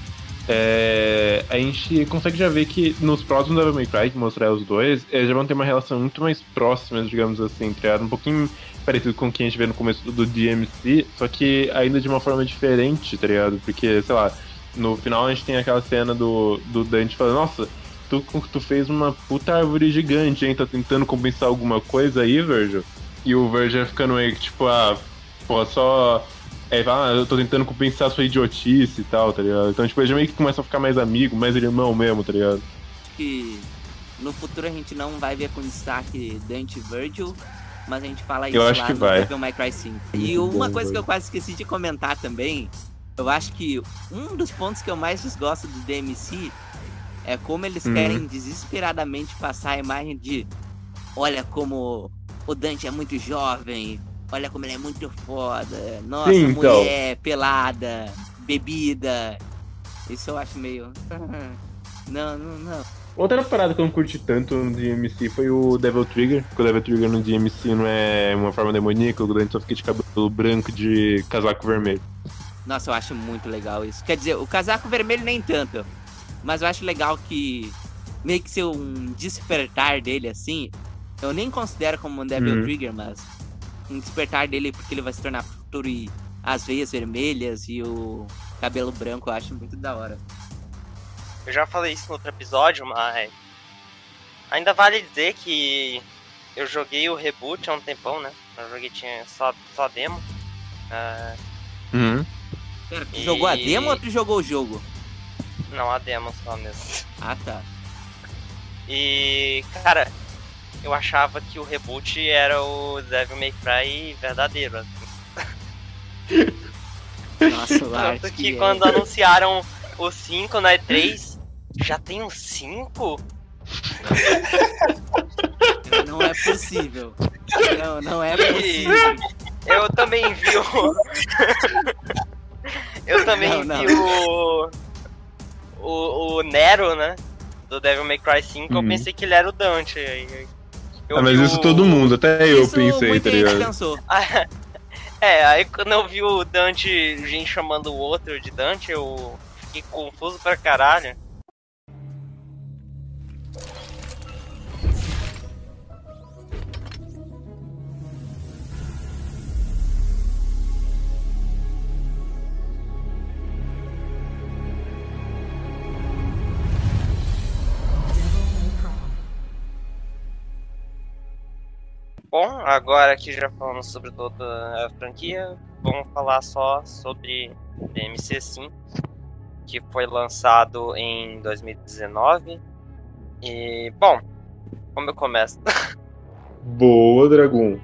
Speaker 4: é, a gente consegue já ver que nos próximos Devil May Cry, que mostrar os dois, eles já vão ter uma relação muito mais próxima, digamos assim, ligado? Um pouquinho parecido com o que a gente vê no começo do DMC, só que ainda de uma forma diferente, tá ligado? Porque, sei lá, no final a gente tem aquela cena do, do Dante falando, nossa, tu, tu fez uma puta árvore gigante, hein? Tá tentando compensar alguma coisa aí, Virgil? E o Virgil ficando meio que tipo, ah, pô, só É, ele fala, ah, eu tô tentando compensar sua idiotice e tal, tá ligado? Então, tipo, ele já meio que começa a ficar mais amigo, mais irmão mesmo, tá ligado?
Speaker 3: que no futuro a gente não vai ver com destaque Dante e Virgil, mas a gente fala isso
Speaker 4: Eu acho
Speaker 3: lá
Speaker 4: que
Speaker 3: no
Speaker 4: vai.
Speaker 3: Devil May Cry 5. E uma coisa que eu quase esqueci de comentar também, eu acho que um dos pontos que eu mais desgosto do DMC é como eles
Speaker 4: Hum.
Speaker 3: querem desesperadamente passar a imagem de olha como o Dante é muito jovem, olha como ele é muito foda, nossa,
Speaker 4: Sim, então.
Speaker 3: mulher, pelada, bebida. Isso eu acho meio. Não, não, não.
Speaker 4: Outra parada que eu não curti tanto no DMC foi o Devil Trigger, porque o Devil Trigger no DMC não é uma forma demoníaca, o Dante só fica de cabelo branco de casaco vermelho.
Speaker 3: Nossa, eu acho muito legal isso. Quer dizer, o casaco vermelho nem tanto. Mas eu acho legal que meio que ser um despertar dele assim. Eu nem considero como um Devil
Speaker 4: Uhum.
Speaker 3: Trigger, mas um despertar dele porque ele vai se tornar futuro e as veias vermelhas e o cabelo branco eu acho muito da hora.
Speaker 5: Eu já falei isso no outro episódio, mas. Ainda vale dizer que eu joguei o reboot há um tempão, né? Eu joguei tinha só, só demo. Ah,
Speaker 4: Uhum.
Speaker 3: Pera, tu
Speaker 5: E-
Speaker 3: jogou a demo ou tu jogou o jogo?
Speaker 5: não, a demo só mesmo.
Speaker 3: Ah, tá.
Speaker 5: E, cara, eu achava que o reboot era o Devil May Cry verdadeiro. assim.
Speaker 3: Nossa,
Speaker 5: Tanto que
Speaker 3: é-
Speaker 5: quando anunciaram o 5 na E3, já tem um 5?
Speaker 3: Não é possível. Não, não é possível.
Speaker 5: Eu também vi o. eu também
Speaker 3: Não, não.
Speaker 5: vi o... o. O Nero, né? Do Devil May Cry 5, eu
Speaker 4: Uhum.
Speaker 5: pensei que ele era o Dante. Eu
Speaker 4: Ah, mas isso
Speaker 5: o-
Speaker 4: todo mundo, até eu
Speaker 3: Isso
Speaker 4: pensei,
Speaker 3: muita
Speaker 4: tá
Speaker 3: gente
Speaker 4: ligado?
Speaker 3: pensou.
Speaker 5: É, aí quando eu vi o Dante, gente chamando o outro de Dante, eu fiquei confuso pra caralho. Bom, agora que já falamos sobre toda a franquia, vamos falar só sobre DMC5, que foi lançado em 2019. E, bom, como eu começo?
Speaker 4: Boa, Dragon.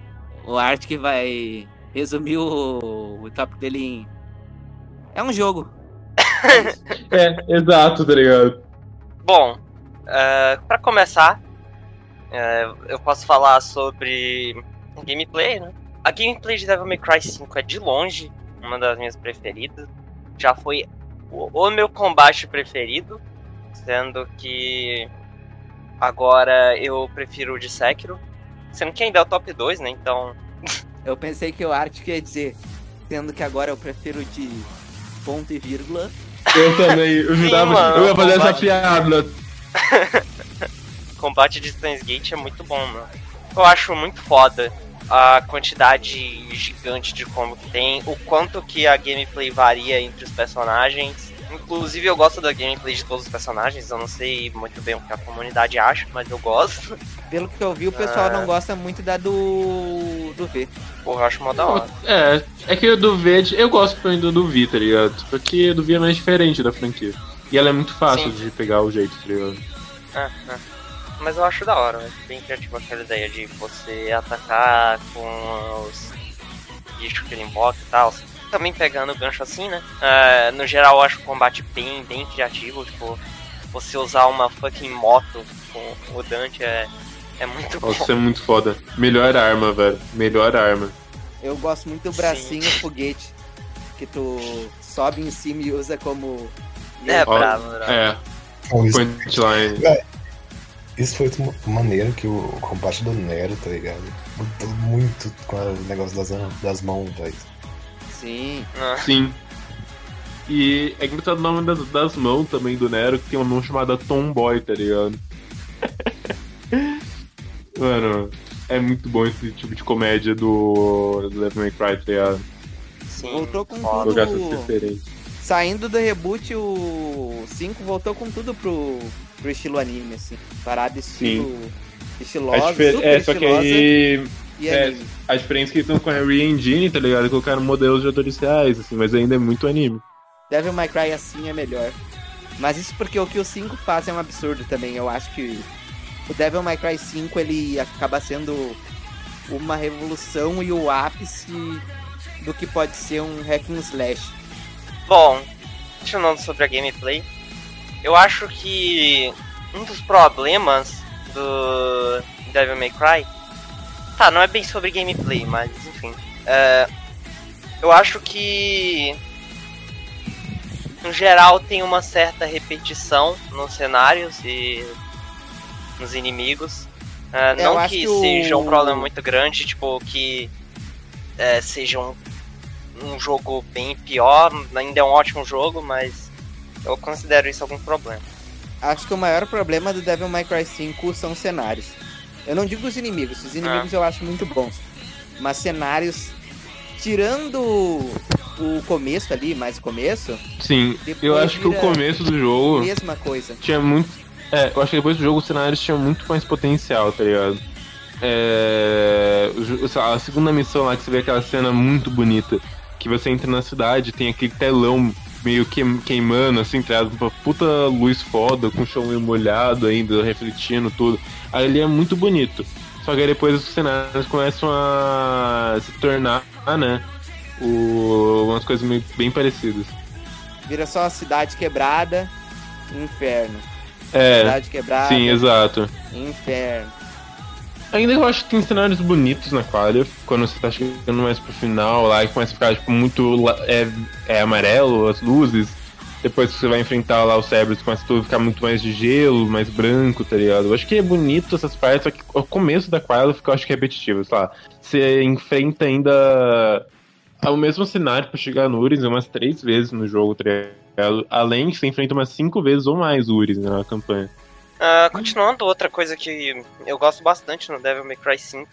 Speaker 3: O Art que vai resumir o, o tópico dele em. É um jogo.
Speaker 4: É, exato, tá ligado?
Speaker 5: Bom, eh, pra começar, eh, eu posso falar sobre gameplay, né? A gameplay de Devil May Cry 5 é de longe uma das minhas preferidas. Já foi o, o meu combate preferido, sendo que agora eu prefiro o de Sekiro. Sendo que ainda é o top 2, né? Então,
Speaker 3: Eu pensei que o Art queria dizer, sendo que agora eu prefiro de ponto e vírgula.
Speaker 4: Eu também, eu
Speaker 5: Sim,
Speaker 4: jurava
Speaker 5: mano,
Speaker 4: eu ia fazer essa
Speaker 5: combate.
Speaker 4: piada.
Speaker 5: combate de Steins Gate é muito bom, mano. Eu acho muito foda a quantidade gigante de combo que tem, o quanto que a gameplay varia entre os personagens. Inclusive eu gosto da gameplay de todos os personagens, eu não sei muito bem o que a comunidade acha, mas eu gosto.
Speaker 3: Pelo que eu vi, o pessoal
Speaker 5: Ah.
Speaker 3: não gosta muito da do. do V.
Speaker 5: Porra, eu acho mó da hora.
Speaker 4: É, é que o do V, eu gosto ainda do V, tá ligado? Porque do V é mais diferente da franquia. E ela é muito fácil
Speaker 5: Sim.
Speaker 4: de pegar o jeito, tá ligado?
Speaker 5: É, é. Mas eu acho da hora, é bem criativa aquela ideia de você atacar com os bichos que ele invoca e tal. Também pegando o gancho assim, né? É, no geral eu acho o combate bem, bem criativo, tipo, você usar uma fucking moto com o Dante é, é muito bom.
Speaker 4: Nossa, isso é muito foda. Melhor arma, velho. Melhor arma.
Speaker 3: Eu gosto muito do
Speaker 5: Sim.
Speaker 3: bracinho foguete. Que tu sobe em cima e usa como.
Speaker 5: É, bravo, bravo.
Speaker 4: É, punchline.
Speaker 2: Isso foi maneiro que o combate do Nero, tá ligado? Mudou muito com o negócio das, das mãos, velho.
Speaker 3: Sim.
Speaker 5: Ah,
Speaker 4: Sim. E é engraçado o nome das, das mãos também do Nero, que tem uma mão chamada Tomboy, tá ligado? Mano, é muito bom esse tipo de comédia do, do Devil May Cry, tá ligado?
Speaker 5: sim,
Speaker 3: Voltou com tudo. Saindo do reboot, o 5 voltou com tudo pro, pro estilo anime, assim. Parada estilo.
Speaker 4: É,
Speaker 3: Estilosa, super
Speaker 4: é, só que aí
Speaker 3: e
Speaker 4: É,
Speaker 3: anime.
Speaker 4: a diferença é que eles estão com a Re-Engine, tá ligado? Colocaram modelos de atores reais, assim, mas ainda é muito anime.
Speaker 3: Devil May Cry assim é melhor. Mas isso porque o que o 5 faz é um absurdo também. Eu acho que o Devil May Cry 5 ele acaba sendo uma revolução e o ápice do que pode ser um hack and slash.
Speaker 5: Bom, continuando sobre a gameplay, eu acho que um dos problemas do Devil May Cry, tá, não é bem sobre gameplay, mas enfim, é, eu acho que no geral tem uma certa repetição nos cenários e nos inimigos. É,
Speaker 3: É,
Speaker 5: não que,
Speaker 3: que o-
Speaker 5: seja um problema muito grande, tipo, que seja um, um jogo bem pior, ainda é um ótimo jogo, mas eu considero isso algum problema.
Speaker 3: Acho que o maior problema do Devil May Cry 5 são cenários. Eu não digo os inimigos, os inimigos eu acho muito bons. Mas cenários, tirando o começo ali, mais o começo,
Speaker 4: Sim, eu acho que o começo do jogo
Speaker 3: mesma coisa.
Speaker 4: tinha muito. É, eu acho que depois do jogo os cenários tinham muito mais potencial, tá ligado? É, a segunda missão lá que você vê aquela cena muito bonita, que você entra na cidade, tem aquele telão meio queim- queimando, assim, tá ligado? Uma puta luz foda, com o chão meio molhado ainda, refletindo tudo. Ali é muito bonito. Só que aí depois os cenários começam a se tornar, né? O, umas coisas meio, bem parecidas.
Speaker 3: Vira só a cidade quebrada, inferno.
Speaker 4: É,
Speaker 3: Cidade quebrada,
Speaker 4: sim, exato.
Speaker 3: inferno.
Speaker 4: Ainda eu acho que tem cenários bonitos na quadra, quando você tá chegando mais pro final lá e começa a ficar tipo, muito é, é amarelo, as luzes. Depois que você vai enfrentar lá os cérebros, começa tudo a ficar muito mais de gelo, mais branco, tá ligado? Eu acho que é bonito essas partes, só que o começo da quadra fica, eu acho que é repetitivo, sei lá. Você enfrenta ainda o mesmo cenário pra chegar no Uris umas três vezes no jogo, tá ligado? Além que você enfrenta umas cinco vezes ou mais Uris né, na campanha.
Speaker 5: Ah, continuando, outra coisa que eu gosto bastante no Devil May Cry 5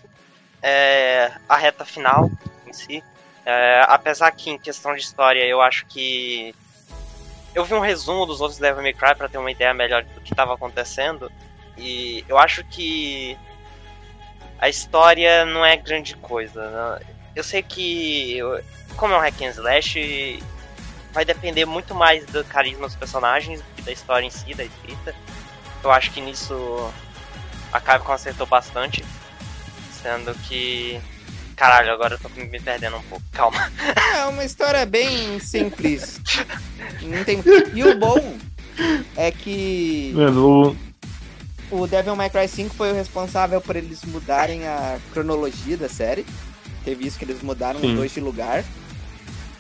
Speaker 5: é a reta final em si. É, apesar que em questão de história eu acho que. Eu vi um resumo dos outros Devil May Cry pra ter uma ideia melhor do que estava acontecendo. E eu acho que a história não é grande coisa. né? Eu sei que, como é um hack and slash, vai depender muito mais do carisma dos personagens do que da história em si, da escrita. Eu acho que nisso a Capcom acertou bastante. Sendo que. Caralho, agora eu tô me perdendo um pouco. Calma.
Speaker 3: É uma história bem simples. Não tem... E o bom é que
Speaker 4: Mano, o-
Speaker 3: o Devil May Cry 5 foi o responsável por eles mudarem a cronologia da série. Teve isso que eles mudaram
Speaker 4: Sim.
Speaker 3: os dois de lugar.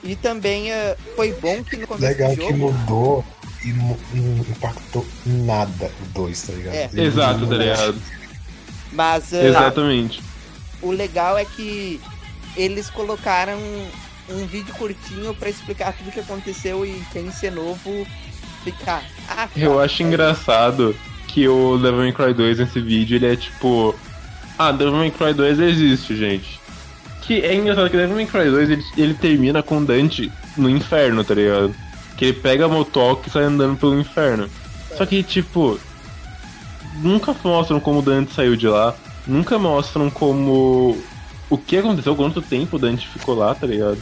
Speaker 3: E também eh, foi bom que no começo
Speaker 2: Legal
Speaker 3: do
Speaker 2: que
Speaker 3: jogo.
Speaker 2: mudou e não, não impactou nada o 2, tá ligado?
Speaker 3: É.
Speaker 4: Exato, tá ligado?
Speaker 3: Mas eh,
Speaker 4: Exatamente.
Speaker 3: o legal é que eles colocaram um vídeo curtinho pra explicar tudo o que aconteceu e quem ser novo ficar. Ah, tá,
Speaker 4: Eu acho engraçado que o Devil May Cry 2 nesse vídeo, ele é tipo... Ah, Devil May Cry 2 existe, gente. Que é engraçado que Devil May Cry 2, ele, ele termina com o Dante no inferno, tá ligado? Que ele pega a motoca e sai andando pelo inferno. Só que, tipo... Nunca mostram como o Dante saiu de lá. Nunca mostram como... O que aconteceu, quanto tempo o Dante ficou lá, tá ligado?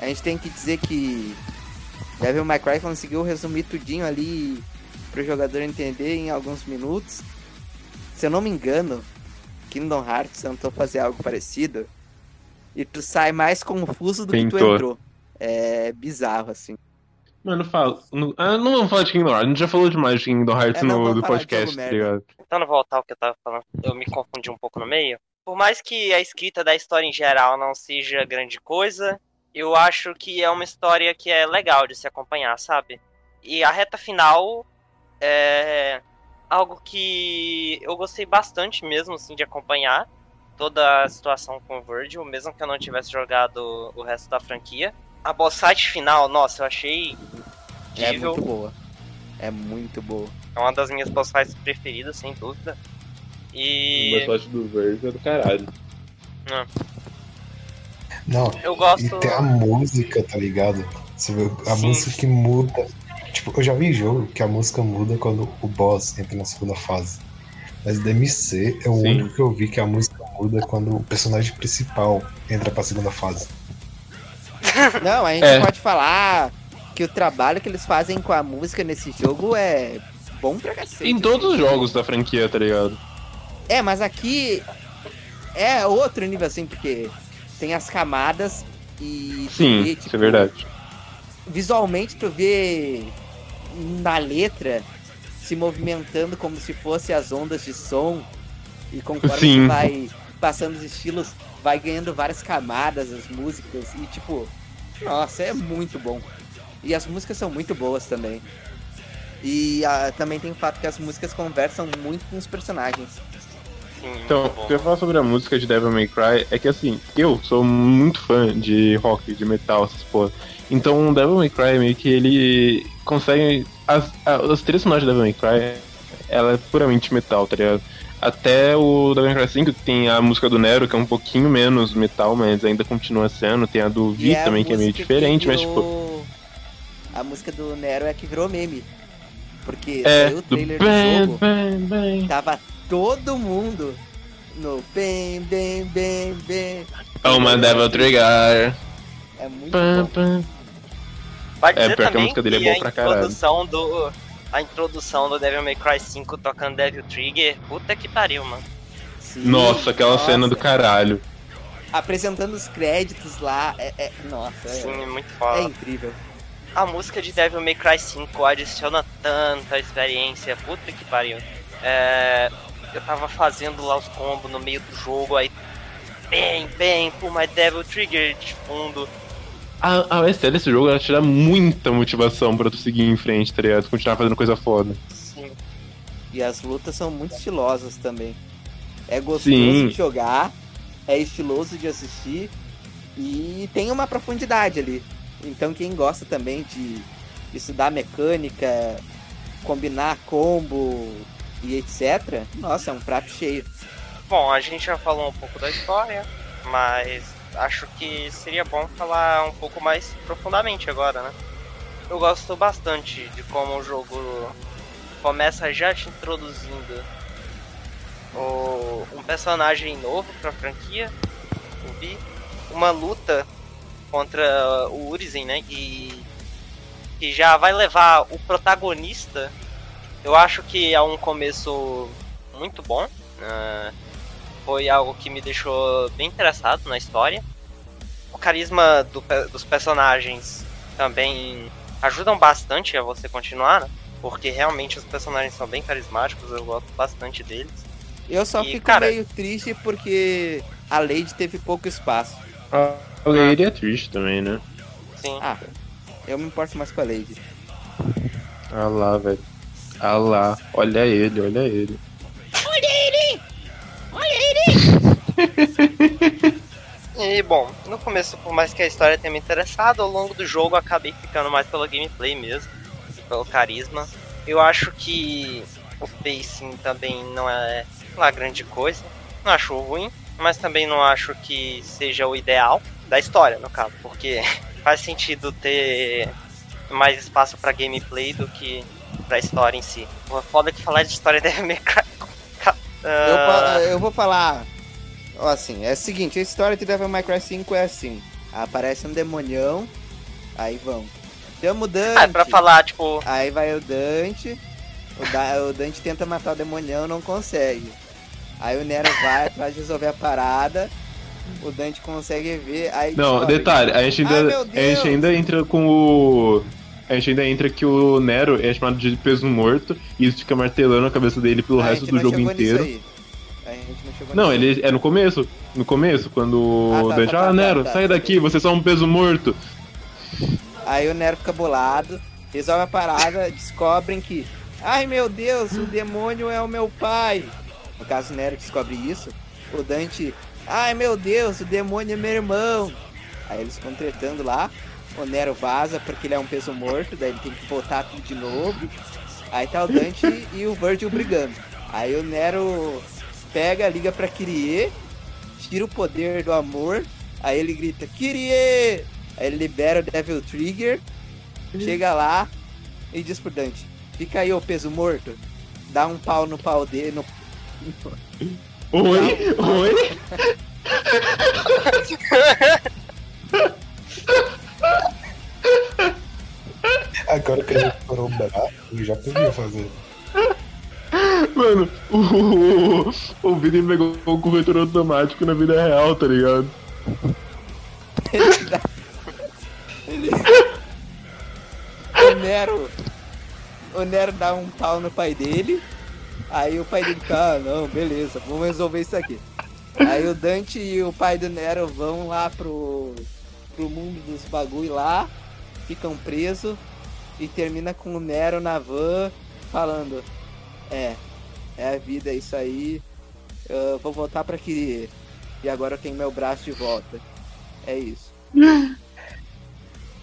Speaker 3: A gente tem que dizer que Devil May Cry conseguiu resumir tudinho ali pro jogador entender em alguns minutos. Se eu não me engano, Kingdom Hearts tentou fazer algo parecido e tu sai mais confuso do que tu entrou. É bizarro, assim.
Speaker 4: Mano, fala. não- Ah, não vamos falar de Kingdom Hearts. A gente já falou demais de Kingdom Hearts
Speaker 3: É, não,
Speaker 4: no do podcast, tá ligado?
Speaker 5: Tentando voltar ao que eu tava falando, eu me confundi um pouco no meio. Por mais que a escrita da história em geral não seja grande coisa, eu acho que é uma história que é legal de se acompanhar, sabe? E a reta final é algo que eu gostei bastante mesmo, assim, de acompanhar toda a situação com o Virgil, mesmo que eu não tivesse jogado o resto da franquia. A boss fight final, nossa, eu achei
Speaker 3: É
Speaker 5: incrível.
Speaker 3: muito boa. É muito boa.
Speaker 5: É uma das minhas boss fights preferidas, sem dúvida. E
Speaker 4: O sorte do Verge é do caralho.
Speaker 2: Não,
Speaker 5: eu gosto.
Speaker 2: e tem a música, tá ligado? Você vê a
Speaker 5: Sim.
Speaker 2: música que muda. Tipo, eu já vi jogo que a música muda quando o boss entra na segunda fase. Mas DMC é o
Speaker 4: Sim.
Speaker 2: único que eu vi que a música muda quando o personagem principal entra pra segunda fase.
Speaker 3: Não, a gente
Speaker 4: É.
Speaker 3: pode falar que o trabalho que eles fazem com a música nesse jogo é bom pra cacete.
Speaker 4: Em todos os jogos da franquia, tá ligado?
Speaker 3: É, mas aqui é outro nível assim, porque tem as camadas e.
Speaker 4: Sim,
Speaker 3: vê,
Speaker 4: isso
Speaker 3: tipo,
Speaker 4: é verdade.
Speaker 3: Visualmente tu vê na letra se movimentando como se fosse as ondas de som. E conforme
Speaker 4: Sim.
Speaker 3: tu vai passando os estilos, vai ganhando várias camadas as músicas. E tipo, nossa, é muito bom. E as músicas são muito boas também. E ah, também tem o fato que as músicas conversam muito com os personagens.
Speaker 5: Sim,
Speaker 4: Então, o que eu ia falar sobre a música de Devil May Cry é que assim, eu sou muito fã de rock, de metal, essas porra. Então, Devil May Cry meio que ele consegue. As, a- as trilhas sonoras de Devil May Cry, ela é puramente metal, tá ligado? Até o Devil May Cry 5 que tem a música do Nero, que é um pouquinho menos metal, mas ainda continua sendo. Tem a do
Speaker 3: E
Speaker 4: Vi
Speaker 3: a
Speaker 4: também, que é meio diferente, mas tipo.
Speaker 3: virou- A música do Nero é que virou meme. Porque
Speaker 4: É,
Speaker 3: saiu o
Speaker 4: do
Speaker 3: trailer do
Speaker 4: bem,
Speaker 3: jogo,
Speaker 4: bem, bem.
Speaker 3: tava todo mundo no bem, bem, bem, bem.
Speaker 4: Oh, my Devil Trigger.
Speaker 3: É muito bom.
Speaker 5: Vai
Speaker 4: É,
Speaker 5: dizer
Speaker 4: pior que a
Speaker 5: também
Speaker 4: música dele é boa
Speaker 5: a
Speaker 4: pra caralho.
Speaker 5: introdução do a introdução do Devil May Cry 5 tocando Devil Trigger, puta que pariu, mano.
Speaker 3: Sim,
Speaker 4: Nossa, aquela
Speaker 3: nossa.
Speaker 4: cena do caralho.
Speaker 3: Apresentando os créditos lá, é, é- nossa, é,
Speaker 5: Sim, é muito
Speaker 3: é
Speaker 5: foda.
Speaker 3: incrível.
Speaker 5: A música de Devil May Cry 5 adiciona tanta experiência, puta que pariu. É, eu tava fazendo lá os combos no meio do jogo, aí bem, bem, por my Devil Trigger de fundo.
Speaker 4: A, a OST desse jogo ela te dá muita motivação pra tu seguir em frente, tá ligado? Continuar fazendo coisa foda.
Speaker 5: Sim,
Speaker 3: E as lutas são muito estilosas também. É gostoso
Speaker 4: Sim.
Speaker 3: de jogar, é estiloso de assistir e tem uma profundidade ali. Então quem gosta também de estudar mecânica, combinar combo e etc, nossa, é um prato cheio.
Speaker 5: Bom, a gente já falou um pouco da história, mas acho que seria bom falar um pouco mais profundamente agora, né? Eu gosto bastante de como o jogo começa já te introduzindo o- um personagem novo pra franquia, o Vi, uma luta contra o Urizen, né? E que já vai levar o protagonista. Eu acho que é um começo muito bom. ah, foi algo que me deixou bem interessado na história. O carisma do dos personagens também ajudam bastante a você continuar, né? Porque realmente os personagens são bem carismáticos, eu gosto bastante deles.
Speaker 3: Eu só
Speaker 5: E,
Speaker 3: fico
Speaker 5: cara-
Speaker 3: meio triste porque a Lady teve pouco espaço.
Speaker 4: O Lady é triste também, né?
Speaker 5: Sim.
Speaker 3: Ah, eu me importo mais com a Lady.
Speaker 4: Ah lá, velho. Ah lá. Olha ele, olha ele.
Speaker 5: E bom, no começo, por mais que a história tenha me interessado, ao longo do jogo eu acabei ficando mais pela gameplay mesmo, e pelo carisma. Eu acho que o pacing também não é lá grande coisa. Não acho ruim, mas também não acho que seja o ideal da história, no caso, porque faz sentido ter mais espaço pra gameplay do que pra história em si. Foda que falar de história deve me.
Speaker 3: Eu,
Speaker 5: Ah,
Speaker 3: eu vou falar. Ó, assim, é o seguinte, a história de Devil May Cry 5 é assim. Aparece um demonião, aí vão. Chama o Dante.
Speaker 5: Ah, é pra falar, tipo,
Speaker 3: Aí vai o Dante. O, Da- o Dante tenta matar o demonião, não consegue. Aí o Nero vai de resolver a parada. O Dante consegue ver. Aí
Speaker 4: Não,
Speaker 3: descobre.
Speaker 4: detalhe, a gente
Speaker 3: Ai,
Speaker 4: ainda,
Speaker 3: meu
Speaker 4: a gente ainda entra com o. A gente ainda entra que o Nero é chamado de peso morto e isso fica martelando a cabeça dele pelo
Speaker 3: A
Speaker 4: resto do jogo inteiro.
Speaker 3: Não
Speaker 4: ele é no começo. No começo, quando
Speaker 3: Ah,
Speaker 4: o
Speaker 3: tá,
Speaker 4: Dante,
Speaker 3: tá, tá,
Speaker 4: ah, Nero,
Speaker 3: tá,
Speaker 4: sai
Speaker 3: tá,
Speaker 4: daqui,
Speaker 3: tá.
Speaker 4: você é só um peso morto.
Speaker 3: Aí o Nero fica bolado, resolve a parada, descobrem que, ai meu Deus, o demônio é o meu pai. No caso, o Nero descobre isso. O Dante, ai meu Deus, o demônio é meu irmão. Aí eles ficam tretando lá. O Nero vaza porque ele é um peso morto, daí ele tem que voltar tudo de novo. Aí tá o Dante e o Virgil brigando. Aí o Nero pega, liga pra Kyrie, tira o poder do amor. Aí ele grita, Kyrie! Aí ele libera o Devil Trigger, chega lá e diz pro Dante: Fica aí, ô peso morto. Dá um pau no pau dele, no,
Speaker 4: Oi? Oi?
Speaker 2: Agora que a gente parou o braço, eu já podia fazer.
Speaker 4: Mano, o, o, o Vini pegou o corretor automático na vida real, tá ligado?
Speaker 3: Ele O Nero. O Nero dá um pau no pai dele. Aí o pai dele fica, ah, não, beleza, vamos resolver isso aqui. Aí o Dante e o pai do Nero vão lá pro, pro mundo dos bagulho lá, ficam presos e termina com o Nero na van falando, é, é a vida, é isso aí. Eu vou voltar pra que. E agora eu tenho meu braço de volta. É isso.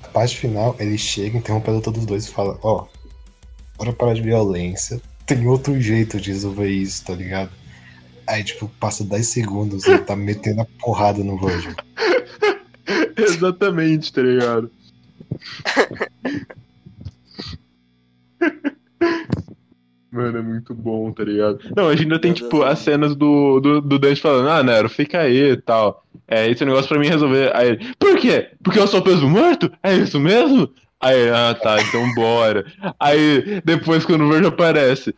Speaker 2: A parte final, ele chega, interrompe a luta dos dois e fala, ó, bora parar de violência. Tem outro jeito de resolver isso, tá ligado? Aí, tipo, passa 10 segundos e ele tá metendo a porrada no Virgil.
Speaker 4: Exatamente, tá ligado? Mano, é muito bom, tá ligado? Não, a gente ainda tem, tipo, as cenas do, do, do Dante falando, ah, Nero, fica aí e tal. É, esse negócio pra mim resolver. Aí ele, por quê? Porque eu sou peso morto? É isso mesmo? Aí, ah, tá, então bora. Aí, depois, quando o Virgil aparece,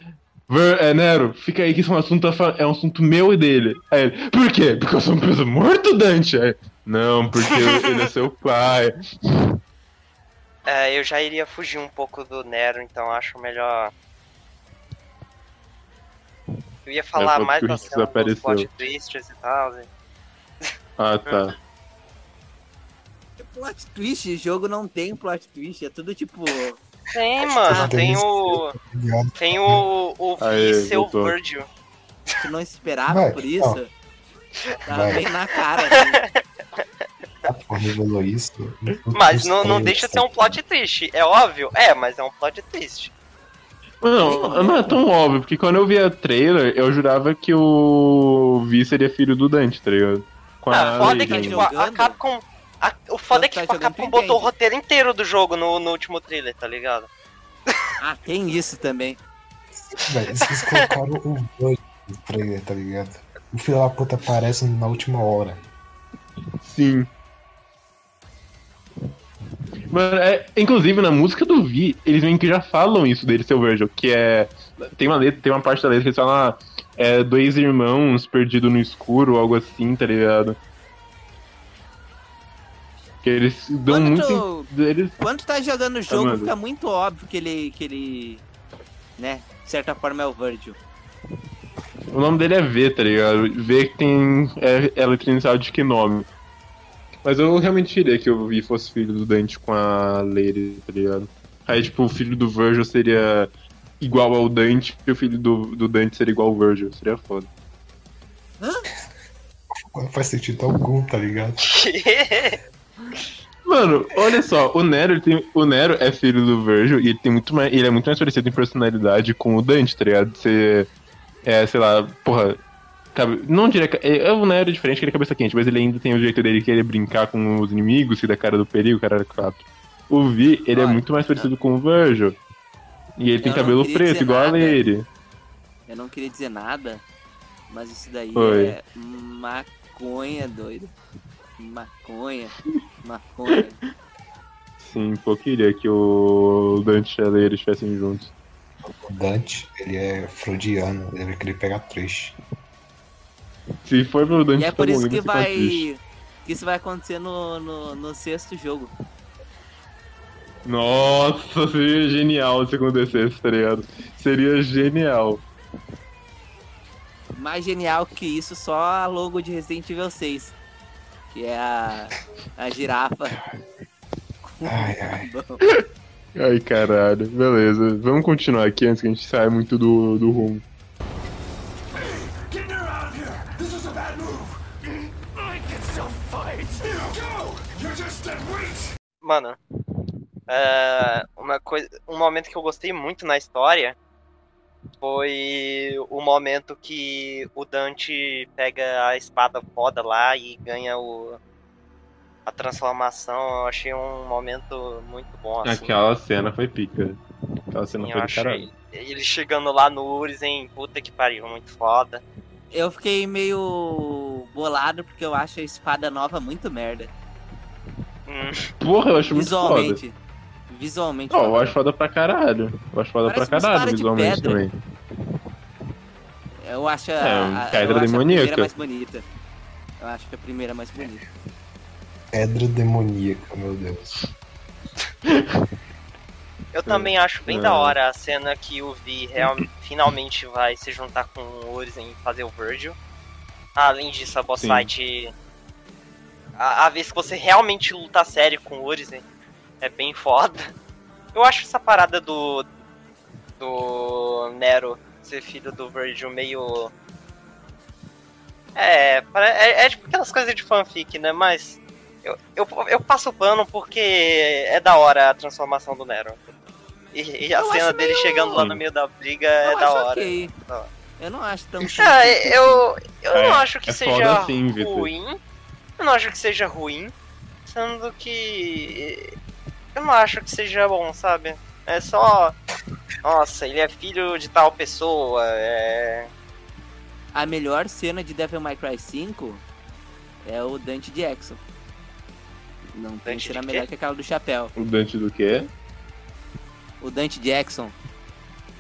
Speaker 4: Ver, é, Nero, fica aí que isso é um assunto, é um assunto meu e dele. Aí ele, por quê? Porque eu sou um peso morto, Dante? Aí, não, porque ele é seu pai.
Speaker 5: É, eu já iria fugir um pouco do Nero, então acho melhor. Eu ia falar
Speaker 4: É,
Speaker 5: mais
Speaker 4: por
Speaker 5: da cena dos plot twists e tal. né?
Speaker 4: Ah, tá.
Speaker 3: Plot twist, jogo não tem plot twist, é tudo tipo.
Speaker 5: Tem,
Speaker 3: Acho
Speaker 5: mano,
Speaker 2: que
Speaker 5: tem
Speaker 2: tá
Speaker 5: o.
Speaker 2: Tá?
Speaker 5: Tem o. O seu. Virgil.
Speaker 3: Tu não esperava
Speaker 2: Vai,
Speaker 3: por isso? Tava
Speaker 2: Vai.
Speaker 3: bem na cara. assim.
Speaker 2: A porra revelou isso.
Speaker 5: Mas não, não deixa de ser um plot twist. É óbvio? É, mas é um plot twist.
Speaker 4: Não, não é tão óbvio, porque quando eu via a trailer, eu jurava que o Vi seria filho do Dante, tá ligado? Com
Speaker 5: Ah, foda é que, tipo, a? Capcom. a- o foda é que
Speaker 3: Tá
Speaker 5: tipo, a
Speaker 3: jogando,
Speaker 5: Capcom botou o roteiro inteiro do jogo no, no último trailer, tá ligado?
Speaker 3: Ah, tem isso também.
Speaker 2: Velho, vocês colocaram o Virgil no trailer, tá ligado? O filho da puta aparece na última hora.
Speaker 4: Sim. Mano, é, inclusive na música do Vi, eles meio que já falam isso dele, seu Virgil, que é. Tem uma letra, tem uma parte da letra que eles falam, ah, é dois irmãos perdidos no escuro, algo assim, tá ligado? Que eles dão
Speaker 3: Quando
Speaker 4: muito.
Speaker 3: tu-
Speaker 4: Eles,
Speaker 3: Quando tá jogando o jogo,
Speaker 4: manda.
Speaker 3: fica muito óbvio que ele. que ele. né? De certa forma é o Virgil.
Speaker 4: o nome dele é V, tá ligado? V que tem. É, é a letra inicial de que nome? Mas eu realmente queria que o Vi fosse filho do Dante com a Lady, tá ligado? Aí, tipo, o filho do Virgil seria igual ao Dante e o filho do, do Dante seria igual ao Virgil. Seria foda.
Speaker 2: Não faz sentido algum, tá ligado?
Speaker 4: Mano, olha só, o Nero, ele tem, o Nero é filho do Virgil e ele, tem muito mais, ele é muito mais parecido em personalidade com o Dante, tá ligado? Ser, é, sei lá, porra, cabe- não diria que, é, o Nero é diferente que ele é cabeça quente, mas ele ainda tem o jeito dele que ele brincar com os inimigos, se da cara do perigo, cara quatro. O Vi, ele é muito mais parecido com o Virgil. E ele tem
Speaker 3: Eu
Speaker 4: cabelo preto, igual a
Speaker 3: nada.
Speaker 4: Lady.
Speaker 3: Eu não queria dizer nada, mas isso daí
Speaker 4: Oi.
Speaker 3: é maconha, doido. Maconha. Maconha.
Speaker 4: Sim, pô, eu queria que o Dante e a Lady estivessem juntos.
Speaker 2: O Dante, ele é freudiano, ele vai querer pegar trecho.
Speaker 4: Se for pro Dante
Speaker 3: E é
Speaker 4: tá
Speaker 3: por isso que
Speaker 4: triste.
Speaker 3: vai. Que isso vai acontecer no, no, no sexto jogo.
Speaker 4: Nossa, seria genial se acontecesse, tá ligado? Seria genial.
Speaker 3: Mais genial que isso, só a logo de Resident Evil 6. Que é a, a girafa.
Speaker 2: Ai, ai.
Speaker 4: Ai, caralho. Beleza. Vamos continuar aqui antes que a gente saia muito do, do rumo.
Speaker 5: Mano, é, uma coisa, um momento que eu gostei muito na história foi o momento que o Dante pega a espada foda lá e ganha o a transformação. Eu achei um momento muito bom assim.
Speaker 4: Aquela cena foi pica. Aquela cena
Speaker 5: Sim,
Speaker 4: foi
Speaker 5: eu
Speaker 4: do caralho.
Speaker 5: achei. Ele chegando lá no Urizen, puta que pariu, muito foda.
Speaker 3: Eu fiquei meio bolado porque eu acho a espada nova muito merda.
Speaker 5: Hum,
Speaker 4: Porra, eu acho muito foda.
Speaker 3: Visualmente. Visualmente.
Speaker 4: Ó, eu acho foda pra caralho. Eu acho foda
Speaker 3: Parece
Speaker 4: pra caralho visualmente
Speaker 3: pedra.
Speaker 4: também.
Speaker 3: Eu acho a,
Speaker 4: É, um
Speaker 3: a,
Speaker 4: pedra
Speaker 3: eu acho a
Speaker 4: demoníaca.
Speaker 3: primeira mais bonita. Eu acho que a primeira mais bonita.
Speaker 2: Pedra demoníaca, meu Deus.
Speaker 5: eu também acho bem
Speaker 4: É.
Speaker 5: da hora a cena que o Vi real, finalmente vai se juntar com o Urizen e fazer o Virgil. Além disso, a boss
Speaker 4: Sim.
Speaker 5: fight. A, a vez que você realmente luta a sério com o Urizen é bem foda. Eu acho essa parada do. do Nero ser filho do Virgil meio. É, é, é tipo aquelas coisas de fanfic, né? Mas eu, eu, eu passo pano porque é da hora a transformação do Nero. E, e a
Speaker 3: Eu
Speaker 5: cena dele
Speaker 3: meio-
Speaker 5: chegando lá no meio da briga é
Speaker 3: eu
Speaker 5: da
Speaker 3: acho
Speaker 5: hora.
Speaker 3: ok.
Speaker 5: Da hora.
Speaker 3: Eu não acho tão
Speaker 5: Ah, eu, eu
Speaker 4: É,
Speaker 5: não acho que
Speaker 4: é
Speaker 5: seja
Speaker 4: assim,
Speaker 5: ruim. Eu não acho que seja ruim. Sendo que. Eu não acho que seja bom, sabe? É só. Nossa, ele é filho de tal pessoa. É.
Speaker 3: A melhor cena de Devil May Cry 5 é o Dante Jackson. Não tem
Speaker 5: Dante
Speaker 3: cena
Speaker 5: de
Speaker 3: melhor que aquela do chapéu.
Speaker 4: O Dante do quê?
Speaker 3: O Dante Jackson.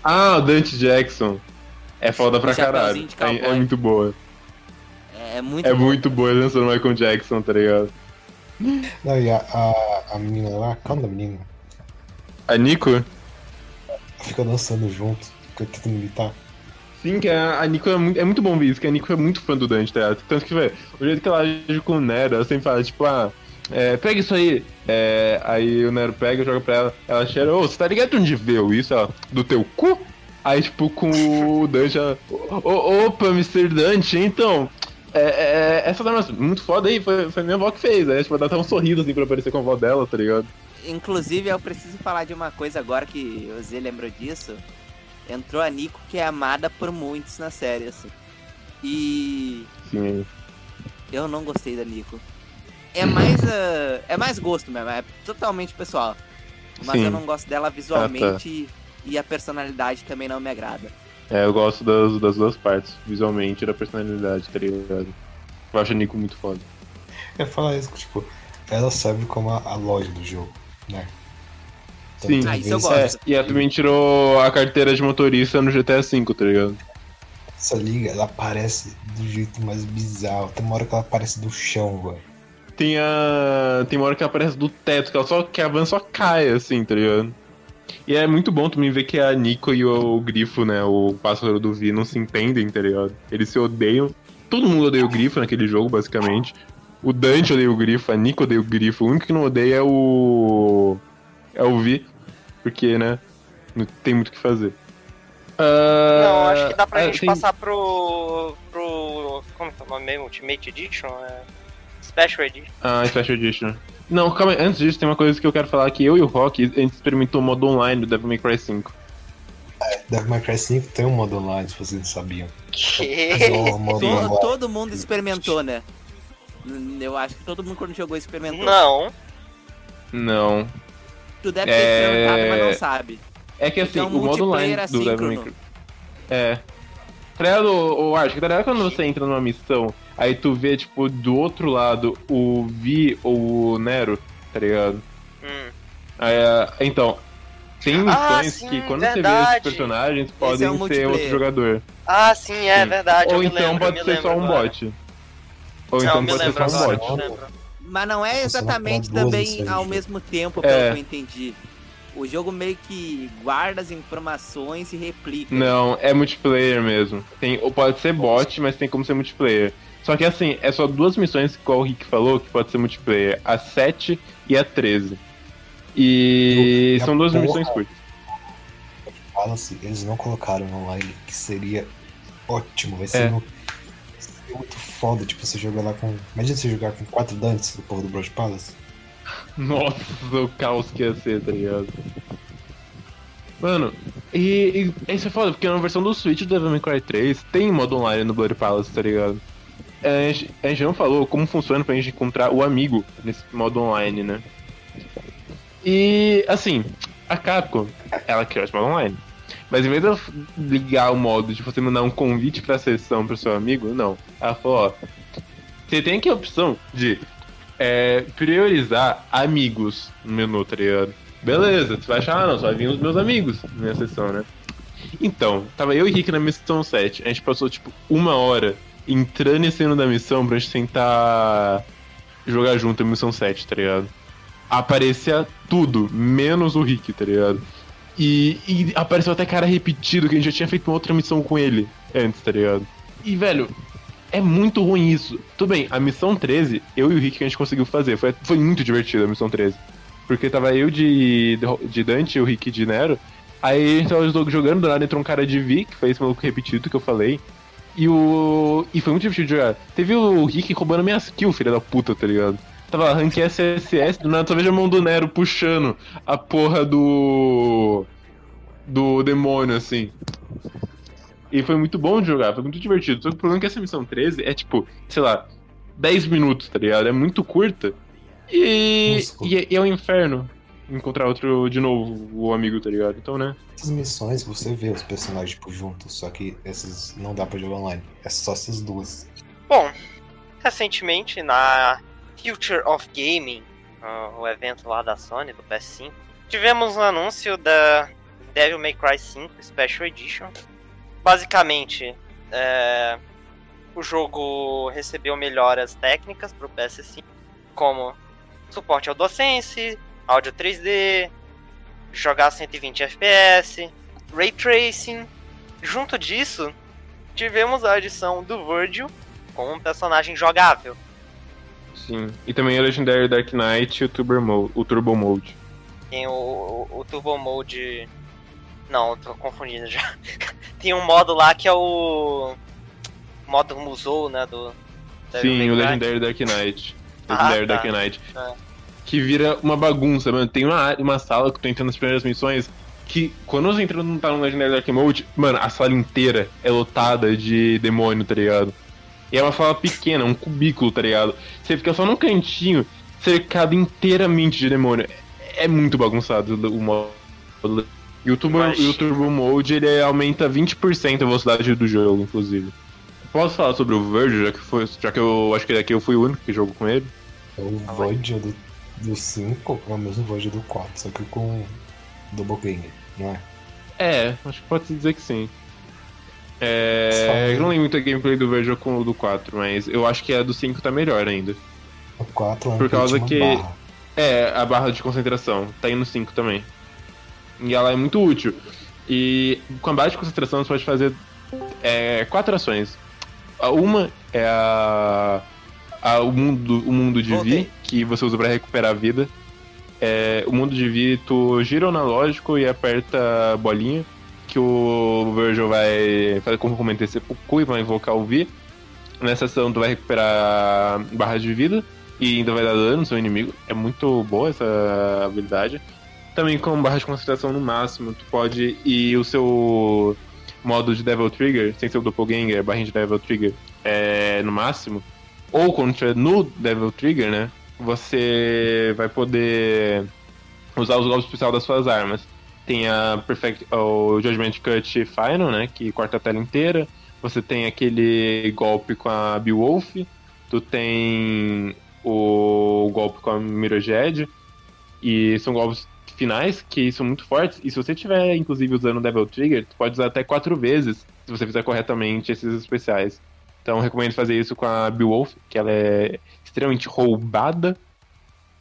Speaker 4: Ah, o Dante Jackson. É foda pra caralho. É, é muito boa.
Speaker 3: É, é muito
Speaker 4: É
Speaker 3: bom.
Speaker 4: muito boa dançando Michael Jackson, tá ligado?
Speaker 2: Não, e a, a, a menina lá, calma da menina,
Speaker 4: A Nico?
Speaker 2: fica dançando junto, fica tentando imitar.
Speaker 4: Sim, que a, a Nico é muito, é muito bom ver isso, que a Nico é muito fã do Dante, tá ligado? Tanto que, velho, o jeito que ela age com o Nero, ela sempre fala, tipo, ah, é, pega isso aí. É, aí o Nero pega, joga pra ela, ela cheira, ô, você tá ligado onde veio isso? Ela, do teu cu? Aí, tipo, com o Dante, ela, "Ô, ô, opa, Mr. Dante, então, é, é, essa dama muito foda aí, foi, foi minha avó que fez. Aí, tipo, ela dá até um sorriso, assim, pra aparecer com a avó dela, tá ligado?
Speaker 3: Inclusive, eu preciso falar de uma coisa agora que o Z lembrou disso. Entrou a Nico, que é amada por muitos na série, assim. E
Speaker 4: Sim,
Speaker 3: eu não gostei da Nico. É mais, ah, é mais gosto mesmo, é totalmente pessoal. Mas
Speaker 4: Sim.
Speaker 3: eu não gosto dela visualmente e a personalidade também não me agrada.
Speaker 4: É, eu gosto das, das duas partes, visualmente e da personalidade, tá ligado? Eu acho a Nico muito foda.
Speaker 2: É falar isso, que, tipo, ela serve como a, a loja do jogo, né? Então,
Speaker 4: Sim.
Speaker 3: Ah, isso eu gosto.
Speaker 4: É, e ela também tirou a carteira de motorista no GTA V, tá ligado?
Speaker 2: Essa liga, ela aparece do jeito mais bizarro. Tem uma hora que ela aparece do chão, velho.
Speaker 4: Tem a. Tem uma hora que ela aparece do teto, que ela só que a van só cai, assim, tá ligado? E é muito bom também ver que a Nico e o, Grifo, né, o pássaro do Vi, não se entendem, tá ligado? Eles se odeiam. Todo mundo odeia o Grifo naquele jogo, basicamente. O Dante odeia o Grifo, a Nico odeia o Grifo. O único que não odeia é o. É o Vi. Porque, né? Não tem muito o que fazer. Ah,
Speaker 5: Não, acho que dá pra
Speaker 4: é,
Speaker 5: gente
Speaker 4: tem-
Speaker 5: passar pro. pro. Como que é o nome mesmo? Ultimate Edition? É... Special Edition.
Speaker 4: Ah, Special Edition. Não, calma aí. Antes disso, tem uma coisa que eu quero falar que eu e o Rock, a gente experimentou o modo online do Devil May Cry 5.
Speaker 2: Devil May Cry 5 tem um modo online, se vocês não sabiam.
Speaker 5: Que?
Speaker 2: O modo
Speaker 3: To-
Speaker 2: online.
Speaker 3: todo mundo experimentou, né? Eu acho que todo mundo quando jogou experimentou.
Speaker 5: Não.
Speaker 4: Não.
Speaker 3: Tu deve ter
Speaker 4: É-
Speaker 3: experimentado, mas não sabe.
Speaker 4: É que assim,
Speaker 3: Então,
Speaker 4: o modo online
Speaker 3: multiplayer
Speaker 4: do Devil May. Cry. É. Tá ligado, o Art, tá ligado quando você entra numa missão, aí tu vê, tipo, do outro lado o Vi ou o Nero, tá ligado?
Speaker 5: Hum.
Speaker 4: Aí, ah, então, tem
Speaker 5: Ah,
Speaker 4: missões
Speaker 5: sim,
Speaker 4: que quando você vê
Speaker 5: verdade.
Speaker 4: esses personagens,
Speaker 3: é
Speaker 4: podem
Speaker 3: um
Speaker 4: ser outro jogador.
Speaker 5: Ah, sim, é
Speaker 4: Sim.
Speaker 5: verdade.
Speaker 4: Ou então
Speaker 5: lembro,
Speaker 4: pode ser só um
Speaker 5: agora.
Speaker 4: bot. Ou
Speaker 5: Não,
Speaker 4: então pode ser só um
Speaker 5: agora.
Speaker 4: bot.
Speaker 3: Mas não é exatamente também ao mesmo tempo, pelo
Speaker 4: É.
Speaker 3: que eu entendi. O jogo meio que guarda as informações e replica.
Speaker 4: Não, é multiplayer mesmo. Tem, ou pode ser bot, mas tem como ser multiplayer. Só que assim, é só duas missões, igual o Rick falou, que pode ser multiplayer. A 7 e a 13. E são duas
Speaker 2: porra.
Speaker 4: missões curtas.
Speaker 2: Fala-se, eles não colocaram online, que seria ótimo. Vai ser,
Speaker 4: É.
Speaker 2: no- vai ser muito foda, tipo, você jogar lá com. Imagina você jogar com quatro dantes do povo do Broad Palace.
Speaker 4: Nossa, o caos que ia ser, tá ligado? Mano, e, e isso é foda, porque na versão do Switch do Devil May Cry 3 tem modo online no Bloody Palace, tá ligado? É, A gente, não falou como funciona pra gente encontrar o amigo nesse modo online, né? E, assim, A Capcom, ela criou esse modo online. Mas em vez de ligar o modo de você mandar um convite pra sessão pro seu amigo, não. Ela falou, ó, você tem aqui a opção de é, priorizar amigos no menu, tá ligado? Beleza, você vai achar, ah, não, só vir os meus amigos na minha sessão, né? Então, tava eu e Rick na missão 7. A gente passou, tipo, uma hora entrando e saindo da missão pra gente tentar jogar junto a missão 7, tá ligado? Aparecia tudo, menos o Rick, tá ligado? E, e apareceu até cara repetido, que a gente já tinha feito uma outra missão com ele antes, tá ligado? E, velho, é muito ruim isso. Tudo bem, a missão 13, eu e o Rick que a gente conseguiu fazer. Foi, foi muito divertido a missão 13. Porque tava eu de, de Dante o Rick de Nero. Aí a gente tava jogando, do nada entrou um cara de Vi, que foi esse maluco repetido que eu falei. E o. E foi muito divertido de jogar. Teve o Rick roubando minhas kills, filha da puta, tá ligado? Tava rank SSS, do nada só vejo a mão do Nero puxando a porra do. do demônio, assim. E foi muito bom de jogar, foi muito divertido. Só que o problema é que essa missão 13 é tipo, sei lá, 10 minutos, tá ligado? É muito curta. E,
Speaker 2: Nossa.
Speaker 4: e, e é um inferno encontrar outro de novo, o amigo, tá ligado? Então, né?
Speaker 2: Essas missões você vê os personagens tipo, juntos, só que essas não dá pra jogar online. É só essas duas.
Speaker 5: Bom, recentemente na Future of Gaming, o evento lá da Sony, do PS5, tivemos um anúncio da Devil May Cry 5 Special Edition. Basicamente, é, o jogo recebeu melhoras técnicas para o PS5, como suporte ao DualSense, áudio 3D, jogar 120 FPS, Ray Tracing. Junto disso, tivemos a adição do Virgil como um personagem jogável.
Speaker 4: Sim. E também o Legendary Dark Knight e o Turbo Mode. O Turbo Mode.
Speaker 5: Tem o, o, o Turbo Mode. Não, tô confundindo já. Tem um modo lá que é o. modo Musou, né? Do.
Speaker 4: Sim, o. Legendary Dark Knight.
Speaker 5: Ah,
Speaker 4: Legendary
Speaker 5: tá.
Speaker 4: Dark Knight.
Speaker 5: É.
Speaker 4: Que vira uma bagunça, mano. Tem uma, uma sala que eu tô entrando nas primeiras missões que quando você entra no, tá no Legendary Dark Mode, mano, a sala inteira é lotada de demônio, tá ligado? E é uma sala pequena, um cubículo, tá ligado? Você fica só num cantinho, cercado inteiramente de demônio. É muito bagunçado o modo. E o Turbo,
Speaker 5: Mas-
Speaker 4: e o Turbo Mode ele aumenta 20% a velocidade do jogo, inclusive. Posso falar sobre o Verge, já que, foi, já que eu acho que daqui eu fui o único que jogou com ele?
Speaker 2: É o Void do, do 5, é o mesmo Void do 4, só que com Doppelganger, não é?
Speaker 4: É, acho que pode se dizer que sim. É, eu não lembro muito a gameplay do Verge com o do 4, mas eu acho que a do 5 tá melhor ainda.
Speaker 2: O 4 é um
Speaker 4: Por causa que-
Speaker 2: barra.
Speaker 4: É, a barra de concentração, tá aí no 5 também. E ela é muito útil. E com a barra de concentração você pode fazer é, quatro ações. A Uma é a, a- o, mundo, o mundo de Vi,
Speaker 3: Voltei.
Speaker 4: Que você usa pra recuperar a vida. É, o mundo de Vi, tu gira o analógico e aperta a bolinha, que o Virgil vai fazer como comentei cu e vai invocar o Vi. Nessa ação tu vai recuperar barras de vida e ainda vai dar dano no seu inimigo. É muito boa essa habilidade. Também com barra de concentração no máximo, tu pode ir o seu modo de Devil Trigger, sem ser o Doppelganger, barrinha de Devil Trigger, é, no máximo. Ou quando estiver no Devil Trigger, né? Você vai poder usar os golpes especiais das suas armas. Tem a Perfect, o Judgment Cut Final, né? Que corta a tela inteira. Você tem aquele golpe com a Beowulf. Tu tem o golpe com a Mirrorjed. E são golpes finais que são muito fortes. E se você estiver, inclusive, usando o Devil Trigger, tu pode usar até quatro vezes se você fizer corretamente esses especiais. Então, recomendo fazer isso com a Beowulf, que ela é extremamente roubada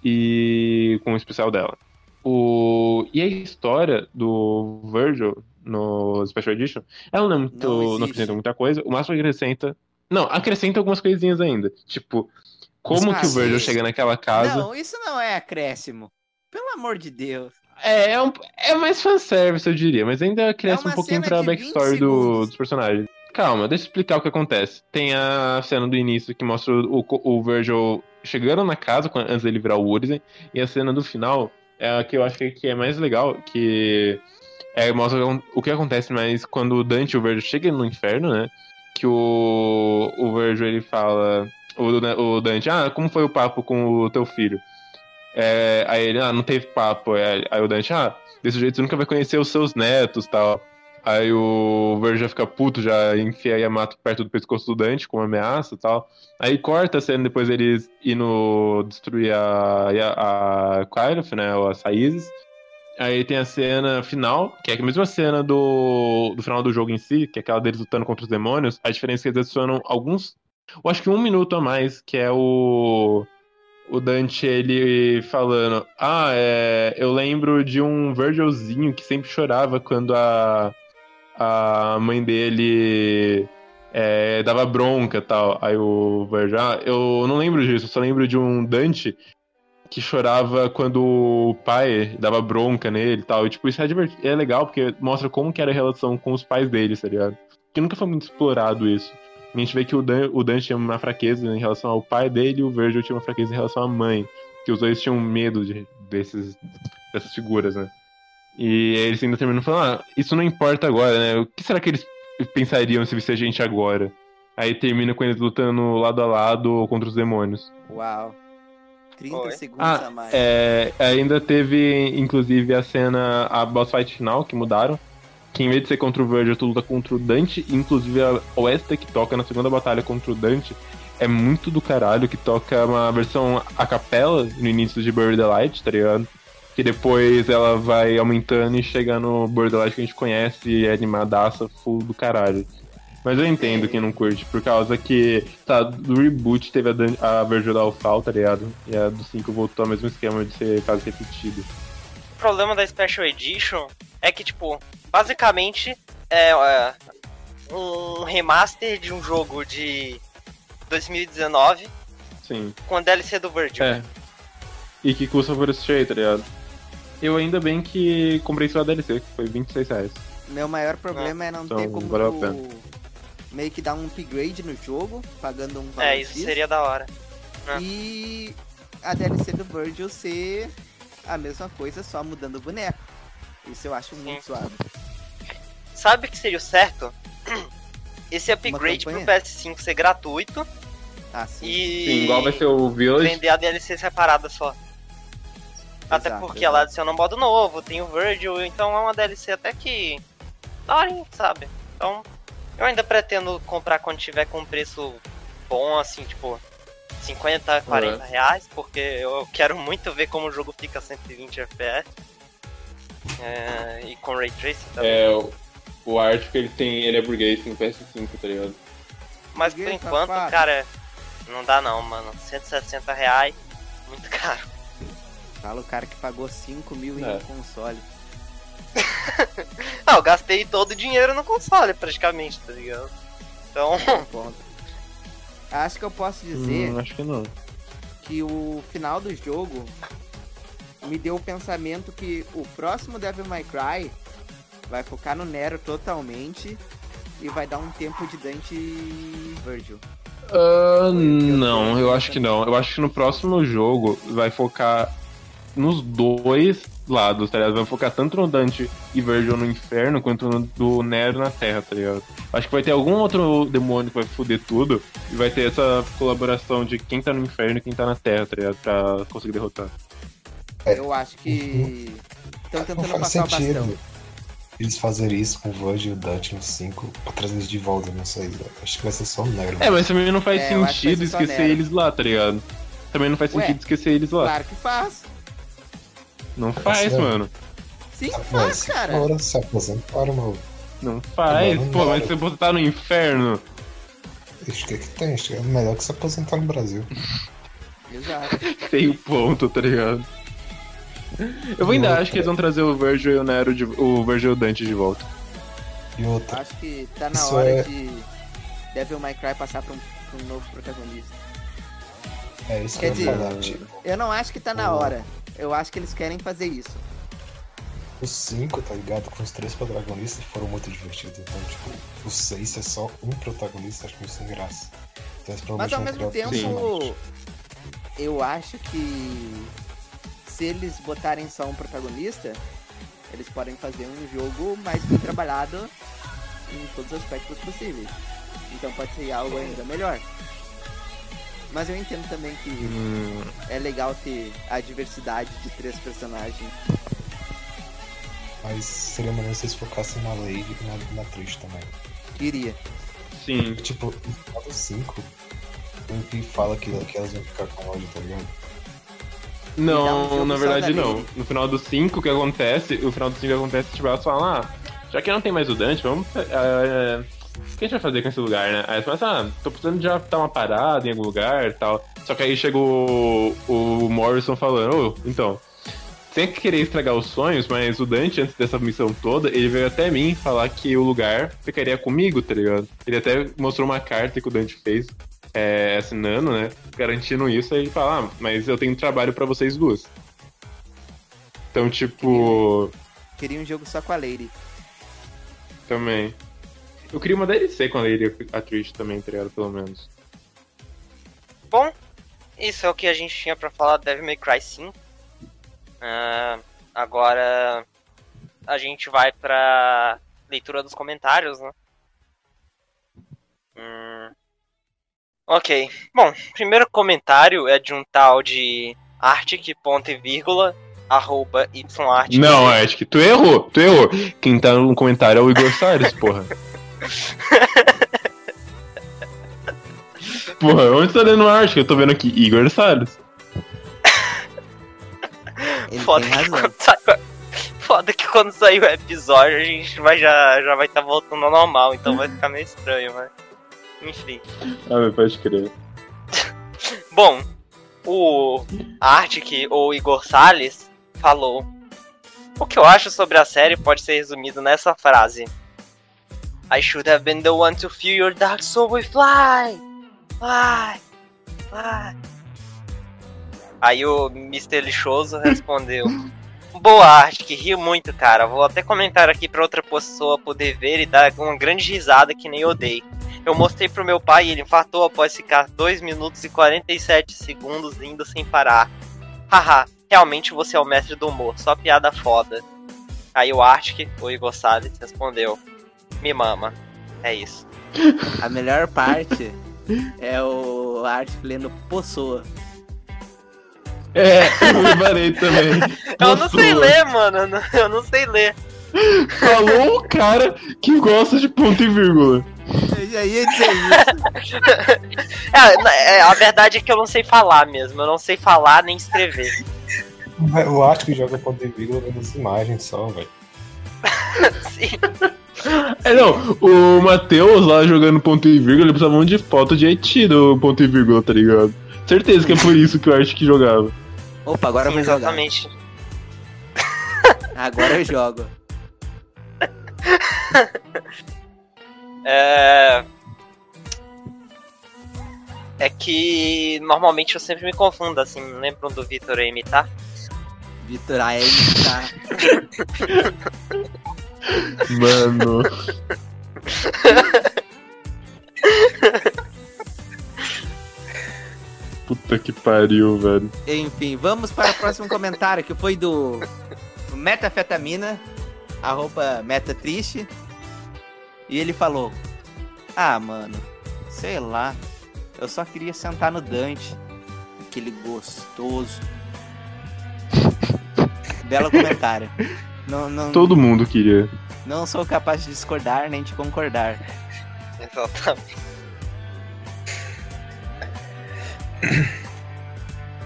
Speaker 4: e com o especial dela. O... E a história do Virgil no Special Edition, ela não, é muito,
Speaker 3: Não
Speaker 4: não, acrescenta muita coisa. O máximo que acrescenta. Não, acrescenta algumas coisinhas ainda. Tipo, como
Speaker 3: Ah,
Speaker 4: que o Virgil
Speaker 3: sim.
Speaker 4: chega naquela casa.
Speaker 3: Não, isso não é acréscimo. Pelo amor de Deus.
Speaker 4: É, é, um, é mais fanservice, eu diria, mas ainda cresce
Speaker 3: uma
Speaker 4: um pouquinho pra
Speaker 3: de 20
Speaker 4: backstory do- dos personagens. Calma, deixa eu explicar o que acontece. Tem a cena do início que mostra o, o Virgil chegando na casa antes dele virar o Urizen, e a cena do final é a que eu acho que é mais legal, que é, mostra o que acontece mais quando o Dante e o Virgil chegam no inferno, né? Que o, o Virgil ele fala. O, o Dante, ah, como foi o papo com o teu filho? É, aí ele, ah, não teve papo. Aí, aí o Dante, ah, desse jeito você nunca vai conhecer os seus netos tal. Aí o já fica puto, já enfia a Yamato perto do pescoço do Dante com ameaça e tal. Aí corta a cena depois eles indo destruir a, a, a né, ou as raízes. Aí tem a cena final, que é a mesma cena do, do final do jogo em si, que é aquela deles lutando contra os demônios. A diferença é que eles adicionam alguns. Eu acho que um minuto a mais, que é o. O Dante, ele falando. Ah, é, eu lembro de um Virgilzinho que sempre chorava quando a, a mãe dele é, dava bronca tal. Aí o Virgil, ah, eu não lembro disso, eu só lembro de um Dante que chorava quando o pai dava bronca nele e tal. E, tipo, isso é, é legal porque mostra como que era a relação com os pais dele, tá ligado? Porque nunca foi muito explorado isso. A gente vê que o, Dan... o Dante tinha uma fraqueza em relação ao pai dele e o Virgil tinha uma fraqueza em relação à mãe. Que os dois tinham medo de... desses... dessas figuras, né? E eles ainda terminam falando, ah, isso não importa agora, né? O que será que eles pensariam se visse a gente agora? Aí termina com eles lutando lado a lado contra os demônios.
Speaker 3: Uau. 30
Speaker 5: Oi.
Speaker 3: segundos
Speaker 4: Ah,
Speaker 3: a mais.
Speaker 4: é, ainda teve, inclusive, a cena, a boss fight final, que mudaram. Que em vez de ser contra o Virgil, tu luta contra o Dante. Inclusive, a Oesta que toca na segunda batalha contra o Dante é muito do caralho. Que toca uma versão a capela no início de Bird the Light, tá ligado? Que depois ela vai aumentando e chega no Light que a gente conhece e é animadaça, full do caralho. Mas eu entendo quem não curte, por causa que, tá, do reboot teve a, a Virgil da Alfal, tá ligado? E a do 5 voltou ao mesmo esquema de ser caso repetido.
Speaker 5: O problema da Special Edition é que, tipo, basicamente é, é um remaster de um jogo de 2019
Speaker 4: Sim.
Speaker 5: com a DLC do Virgil.
Speaker 4: É. E que custa por esse jeito, tá ligado? Eu ainda bem que comprei só a DLC, que foi 26 reais.
Speaker 3: Meu maior problema é não
Speaker 4: Então,
Speaker 3: ter como
Speaker 4: valeu a
Speaker 3: tu
Speaker 4: pena.
Speaker 3: meio que dar um upgrade no jogo, pagando um valor
Speaker 5: É, isso
Speaker 3: X,
Speaker 5: seria da hora.
Speaker 3: E a DLC do Virgil ser a mesma coisa, só mudando o boneco. Isso eu acho muito suave.
Speaker 5: Sabe o que seria o certo? Esse upgrade pro
Speaker 3: campanha?
Speaker 5: PS5 ser gratuito
Speaker 3: Ah, sim.
Speaker 5: e
Speaker 4: Sim, igual vai ser o Village.
Speaker 5: vender a DLC separada só. Até
Speaker 3: Exato,
Speaker 5: porque
Speaker 3: exato.
Speaker 5: ela adiciona um modo novo, tem o Virgil, então é uma DLC até que. daorinha, sabe? Então, eu ainda pretendo comprar quando tiver com um preço bom, assim, tipo, 50, 40 reais, porque eu quero muito ver como o jogo fica a 120 FPS. É, e com Ray Tracing também.
Speaker 4: É, o- o Arctic ele tem. ele é burguês no PS5, tá ligado?
Speaker 5: Mas por enquanto, cara, não dá não, mano. 160 reais, muito caro.
Speaker 3: Fala o cara que pagou 5 mil em
Speaker 4: É.
Speaker 3: um console.
Speaker 5: Ah, eu gastei todo o dinheiro no console, praticamente, tá ligado? Então.
Speaker 3: Acho que eu posso dizer
Speaker 4: Hum, acho que não.
Speaker 3: que o final do jogo me deu o pensamento que o próximo Devil May Cry vai focar no Nero totalmente e vai dar um tempo de Dante e Virgil.
Speaker 4: Ah,
Speaker 3: eu
Speaker 4: não, eu acho que não. Eu acho que no próximo jogo vai focar nos dois lados, tá ligado? Vai focar tanto no Dante e Virgil no inferno, quanto no do Nero na Terra, tá ligado? Acho que vai ter algum outro demônio que vai foder tudo, e vai ter essa colaboração de quem tá no inferno e quem tá na Terra, tá ligado? Pra conseguir derrotar.
Speaker 2: É.
Speaker 3: Eu acho que estão
Speaker 2: Não
Speaker 3: tentando
Speaker 2: faz
Speaker 3: passar o
Speaker 2: sentido
Speaker 3: bastão.
Speaker 2: eles fazerem isso com o Virgil e o Dutch no 5 pra trazer eles de volta, não sei. velho. Acho que vai ser só o Nero.
Speaker 4: É, mas também não faz
Speaker 3: É,
Speaker 4: sentido esquecer eles lá, tá ligado? Também não faz
Speaker 3: Ué,
Speaker 4: sentido esquecer eles lá.
Speaker 3: Claro que faz.
Speaker 4: Não faz,
Speaker 2: Nossa,
Speaker 4: mano.
Speaker 3: Sim, faz, cara.
Speaker 2: fora, se aposentaram, meu.
Speaker 4: Não faz.
Speaker 2: Não,
Speaker 4: Pô, mas se você tá no inferno.
Speaker 2: Acho que é que tem, que é melhor que se aposentar no Brasil.
Speaker 3: Exato.
Speaker 4: Tem o ponto, tá ligado? Eu ainda acho que eles vão trazer o Virgil e o Nero, de, o Virgil e o Dante de volta.
Speaker 2: E outra,
Speaker 3: Acho que tá na
Speaker 2: Isso
Speaker 3: hora
Speaker 2: é-
Speaker 3: de Devil May Cry passar pra um, pra um novo protagonista.
Speaker 2: é isso que
Speaker 3: Quer
Speaker 2: eu
Speaker 3: dizer-
Speaker 2: falar, tipo.
Speaker 3: Eu não acho que tá na
Speaker 2: Oh.
Speaker 3: hora. Eu acho que eles querem fazer isso.
Speaker 2: O 5, tá ligado? Com os três protagonistas foram muito divertidos. Então, tipo, o 6 é só um protagonista, acho meio sem graça. Então,
Speaker 3: Mas ao mesmo tempo,
Speaker 2: personagens.
Speaker 3: eu acho que se eles botarem só um protagonista, eles podem fazer um jogo mais bem trabalhado em todos os aspectos possíveis. Então pode ser algo ainda melhor. Mas eu entendo também que
Speaker 4: Hum,
Speaker 3: é legal ter a diversidade de três personagens.
Speaker 2: Mas seria se vocês focassem na Lady e na, na Trish também.
Speaker 3: Queria.
Speaker 4: sim.
Speaker 2: Tipo, no final do 5, o que fala que, que elas vão ficar com ódio, tá ligado?
Speaker 3: um
Speaker 4: Não, na verdade
Speaker 3: da
Speaker 4: não. No final do 5, o que acontece? O final do 5 acontece, tipo, elas falam, ah, já que não tem mais o Dante, vamos. é, o que a gente vai fazer com esse lugar, né? Aí elas falam, ah, tô precisando de já dar uma parada em algum lugar e tal. Só que aí chega o, o Morrison falando, ô, então. Sem querer estragar os sonhos, mas o Dante, antes dessa missão toda, ele veio até mim falar que o lugar ficaria comigo, tá ligado? Ele até mostrou uma carta que o Dante fez, é, assinando, né? Garantindo isso, aí ele fala, ah, mas eu tenho trabalho pra vocês duas. Então, tipo,
Speaker 3: Queria um jogo só com a Lady.
Speaker 4: também. Eu queria uma DLC com a Lady e a Trish também, tá ligado? Pelo menos.
Speaker 5: Bom, isso é o que a gente tinha pra falar do Devil May Cry 5. Ah, agora a gente vai pra leitura dos comentários, né? Hum, ok. Bom, primeiro comentário é de um tal de Arctic, ponto e vírgula, arroba yart.
Speaker 4: Não, acho que tu errou, tu errou. Quem tá no comentário é o Igor Salles, porra. Porra, onde tá lendo arte? Eu tô vendo aqui, Igor Salles.
Speaker 3: Ele
Speaker 5: Foda que, quando sair, foda que quando sair o episódio a gente vai já, já vai estar voltando ao normal, então vai ficar meio estranho, mas. Enfim.
Speaker 4: Ah, mas pode crer.
Speaker 5: Bom, o Arctic ou Igor Salles falou: O que eu acho sobre a série pode ser resumido nessa frase: I should have been the one to feel your dark soul with fly! Fly! Fly! Aí o Mr. Lixoso respondeu: Boa arte, que rio muito, cara. Vou até comentar aqui pra outra pessoa poder ver e dar uma grande risada que nem eu dei. Eu mostrei pro meu pai e ele infartou após ficar 2 minutos e 47 segundos indo sem parar. Haha, realmente você é o mestre do humor, só piada foda. Aí o Arctic, o Igor Salles, respondeu: Me mama. É isso.
Speaker 3: A melhor parte é o Art lendo Pessoa.
Speaker 4: É, eu reparei também.
Speaker 5: Eu não sei ler, mano. eu não- Eu sei ler.
Speaker 4: Falou o cara que gosta de ponto e vírgula.
Speaker 3: Eu já ia dizer isso.
Speaker 5: É, é, a verdade é que eu não sei falar mesmo. Eu não sei falar nem escrever.
Speaker 2: O Arctic joga ponto e vírgula nas imagens só, velho.
Speaker 5: Sim.
Speaker 4: É, não, o Matheus lá jogando ponto e vírgula, ele precisava de foto de Haiti do ponto e vírgula, tá ligado? Certeza que é por isso que eu acho que jogava.
Speaker 3: Opa, agora eu
Speaker 5: Sim,
Speaker 3: vou jogar.
Speaker 5: exatamente.
Speaker 3: Agora eu jogo.
Speaker 5: É... é que normalmente eu sempre me confundo, assim, lembram do Vitor M, tá?
Speaker 3: Vitor AM tá.
Speaker 4: Mano. Puta que pariu, velho.
Speaker 3: Enfim, vamos para o próximo comentário que foi do Metafetamina, arroba Meta Triste. E ele falou: Ah, mano, sei lá, eu só queria sentar no Dante, aquele gostoso. Belo comentário. Não, não,
Speaker 4: Todo mundo queria.
Speaker 3: não sou capaz de discordar nem de concordar.
Speaker 5: Exatamente.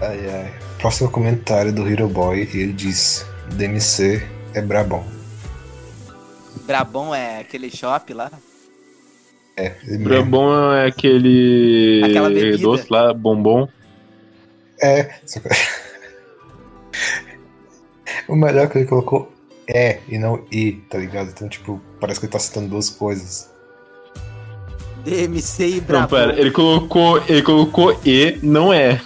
Speaker 2: Ai, ai. Próximo comentário do Hero Boy, ele diz: DMC é brabão.
Speaker 3: Brabon é aquele shop lá.
Speaker 2: É.
Speaker 4: Brabon é aquele
Speaker 3: Aquela bebida.
Speaker 4: doce lá, bombom.
Speaker 2: É, só que... O melhor é que ele colocou é e não i, tá ligado? Então, tipo, parece que ele tá citando duas coisas.
Speaker 3: DMC e
Speaker 4: Não,
Speaker 3: Brabon.
Speaker 4: pera, ele colocou, ele colocou E, não é.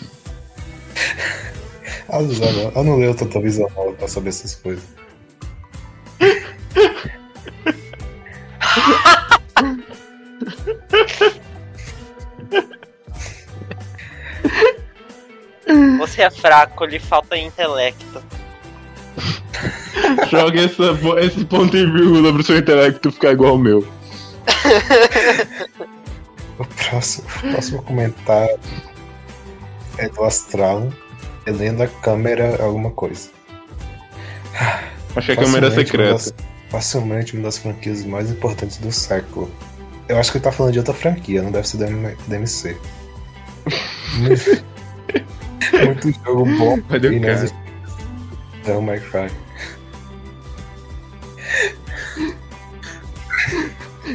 Speaker 2: Ah, não, eu não leio tanta visão nova pra saber essas coisas.
Speaker 5: Você é fraco, lhe falta intelecto.
Speaker 4: Joga essa, esse ponto e vírgula pro seu intelecto ficar igual ao meu.
Speaker 2: O próximo, próximo comentário é do Astral. Helena Câmera alguma coisa.
Speaker 4: Acho que é a câmera
Speaker 2: uma
Speaker 4: secreta.
Speaker 2: das- facilmente uma das franquias mais importantes do século. Eu acho que ele tá falando de outra franquia, não deve ser da DMC. Muito- jogo bom
Speaker 4: dar
Speaker 2: e inexistente. Devil May Cry.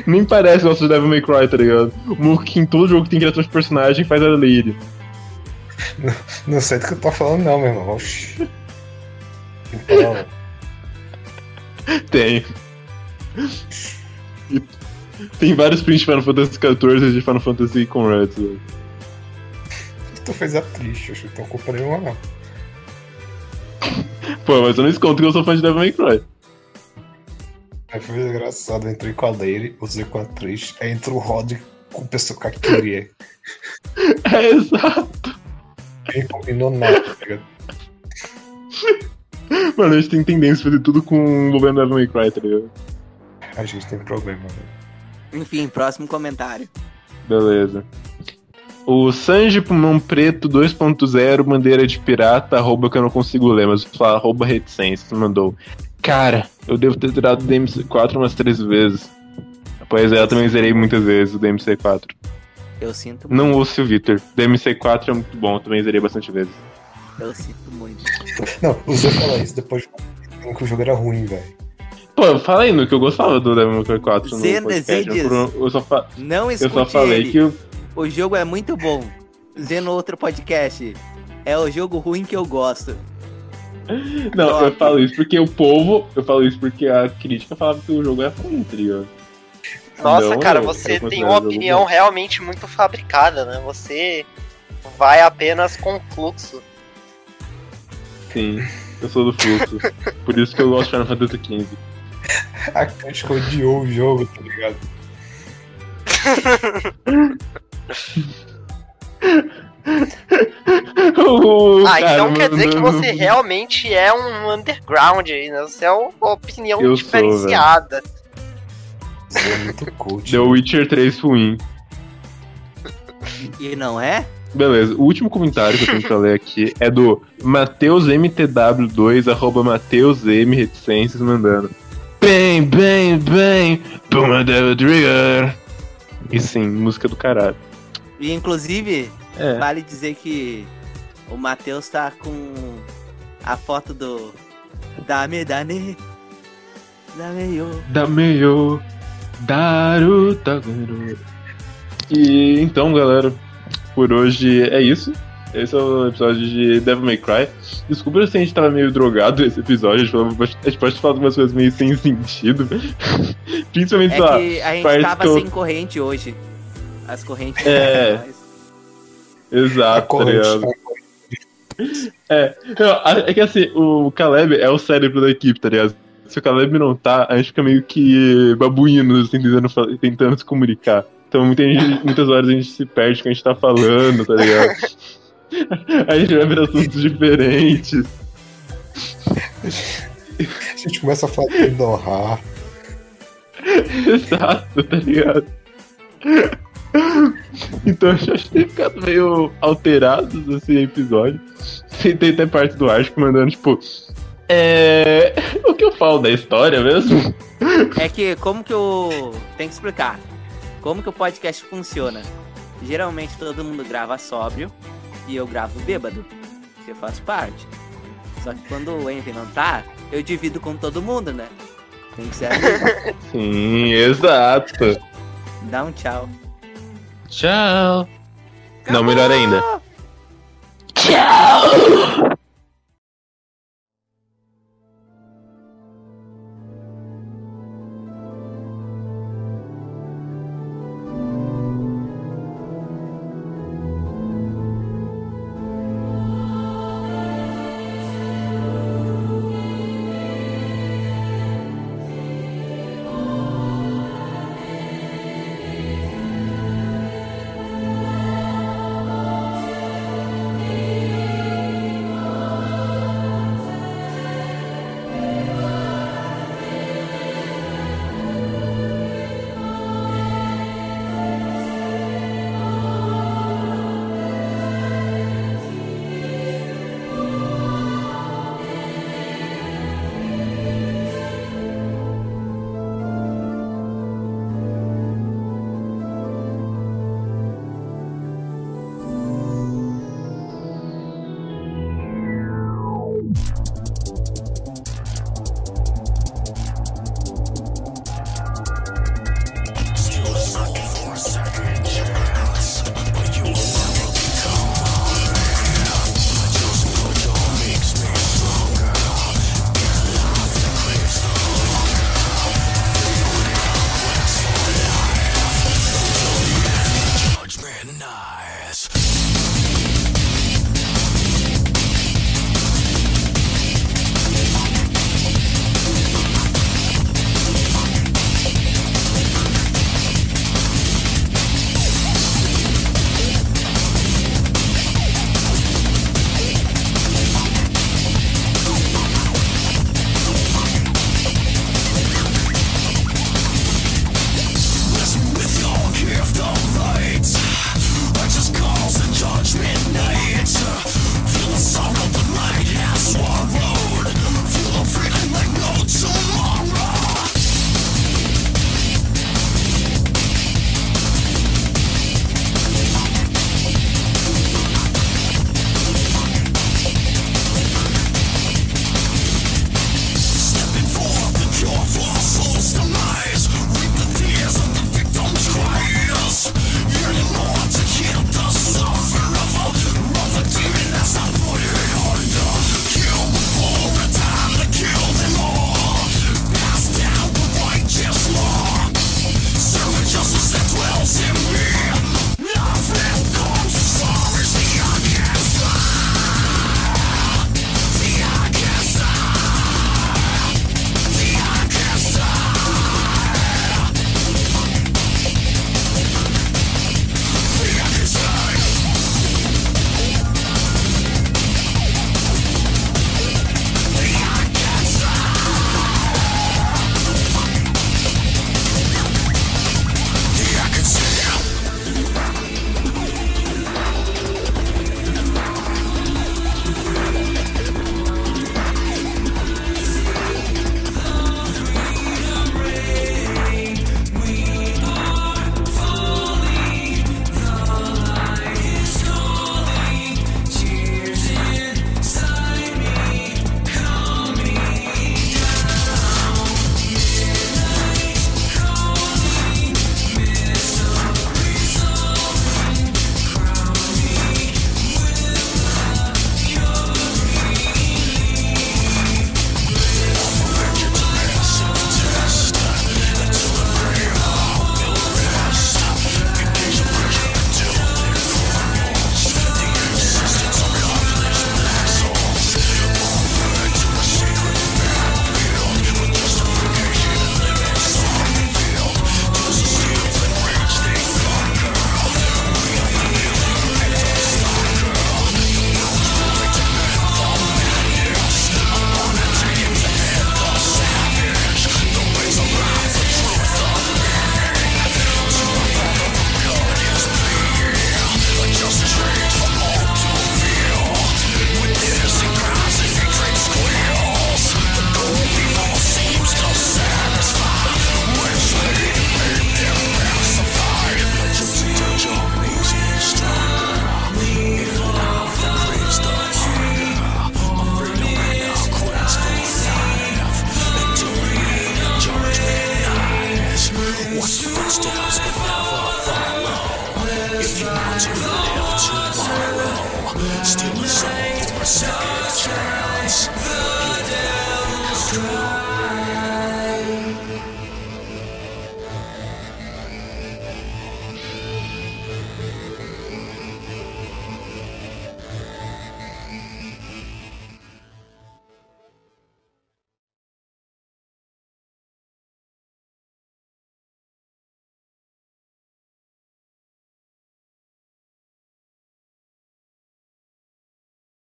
Speaker 4: Nem parece o nosso Devil May Cry, tá ligado? O que em todo jogo que tem criação de personagem faz a Lady.
Speaker 2: Não sei do que eu tô falando não, meu irmão. Oxi. Então,
Speaker 4: Tem. Tem vários prints de Final Fantasy XIV e de Final Fantasy com Reds. Velho.
Speaker 2: tu fez a triste, acho que não culpa nenhuma não.
Speaker 4: Pô, mas eu não escondo que eu sou fã de Devil May Cry.
Speaker 2: Aí foi engraçado, eu entrei com a Lady, usei com a atriz, aí entrou o Rod com o pessoal que eu queria.
Speaker 4: É exato.
Speaker 2: Nem combinou nada, tá ligado?
Speaker 4: Mano, a gente tem tendência a fazer tudo com envolvendo Devil May Cry, tá ligado?
Speaker 2: A gente tem problema, velho.
Speaker 3: Enfim, próximo comentário.
Speaker 4: Beleza. O Sanji Pulmão Preto 2.0, bandeira de pirata, arroba que eu não consigo ler, mas fala arroba reticência, mandou. Cara, eu devo ter tirado o DMC4 umas três vezes. Pois é, eu também zerei muitas vezes o DMC4.
Speaker 3: Eu sinto muito.
Speaker 4: Não ouço o Victor. DMC4 é muito bom, eu também zerei bastante vezes.
Speaker 3: Eu sinto muito.
Speaker 2: Não, o Zé fala isso depois de que o jogo era ruim, velho.
Speaker 4: Pô, eu falei no que eu gostava do Devil May Cry 4 no podcast. Eu, eu só, fa-
Speaker 3: Não
Speaker 4: eu só falei
Speaker 3: ele.
Speaker 4: que o
Speaker 3: O jogo é muito bom. Dizendo outro podcast. É o jogo ruim que eu gosto.
Speaker 4: Não, eu
Speaker 3: Top.
Speaker 4: falo isso porque o povo. Eu falo isso porque a crítica falava que o jogo é ruim, tá ligado?
Speaker 5: Nossa,
Speaker 4: Não,
Speaker 5: cara,
Speaker 4: eu
Speaker 5: você tem uma opinião
Speaker 4: bom.
Speaker 5: realmente muito fabricada, né? Você vai apenas com fluxo.
Speaker 4: Sim, eu sou do fluxo. Por isso que eu gosto de Final Fantasy XV.
Speaker 2: A crítica odiou o jogo, tá ligado?
Speaker 5: Ah,
Speaker 4: cara
Speaker 5: então quer dizer que você realmente é um underground aí, né? Você é uma opinião
Speaker 4: Eu sou,
Speaker 5: diferenciada.
Speaker 2: Zé é muito coach.
Speaker 4: The Witcher 3 ruim.
Speaker 3: E não é?
Speaker 4: Beleza, o último comentário que eu tenho pra ler aqui é do MatheusMTW2, arroba MatheusM Reticências, mandando. Bem, bem, bem, Puma Devil Trigger. E sim, música do caralho.
Speaker 3: E inclusive,
Speaker 4: É.
Speaker 3: vale dizer que o Matheus tá com a foto do. Dame, dane. Dame yo.
Speaker 4: Da meio. Daru Tagaru. E então, galera, por hoje é isso. Esse é o episódio de Devil May Cry. Desculpa se a gente tava meio drogado nesse episódio. A gente, pode falar umas coisas meio sem sentido. Principalmente,
Speaker 3: É
Speaker 4: sei lá,
Speaker 3: que a gente tava sem corrente hoje. As correntes.
Speaker 4: É. Exato, tá
Speaker 2: corrente,
Speaker 4: ligado? É, não, a- é que assim, o Caleb é o cérebro da equipe, tá ligado? Se o Caleb não tá, a gente fica meio que babuínos, assim, tentando, tentando se comunicar. Então muita gente- muitas horas a gente se perde com o que a gente tá falando, tá ligado? A gente vai ver assuntos diferentes.
Speaker 2: A gente começa a falar de.
Speaker 4: Exato, tá ligado? Então a gente tem ficado meio alterados esse episódio. Tem, tem até parte do Archic mandando, tipo. É. O que eu falo da história mesmo?
Speaker 3: É que como que o. Tem que explicar. Como que o podcast funciona? Geralmente todo mundo grava sóbrio e eu gravo bêbado. Que eu faço parte. Só que quando o Envy não tá, eu divido com todo mundo, né? Tem que ser assim.
Speaker 4: Sim, exato.
Speaker 3: Dá um tchau.
Speaker 4: Tchau. Não, melhor ainda.